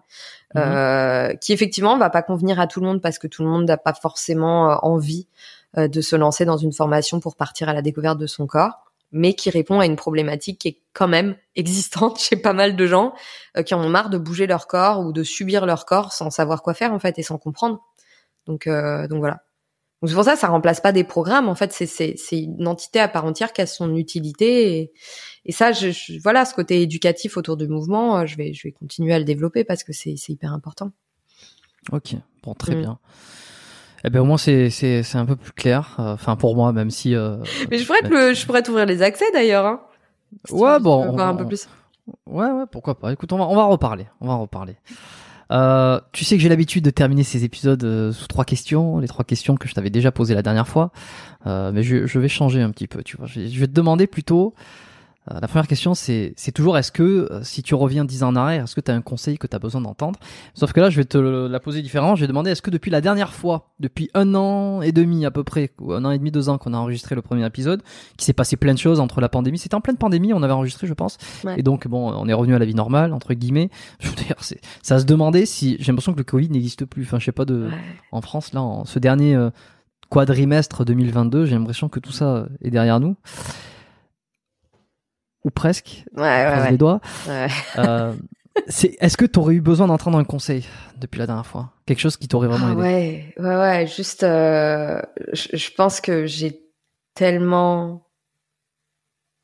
mhm. euh, qui effectivement va pas convenir à tout le monde parce que tout le monde n'a pas forcément euh, envie euh, de se lancer dans une formation pour partir à la découverte de son corps, mais qui répond à une problématique qui est quand même existante chez pas mal de gens qui en ont marre de bouger leur corps ou de subir leur corps sans savoir quoi faire en fait et sans comprendre. Donc donc voilà. Donc c'est pour ça, ça remplace pas des programmes. En fait, c'est c'est c'est une entité à part entière qui a son utilité. Et, et ça, je, voilà, ce côté éducatif autour du mouvement, euh, je vais je vais continuer à le développer parce que c'est c'est hyper important. Ok, bon, très mm. bien. Eh ben au moins c'est c'est c'est un peu plus clair. Euh, enfin pour moi, même si. Euh, Mais je pourrais te je pourrais t'ouvrir les accès d'ailleurs. Hein, ouais, bon. On, un peu plus. Ouais, ouais, pourquoi pas. Écoute, on va on va reparler. On va reparler. Euh, tu sais que j'ai l'habitude de terminer ces épisodes euh, sous trois questions, les trois questions que je t'avais déjà posées la dernière fois, euh, mais je, vais changer un petit peu. Tu vois, je vais te demander plutôt la première question, c'est, toujours est-ce que, euh, si tu reviens dix ans en arrière, est-ce que tu as un conseil que tu as besoin d'entendre? Sauf que là, je vais te la poser différemment. Je vais demander est-ce que depuis la dernière fois, depuis un an et demi à peu près, ou un an et demi, deux ans qu'on a enregistré le premier épisode, qui s'est passé plein de choses entre la pandémie. C'était en pleine pandémie, on avait enregistré, je pense. Et donc, bon, on est revenu à la vie normale, entre guillemets. D'ailleurs, c'est, ça se demandait si, j'ai l'impression que le Covid n'existe plus. Enfin, je sais pas de, en France, là, en ce dernier euh, quadrimestre 2022, j'ai l'impression que tout ça est derrière nous ou presque. Ouais, ouais, les doigts. Euh, c'est, est-ce que tu aurais eu besoin d'entendre un conseil depuis la dernière fois? Quelque chose qui t'aurait vraiment ah aidé? Ouais, ouais, ouais. Juste, euh, je, pense que j'ai tellement,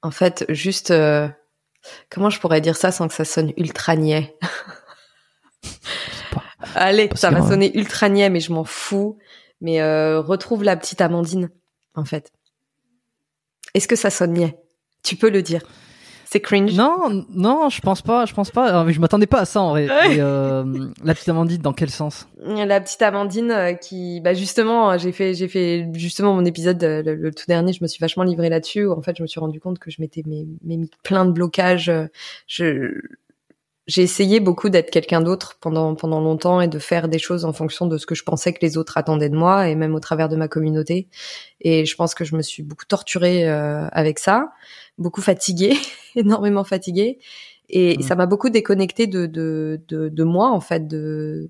en fait, juste, euh, comment je pourrais dire ça sans que ça sonne ultra niais? Allez, ça va sonner ultra niais, mais je m'en fous. Mais retrouve la petite Amandine, en fait. Est-ce que ça sonne niais? Tu peux le dire. C'est cringe. Non, non, je pense pas, je pense pas. Euh, Je m'attendais pas à ça en vrai. Et, euh, la petite Amandine, dans quel sens? La petite Amandine euh, qui, bah justement, euh, j'ai fait, j'ai fait justement mon épisode euh, le, le tout dernier. Je me suis vachement livrée là-dessus. où, En fait, je me suis rendu compte que je m'étais mis, mis mis plein de blocages. Je j'ai essayé beaucoup d'être quelqu'un d'autre pendant pendant longtemps et de faire des choses en fonction de ce que je pensais que les autres attendaient de moi et même au travers de ma communauté. Et je pense que je me suis beaucoup torturée euh, avec ça, beaucoup fatiguée, énormément fatiguée. Et Mhm. ça m'a beaucoup déconnectée de, de, de, de moi, en fait, de,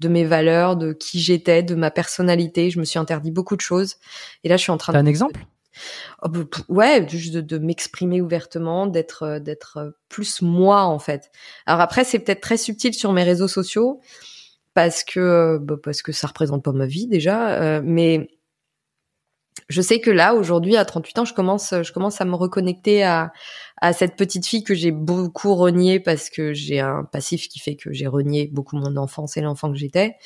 de mes valeurs, de qui j'étais, de ma personnalité. Je me suis interdit beaucoup de choses. Et là, je suis en train T'as de... un exemple? Ouais, juste de, de m'exprimer ouvertement, d'être euh, d'être euh, plus moi en fait. Alors après, c'est peut-être très subtil sur mes réseaux sociaux parce que euh, bah, parce que ça représente pas ma vie déjà, euh, mais je sais que là aujourd'hui à 38 ans, je commence je commence à me reconnecter à à cette petite fille que j'ai beaucoup reniée parce que j'ai un passif qui fait que j'ai renié beaucoup mon enfance et l'enfant que j'étais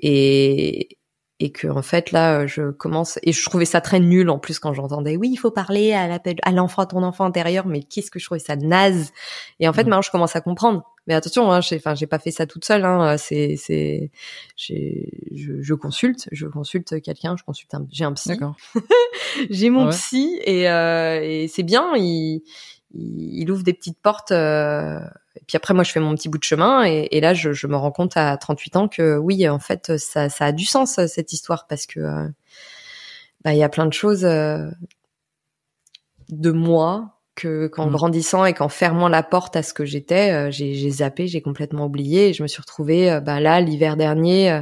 et et que en fait là je commence et je trouvais ça très nul en plus quand j'entendais oui il faut parler à l'enfant à ton enfant intérieur mais qu'est-ce que je trouvais ça naze et en fait Mhm. maintenant je commence à comprendre mais attention hein, j'ai enfin j'ai pas fait ça toute seule hein, c'est c'est j'ai je, je consulte je consulte quelqu'un je consulte un j'ai un psy j'ai mon Ouais. psy et, euh, et c'est bien. Il, il, il ouvre des petites portes. euh, puis après, moi, je fais mon petit bout de chemin. Et, là, je, je me rends compte à 38 ans que oui, en fait, ça, ça a du sens cette histoire parce que euh, bah, il y a plein de choses euh, de moi que qu'en Mm. grandissant et qu'en fermant la porte à ce que j'étais, euh, j'ai j'ai zappé, j'ai complètement oublié. Et je me suis retrouvée euh, bah, là l'hiver dernier euh,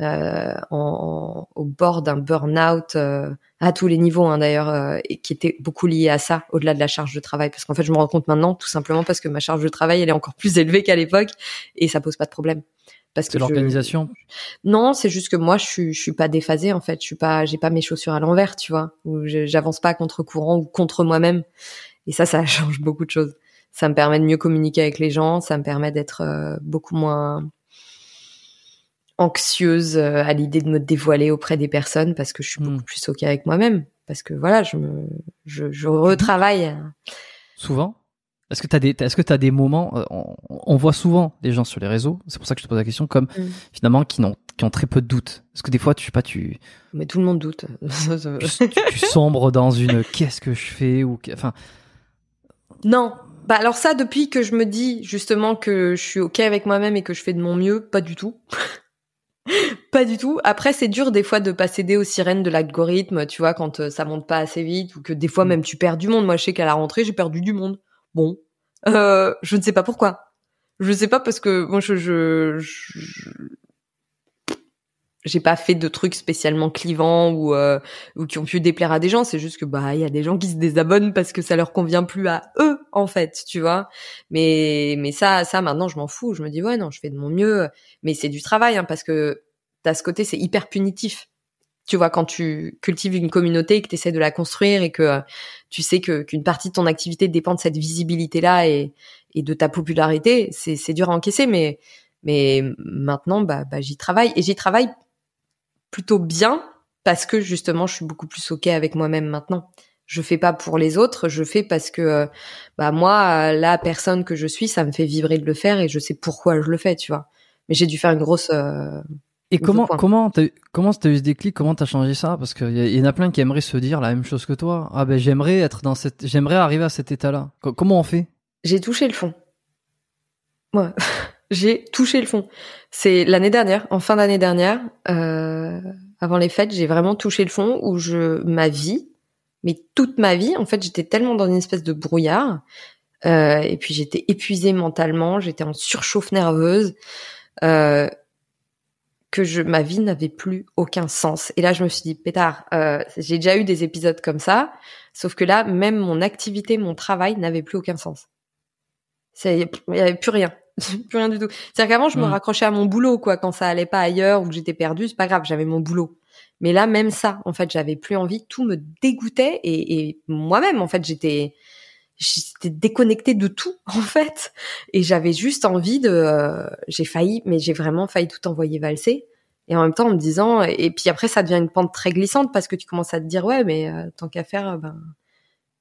euh, en, en- au bord d'un burn-out euh, à tous les niveaux hein, d'ailleurs, euh, et qui était beaucoup lié à ça, au-delà de la charge de travail. Parce qu'en fait, je me rends compte maintenant, tout simplement parce que ma charge de travail, elle est encore plus élevée qu'à l'époque, et ça pose pas de problème. Parce C'est je- l'organisation? non, c'est juste que moi, je suis, je suis pas déphasée en fait. Je suis pas, j'ai pas mes chaussures à l'envers, tu vois. Ou j'avance pas contre courant ou contre moi-même. Et ça, ça change beaucoup de choses. Ça me permet de mieux communiquer avec les gens. Ça me permet d'être euh, beaucoup moins anxieuse euh, à l'idée de me dévoiler auprès des personnes parce que je suis Hmm. beaucoup plus ok avec moi-même. Parce que voilà, je me, je, je retravaille. Souvent? Est-ce que tu as, des- est-ce que t'as des moments euh, on, on voit souvent des gens sur les réseaux, c'est pour ça que je te pose la question, comme Mm. finalement qui, n'ont, qui ont très peu de doutes. Est-ce que des fois, tu sais pas, tu, Mais tout le monde doute. tu, tu- tu sombres dans une qu'est-ce que je fais ou enfin Non. Bah alors ça, depuis que je me dis justement que je suis ok avec moi-même et que je fais de mon mieux, pas du tout. pas du tout. Après, c'est dur des fois de pas céder aux sirènes de l'algorithme, tu vois, quand euh, ça monte pas assez vite ou que des fois Mm. même tu perds du monde. Moi, je sais qu'à la rentrée, j'ai perdu du monde. Bon, euh, je ne sais pas pourquoi. Je sais pas parce que moi, je, je, je- j'ai pas fait de trucs spécialement clivants ou euh, ou qui ont pu déplaire à des gens. C'est juste que bah il y a des gens qui se désabonnent parce que ça leur convient plus à eux en fait, tu vois. Mais mais ça ça maintenant je m'en fous. Je me dis ouais non je fais de mon mieux. Mais c'est du travail hein, parce que t'as ce côté c'est hyper punitif. Tu vois quand tu cultives une communauté et que tu essaies de la construire et que euh, tu sais que qu'une partie de ton activité dépend de cette visibilité là et et de ta popularité, c'est c'est dur à encaisser mais mais maintenant bah, bah j'y travaille et j'y travaille plutôt bien parce que justement je suis beaucoup plus ok avec moi-même maintenant. Je fais pas pour les autres, je fais parce que euh, bah moi la personne que je suis, ça me fait vibrer de le faire et je sais pourquoi je le fais, tu vois. Mais j'ai dû faire une grosse euh, Et comment comment comment t'as eu ce déclic? Comment t'as changé ça? Parce qu'il y, y en a plein qui aimeraient se dire la même chose que toi. Ah ben j'aimerais être dans cette, j'aimerais arriver à cet état-là. Co- comment on fait? J'ai touché le fond. Ouais, j'ai touché le fond. C'est l'année dernière, en fin d'année dernière, euh, avant les fêtes, j'ai vraiment touché le fond où je ma vie, mais toute ma vie, en fait, j'étais tellement dans une espèce de brouillard. euh, et puis j'étais épuisée mentalement, j'étais en surchauffe nerveuse, euh, que je ma vie n'avait plus aucun sens. Et là, je me suis dit, pétard, euh, j'ai déjà eu des épisodes comme ça, sauf que là, même mon activité, mon travail n'avait plus aucun sens. Il y avait plus rien. plus rien du tout. C'est-à-dire qu'avant, je me raccrochais à mon boulot, quoi. Quand ça allait pas ailleurs ou que j'étais perdue, c'est pas grave, j'avais mon boulot. Mais là, même ça, en fait, j'avais plus envie. Tout me dégoûtait et, et moi-même, en fait, j'étais, j'étais déconnectée de tout, en fait. Et j'avais juste envie de, euh, j'ai failli, mais j'ai vraiment failli tout envoyer valser. Et en même temps, en me disant, et puis après, ça devient une pente très glissante parce que tu commences à te dire, ouais, mais euh, tant qu'à faire, euh, ben,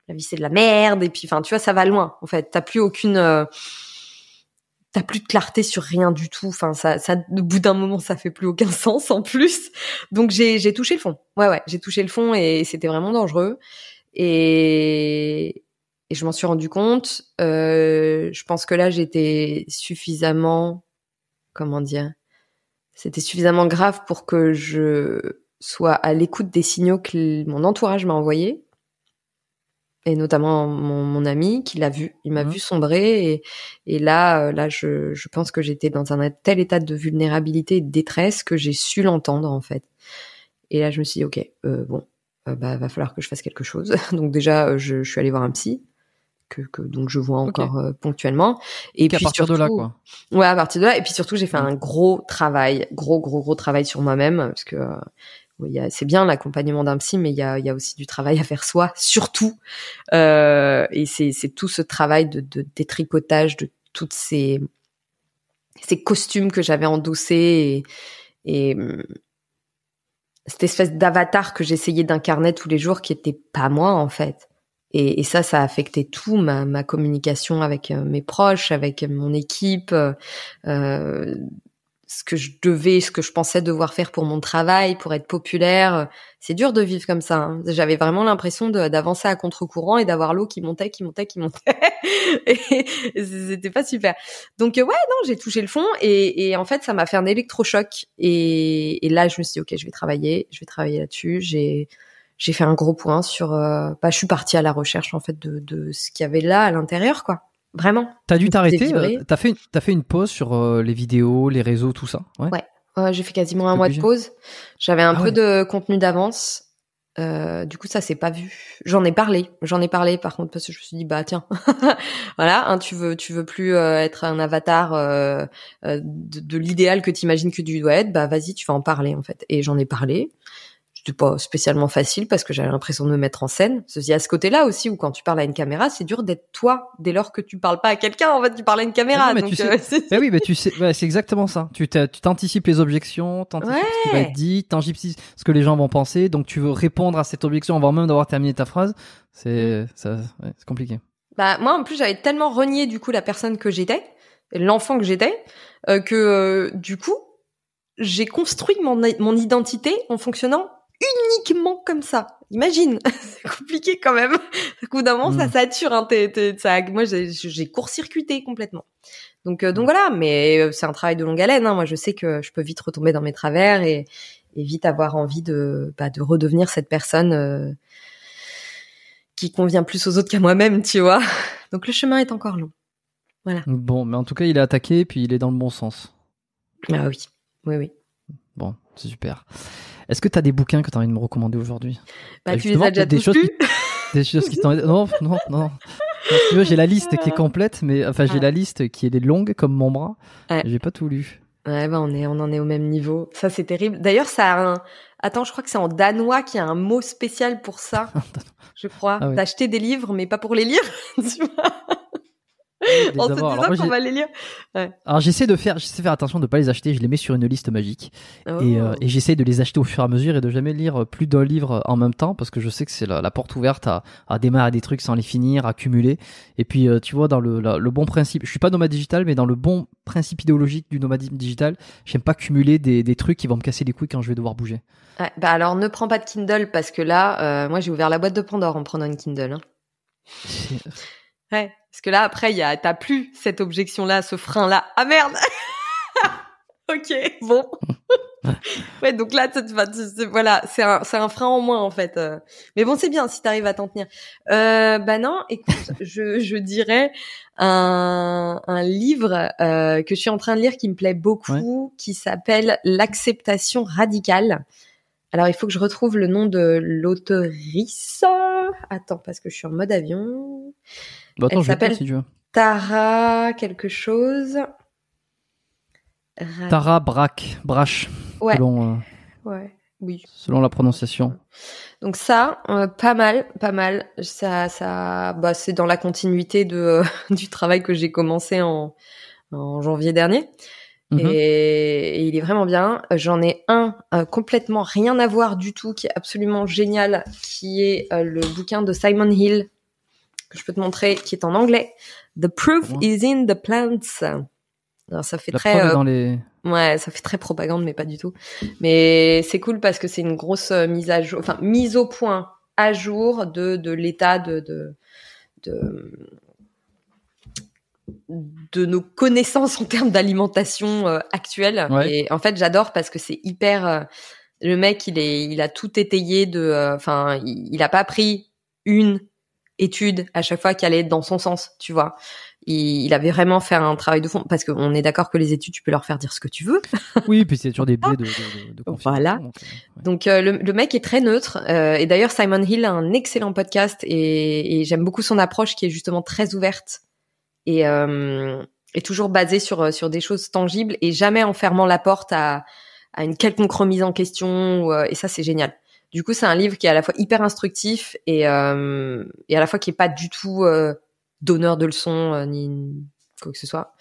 la vie c'est de la merde et puis enfin tu vois ça va loin en fait t'as plus aucune euh, t'as plus de clarté sur rien du tout. Enfin ça ça au bout d'un moment ça fait plus aucun sens en plus. Donc j'ai touché le fond. Ouais ouais j'ai touché le fond et c'était vraiment dangereux. Et et je m'en suis rendu compte. Euh, je pense que là j'étais suffisamment comment dire c'était suffisamment grave pour que je sois à l'écoute des signaux que mon entourage m'a envoyés et notamment mon, mon ami qui l'a vu. Il m'a Mhm. vu sombrer et, et là, euh, là, je, je pense que j'étais dans un tel état de vulnérabilité et de détresse que j'ai su l'entendre en fait. Et là, je me suis dit, ok, euh, bon, euh, bah, va falloir que je fasse quelque chose. donc déjà, euh, je, je suis allée voir un psy que, que donc je vois encore euh, ponctuellement. Et puis partir de là, quoi. Ouais, à partir de là. Et puis surtout, j'ai fait Mm. un gros travail, gros, gros, gros travail sur moi-même, parce que c'est bien l'accompagnement d'un psy, mais il y a, y a aussi du travail à faire soi, surtout. Euh, et c'est, c'est tout ce travail de, de détricotage de toutes ces, ces costumes que j'avais endossés et, et hum, cette espèce d'avatar que j'essayais d'incarner tous les jours qui était pas moi en fait. Et, et ça, ça a affecté tout ma, ma communication avec euh, mes proches, avec mon équipe, euh, euh, ce que je devais, ce que je pensais devoir faire pour mon travail, pour être populaire. C'est dur de vivre comme ça. hein. J'avais vraiment l'impression d'avancer à contre-courant et d'avoir l'eau qui montait, qui montait, qui montait. et c'était pas super. Donc euh, ouais, non, j'ai touché le fond et, et en fait, ça m'a fait un électrochoc. Et, et là, je me suis dit, ok, je vais travailler, je vais travailler là-dessus. J'ai j'ai fait un gros point sur. euh, bah, je suis partie à la recherche en fait de, de ce qu'il y avait là à l'intérieur, quoi. Vraiment. T'as dû t'arrêter. euh, T'as fait, une- t'as fait une pause sur euh, les vidéos, les réseaux, tout ça. Ouais. Ouais. Ouais, j'ai fait quasiment un mois de pause. J'avais un Ah peu ouais. de contenu d'avance. Euh, du coup, ça s'est pas vu. J'en ai parlé. J'en ai parlé par contre parce que je me suis dit bah tiens, voilà, hein, tu veux tu veux plus euh, être un avatar euh, de, de l'idéal que t'imagines que tu dois être, bah vas-y, tu vas en parler en fait. Et j'en ai parlé. C'était pas spécialement facile parce que j'avais l'impression de me mettre en scène. Ceci à ce côté-là aussi où quand tu parles à une caméra, c'est dur d'être toi dès lors que tu parles pas à quelqu'un. En fait, tu parles à une caméra. Non, mais donc, tu sais- euh, Eh oui, mais tu sais, ouais, c'est exactement ça. Tu t'anticipes les objections, t'anticipes ce qui va être dit, t'anticipes ce que les gens vont penser, donc tu veux répondre à cette objection avant même d'avoir terminé ta phrase. C'est ça, ouais, c'est compliqué. Bah moi en plus j'avais tellement renié du coup la personne que j'étais, l'enfant que j'étais, euh, que euh, du coup j'ai construit mon, mon identité en fonctionnant uniquement comme ça. Imagine, c'est compliqué quand même. Au bout d'un moment ça Mm. sature. Hein, t'es- t'es- ça, moi j'ai court-circuité complètement. Donc euh, donc voilà, mais euh, c'est un travail de longue haleine. Hein. Moi je sais que je peux vite retomber dans mes travers et, et vite avoir envie de bah, de redevenir cette personne. euh, qui convient plus aux autres qu'à moi-même, tu vois. Donc le chemin est encore long. Bon, mais en tout cas, il est attaqué, puis il est dans le bon sens. Ah oui, oui, oui. Bon, c'est super. Est-ce que t'as des bouquins que t'as envie de me recommander aujourd'hui? Bah, Euh, tu les as déjà des tous choses lus Des choses qui t'ont non, non, non. Si tu j'ai la liste qui est complète, mais enfin, j'ai Ouais. la liste qui est longue comme mon bras. Ouais. J'ai pas tout lu. Ouais, bah on est, on en est au même niveau. Ça c'est terrible. D'ailleurs, ça a un. Attends, je crois que c'est en danois qu'il y a un mot spécial pour ça. je crois. Ah ouais. D'acheter des livres, mais pas pour les lire. tu vois? En se disant qu'on va les lire. Alors j'essaie de faire, j'essaie de faire attention de ne pas les acheter. Je les mets sur une liste magique Oh. et, euh, et j'essaie de les acheter au fur et à mesure et de jamais lire plus d'un livre en même temps parce que je sais que c'est la, la porte ouverte à, à démarrer des trucs sans les finir, à cumuler. Et puis euh, tu vois dans le, la- le bon principe, je suis pas nomade digital, mais dans le bon principe idéologique du nomadisme digital, j'aime pas cumuler des, des trucs qui vont me casser les couilles quand je vais devoir bouger. Ouais, bah alors ne prends pas de Kindle parce que là, euh, moi j'ai ouvert la boîte de Pandore en prenant une Kindle. Hein. Ouais, parce que là après il y a, t'as plus cette objection-là, ce frein-là. Ah merde. ok, bon. ouais, donc là, tu- voilà, c'est un, c'est un frein en moins en fait. euh. Mais bon, c'est bien si t'arrives à t'en tenir. Euh, bah non, écoute, je, je dirais un, un livre euh, que je suis en train de lire qui me plaît beaucoup, qui s'appelle L'acceptation radicale. Alors, il faut que je retrouve le nom de l'auteurice. Attends, parce que je suis en mode avion. Bah, attends, Elle s'appelle- si tu veux. Tara quelque chose. Ra- Tara Brack, Brash, Ouais, selon, euh, ouais, oui. selon la prononciation. Donc ça, euh, pas mal, pas mal. Ça, ça, bah, c'est dans la continuité de du travail que j'ai commencé en, en janvier dernier. Mhm. Et, et il est vraiment bien. J'en ai un euh, complètement rien à voir du tout, qui est absolument génial, qui est le bouquin de Simon Hill que je peux te montrer, qui est en anglais. The proof Ouais. is in the plants. Alors ça fait La très euh, dans les. Ouais, ça fait très propagande, mais pas du tout. Mais c'est cool parce que c'est une grosse euh, mise à jour, enfin mise au point, à jour de de l'état de de de de nos connaissances en termes d'alimentation euh, actuelle. Ouais. Et en fait, j'adore parce que c'est hyper. euh, le mec, il est, il a tout étayé de. euh, Enfin, il, il a pas pris une étude à chaque fois qui allait dans son sens, tu vois. Il, il avait vraiment fait un travail de fond parce qu'on est d'accord que les études, tu peux leur faire dire ce que tu veux. Oui, puis c'est toujours des biais de, de, de, Voilà. donc, euh, ouais. Donc euh, le, le mec est très neutre euh, et d'ailleurs Simon Hill a un excellent podcast et, et j'aime beaucoup son approche qui est justement très ouverte et euh, est toujours basée sur euh, sur des choses tangibles et jamais en fermant la porte à à une quelconque remise en question ou, euh, et ça c'est génial. Du coup c'est un livre qui est à la fois hyper instructif et euh, et à la fois qui est pas du tout euh, donneur de leçons euh, ni quoi que ce soit.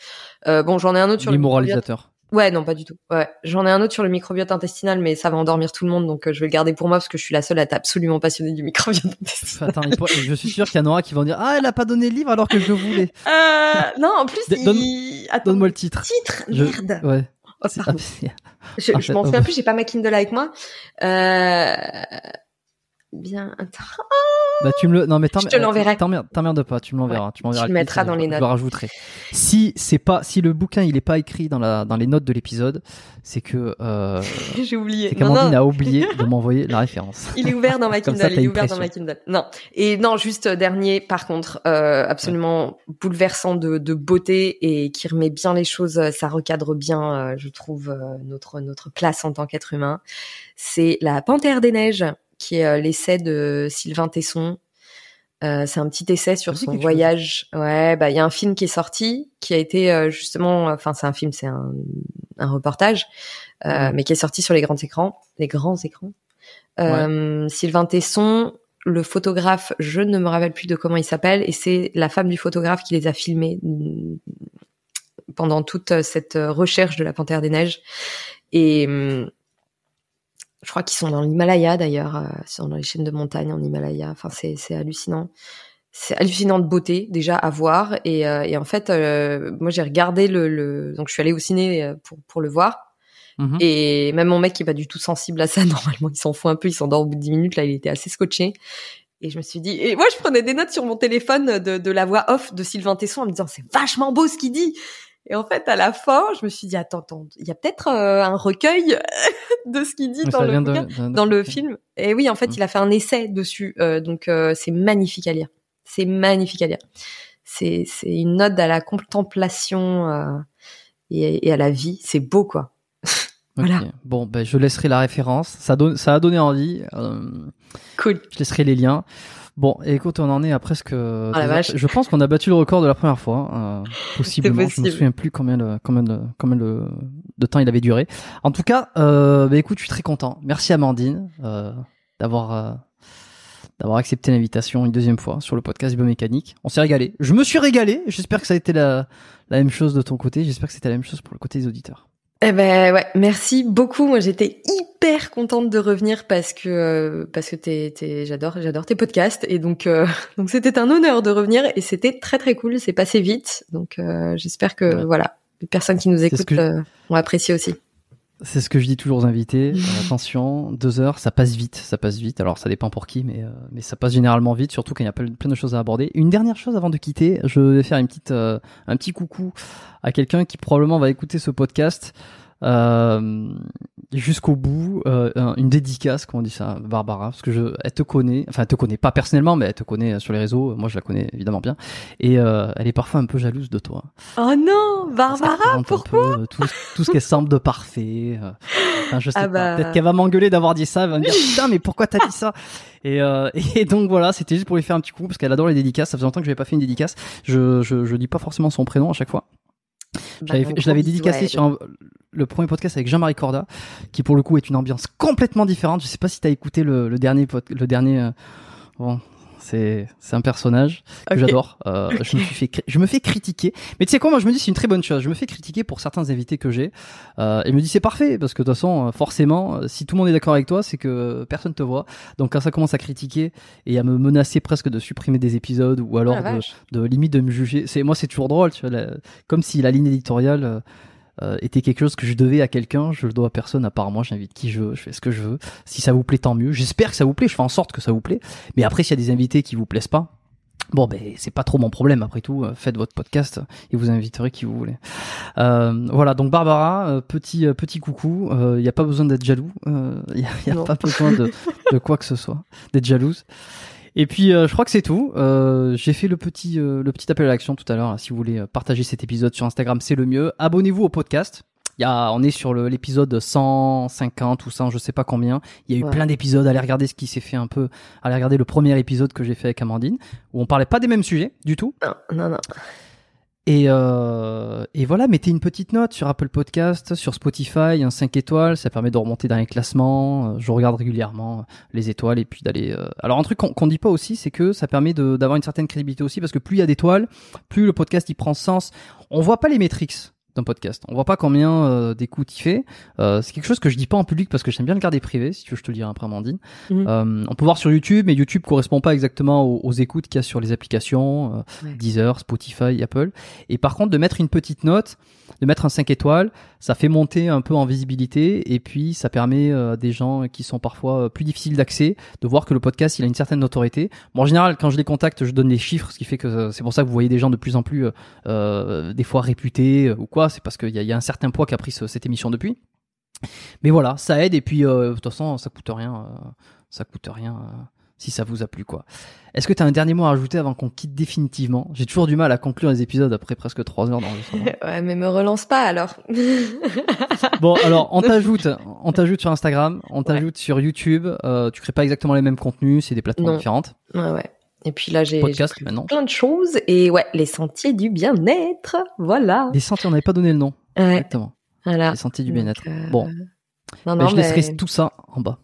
Euh, bon j'en ai un autre sur Ni le moralisateur. Ouais, non, pas du tout. Ouais, j'en ai un autre sur le microbiote intestinal, mais ça va endormir tout le monde, donc euh, je vais le garder pour moi parce que je suis la seule à être absolument passionnée du microbiote intestinal. Attends, il je suis sûr qu'il y en aura qui vont dire Ah, elle a pas donné le livre alors que je voulais. Euh, non, en plus, donne- il... Attends, Donne-moi le titre. titre, Je- merde. Ouais. Oh, pardon. ah, Je, en je m'en souviens plus, j'ai pas ma Kindle avec moi. Euh... Bien, attends. Bah, tu me le, non, mais Je te l'enverrai. T'emmerdes t'emmerdes pas, tu me l'enverras. Tu m'enverras Tu le mettras et dans je- les Je notes. le rajouterai. Si c'est pas, si le bouquin il est pas écrit dans la, dans les notes de l'épisode, c'est que, euh, J'ai oublié. c'est qu'Amandine a oublié de m'envoyer la référence. Il est ouvert dans ma Kindle. ça, il est ouvert dans ma. Kindle. Non. Et non, juste euh, dernier, par contre, euh, absolument bouleversant de, de beauté et qui remet bien les choses. euh, Ça recadre bien, euh, je trouve, euh, notre notre place en tant qu'être humain. C'est la Panthère des neiges, qui est euh, l'essai de Sylvain Tesson. Euh, c'est un petit essai sur son voyage. Ouais, bah il y a un film qui est sorti, qui a été euh, justement, enfin c'est un film, c'est un, un reportage, mais qui est sorti sur les grands écrans, les grands écrans. Sylvain Tesson, le photographe, je ne me rappelle plus de comment il s'appelle, et c'est la femme du photographe qui les a filmés mm, pendant toute cette recherche de la Panthère des Neiges. Et hum, je crois qu'ils sont dans l'Himalaya d'ailleurs, euh, sont dans les chaînes de montagne en Himalaya. Enfin, c'est hallucinant. C'est hallucinant de beauté déjà à voir. Et, euh, et en fait, euh, moi j'ai regardé le, le, donc je suis allée au ciné euh, pour pour le voir. Mhm. Et même mon mec qui est pas du tout sensible à ça, normalement, il s'en fout un peu, il s'endort au bout de 10 minutes. Là, il était assez scotché. Et je me suis dit, et moi, je prenais des notes sur mon téléphone de, de la voix off de Sylvain Tesson en me disant, c'est vachement beau ce qu'il dit. Et en fait, à la fin, je me suis dit, attends, attends, il y a peut-être euh, un recueil de ce qu'il dit dans le, de- dans film. Et oui, en fait, il a fait un essai dessus. euh, donc, euh, c'est magnifique à lire. C'est magnifique à lire. C'est, une ode à la contemplation et, et à la vie. C'est beau, quoi. Voilà. Bon, ben, je laisserai la référence. Ça, donne, ça a donné envie. Cool. je laisserai les liens. Bon, écoute, on en est à presque. deux Oh la vache. Je pense qu'on a battu le record de la première fois, euh, possiblement. Je me souviens plus combien de, combien de, combien de, de temps il avait duré. En tout cas, euh, bah, écoute, je suis très content. Merci Amandine euh, d'avoir euh, d'avoir accepté l'invitation une deuxième fois sur le podcast biomécanique. On s'est régalé. Je me suis régalé. J'espère que ça a été la, la même chose de ton côté. J'espère que c'était la même chose pour le côté des auditeurs. Eh ben ouais, merci beaucoup. Moi, j'étais hyper contente de revenir parce que euh, parce que t'es, t'es, j'adore j'adore tes podcasts et donc euh, donc c'était un honneur de revenir et c'était très très cool. C'est passé vite, donc euh, j'espère que Ouais. voilà les personnes qui nous écoutent je- ont apprécié aussi. C'est ce que je dis toujours aux invités. Attention, deux heures, ça passe vite, ça passe vite. Alors ça dépend pour qui, mais mais ça passe généralement vite, surtout quand il y a plein plein de choses à aborder. Une dernière chose avant de quitter, je vais faire une petite un petit coucou à quelqu'un qui probablement va écouter ce podcast euh, jusqu'au bout. Euh, un- une dédicace, comment on dit ça, Barbara, parce que je, elle te connaît, enfin elle te connaît pas personnellement, mais elle te connaît sur les réseaux. Moi, je la connais évidemment bien, et euh, elle est parfois un peu jalouse de toi. Oh non, Barbara, pourquoi peu, euh, tout, tout ce qu'elle semble de parfait. euh. Enfin, je sais Ah pas. bah. Peut-être qu'elle va m'engueuler d'avoir dit ça. Elle va me dire putain, mais pourquoi t'as dit ça? Et, euh, et donc voilà, c'était juste pour lui faire un petit coup parce qu'elle adore les dédicaces. Ça faisait longtemps que je n'avais pas fait une dédicace. Je, je, je dis pas forcément son prénom à chaque fois. Je Bah, je l'avais dédicacé sur un- le premier podcast avec Jean-Marie Corda, qui pour le coup est une ambiance complètement différente. Je sais pas si t'as écouté le, le dernier, pod- le dernier. euh, bon, C'est c'est un personnage que j'adore. Euh, Je me suis fait je me fais critiquer, mais tu sais quoi Moi, je me dis c'est une très bonne chose. Je me fais critiquer pour certains invités que j'ai. Euh, et me dis c'est parfait parce que de toute façon, euh, forcément, si tout le monde est d'accord avec toi, c'est que personne te voit. Donc quand ça commence à critiquer et à me menacer presque de supprimer des épisodes ou alors Ah, de, limite de me juger, c'est moi c'est toujours drôle. Tu vois, la- comme si la ligne éditoriale. euh, euh, était quelque chose que je devais à quelqu'un, je le dois à personne à part moi, j'invite qui je veux, je fais ce que je veux. Si ça vous plaît, tant mieux. J'espère que ça vous plaît, je fais en sorte que ça vous plaît. Mais après, s'il y a des invités qui vous plaisent pas, bon, ben, c'est pas trop mon problème. Après tout, euh, faites votre podcast et vous inviterez qui vous voulez. Euh, voilà, donc Barbara, euh, petit, euh, petit coucou. Il n'y a pas besoin d'être jaloux. Il n'y a, y a pas besoin de, de quoi que ce soit, d'être jalouse. Et puis, euh, je crois que c'est tout. Euh, J'ai fait le petit, euh, le petit appel à l'action tout à l'heure. Si vous voulez partager cet épisode sur Instagram, c'est le mieux. Abonnez-vous au podcast. Il y a, on est sur l'épisode 150 ou 100, je sais pas combien. Il y a eu Ouais. plein d'épisodes. Allez regarder ce qui s'est fait un peu. Allez regarder le premier épisode que j'ai fait avec Amandine, où on parlait pas des mêmes sujets du tout. Non, non, non. Et, euh, et voilà, mettez une petite note sur Apple Podcast, sur Spotify, un 5 étoiles, ça permet de remonter dans les classements. Euh, Je regarde régulièrement euh, les étoiles et puis d'aller. euh, Alors un truc qu'on dit pas aussi, c'est que ça permet d'avoir une certaine crédibilité aussi, parce que plus il y a d'étoiles, plus le podcast il prend sens. On voit pas les métriques d'un podcast. On voit pas combien euh, d'écoutes il fait. Euh, c'est quelque chose que je dis pas en public parce que j'aime bien le garder privé. Si tu veux, je te le dirai après, Amandine. Mhm. Euh, on peut voir sur YouTube, mais YouTube correspond pas exactement aux, aux écoutes qu'il y a sur les applications. euh, Ouais. Deezer, Spotify, Apple. Et par contre, de mettre une petite note, de mettre un 5 étoiles, ça fait monter un peu en visibilité et puis ça permet euh, à des gens qui sont parfois euh, plus difficiles d'accès de voir que le podcast il a une certaine notoriété. Bon, en général, quand je les contacte, je donne les chiffres, ce qui fait que euh, c'est pour ça que vous voyez des gens de plus en plus euh, des fois réputés ou quoi. C'est parce qu'il y, a- un certain poids qu'a pris ce- cette émission depuis. Mais voilà, ça aide et puis euh, de toute façon, ça coûte rien. euh, ça coûte rien si ça vous a plu quoi. Est-ce que tu as un dernier mot à rajouter avant qu'on quitte définitivement? J'ai toujours du mal à conclure les épisodes après presque trois heures d'enregistrement. Ouais, mais me relance pas alors. bon, alors on t'ajoute, on t'ajoute sur Instagram, on t'ajoute sur YouTube. Euh, tu crées pas exactement les mêmes contenus, c'est des plateformes Non. différentes. ouais, ouais. Et puis là, j'ai plein de choses. Et ouais, les sentiers du bien-être. Voilà. Les sentiers, on n'avait pas donné le nom. Ouais, Exactement. voilà. Les sentiers du bien-être. euh, Bon, Non, non, je mais laisserai tout ça en bas.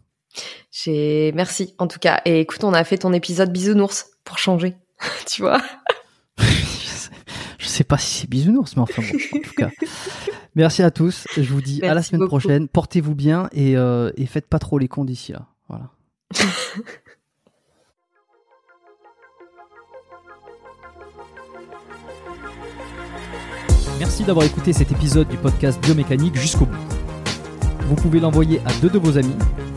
J'ai, merci, en tout cas. Et écoute, on a fait ton épisode bisounours pour changer. tu vois? je, sais, pas si c'est bisounours, mais enfin bon, en tout cas. Merci à tous. Je vous dis à la semaine beaucoup. prochaine. Portez-vous bien et, euh, et faites pas trop les cons d'ici là. Voilà. Merci d'avoir écouté cet épisode du podcast Biomécanique jusqu'au bout. Vous pouvez l'envoyer à deux de vos amis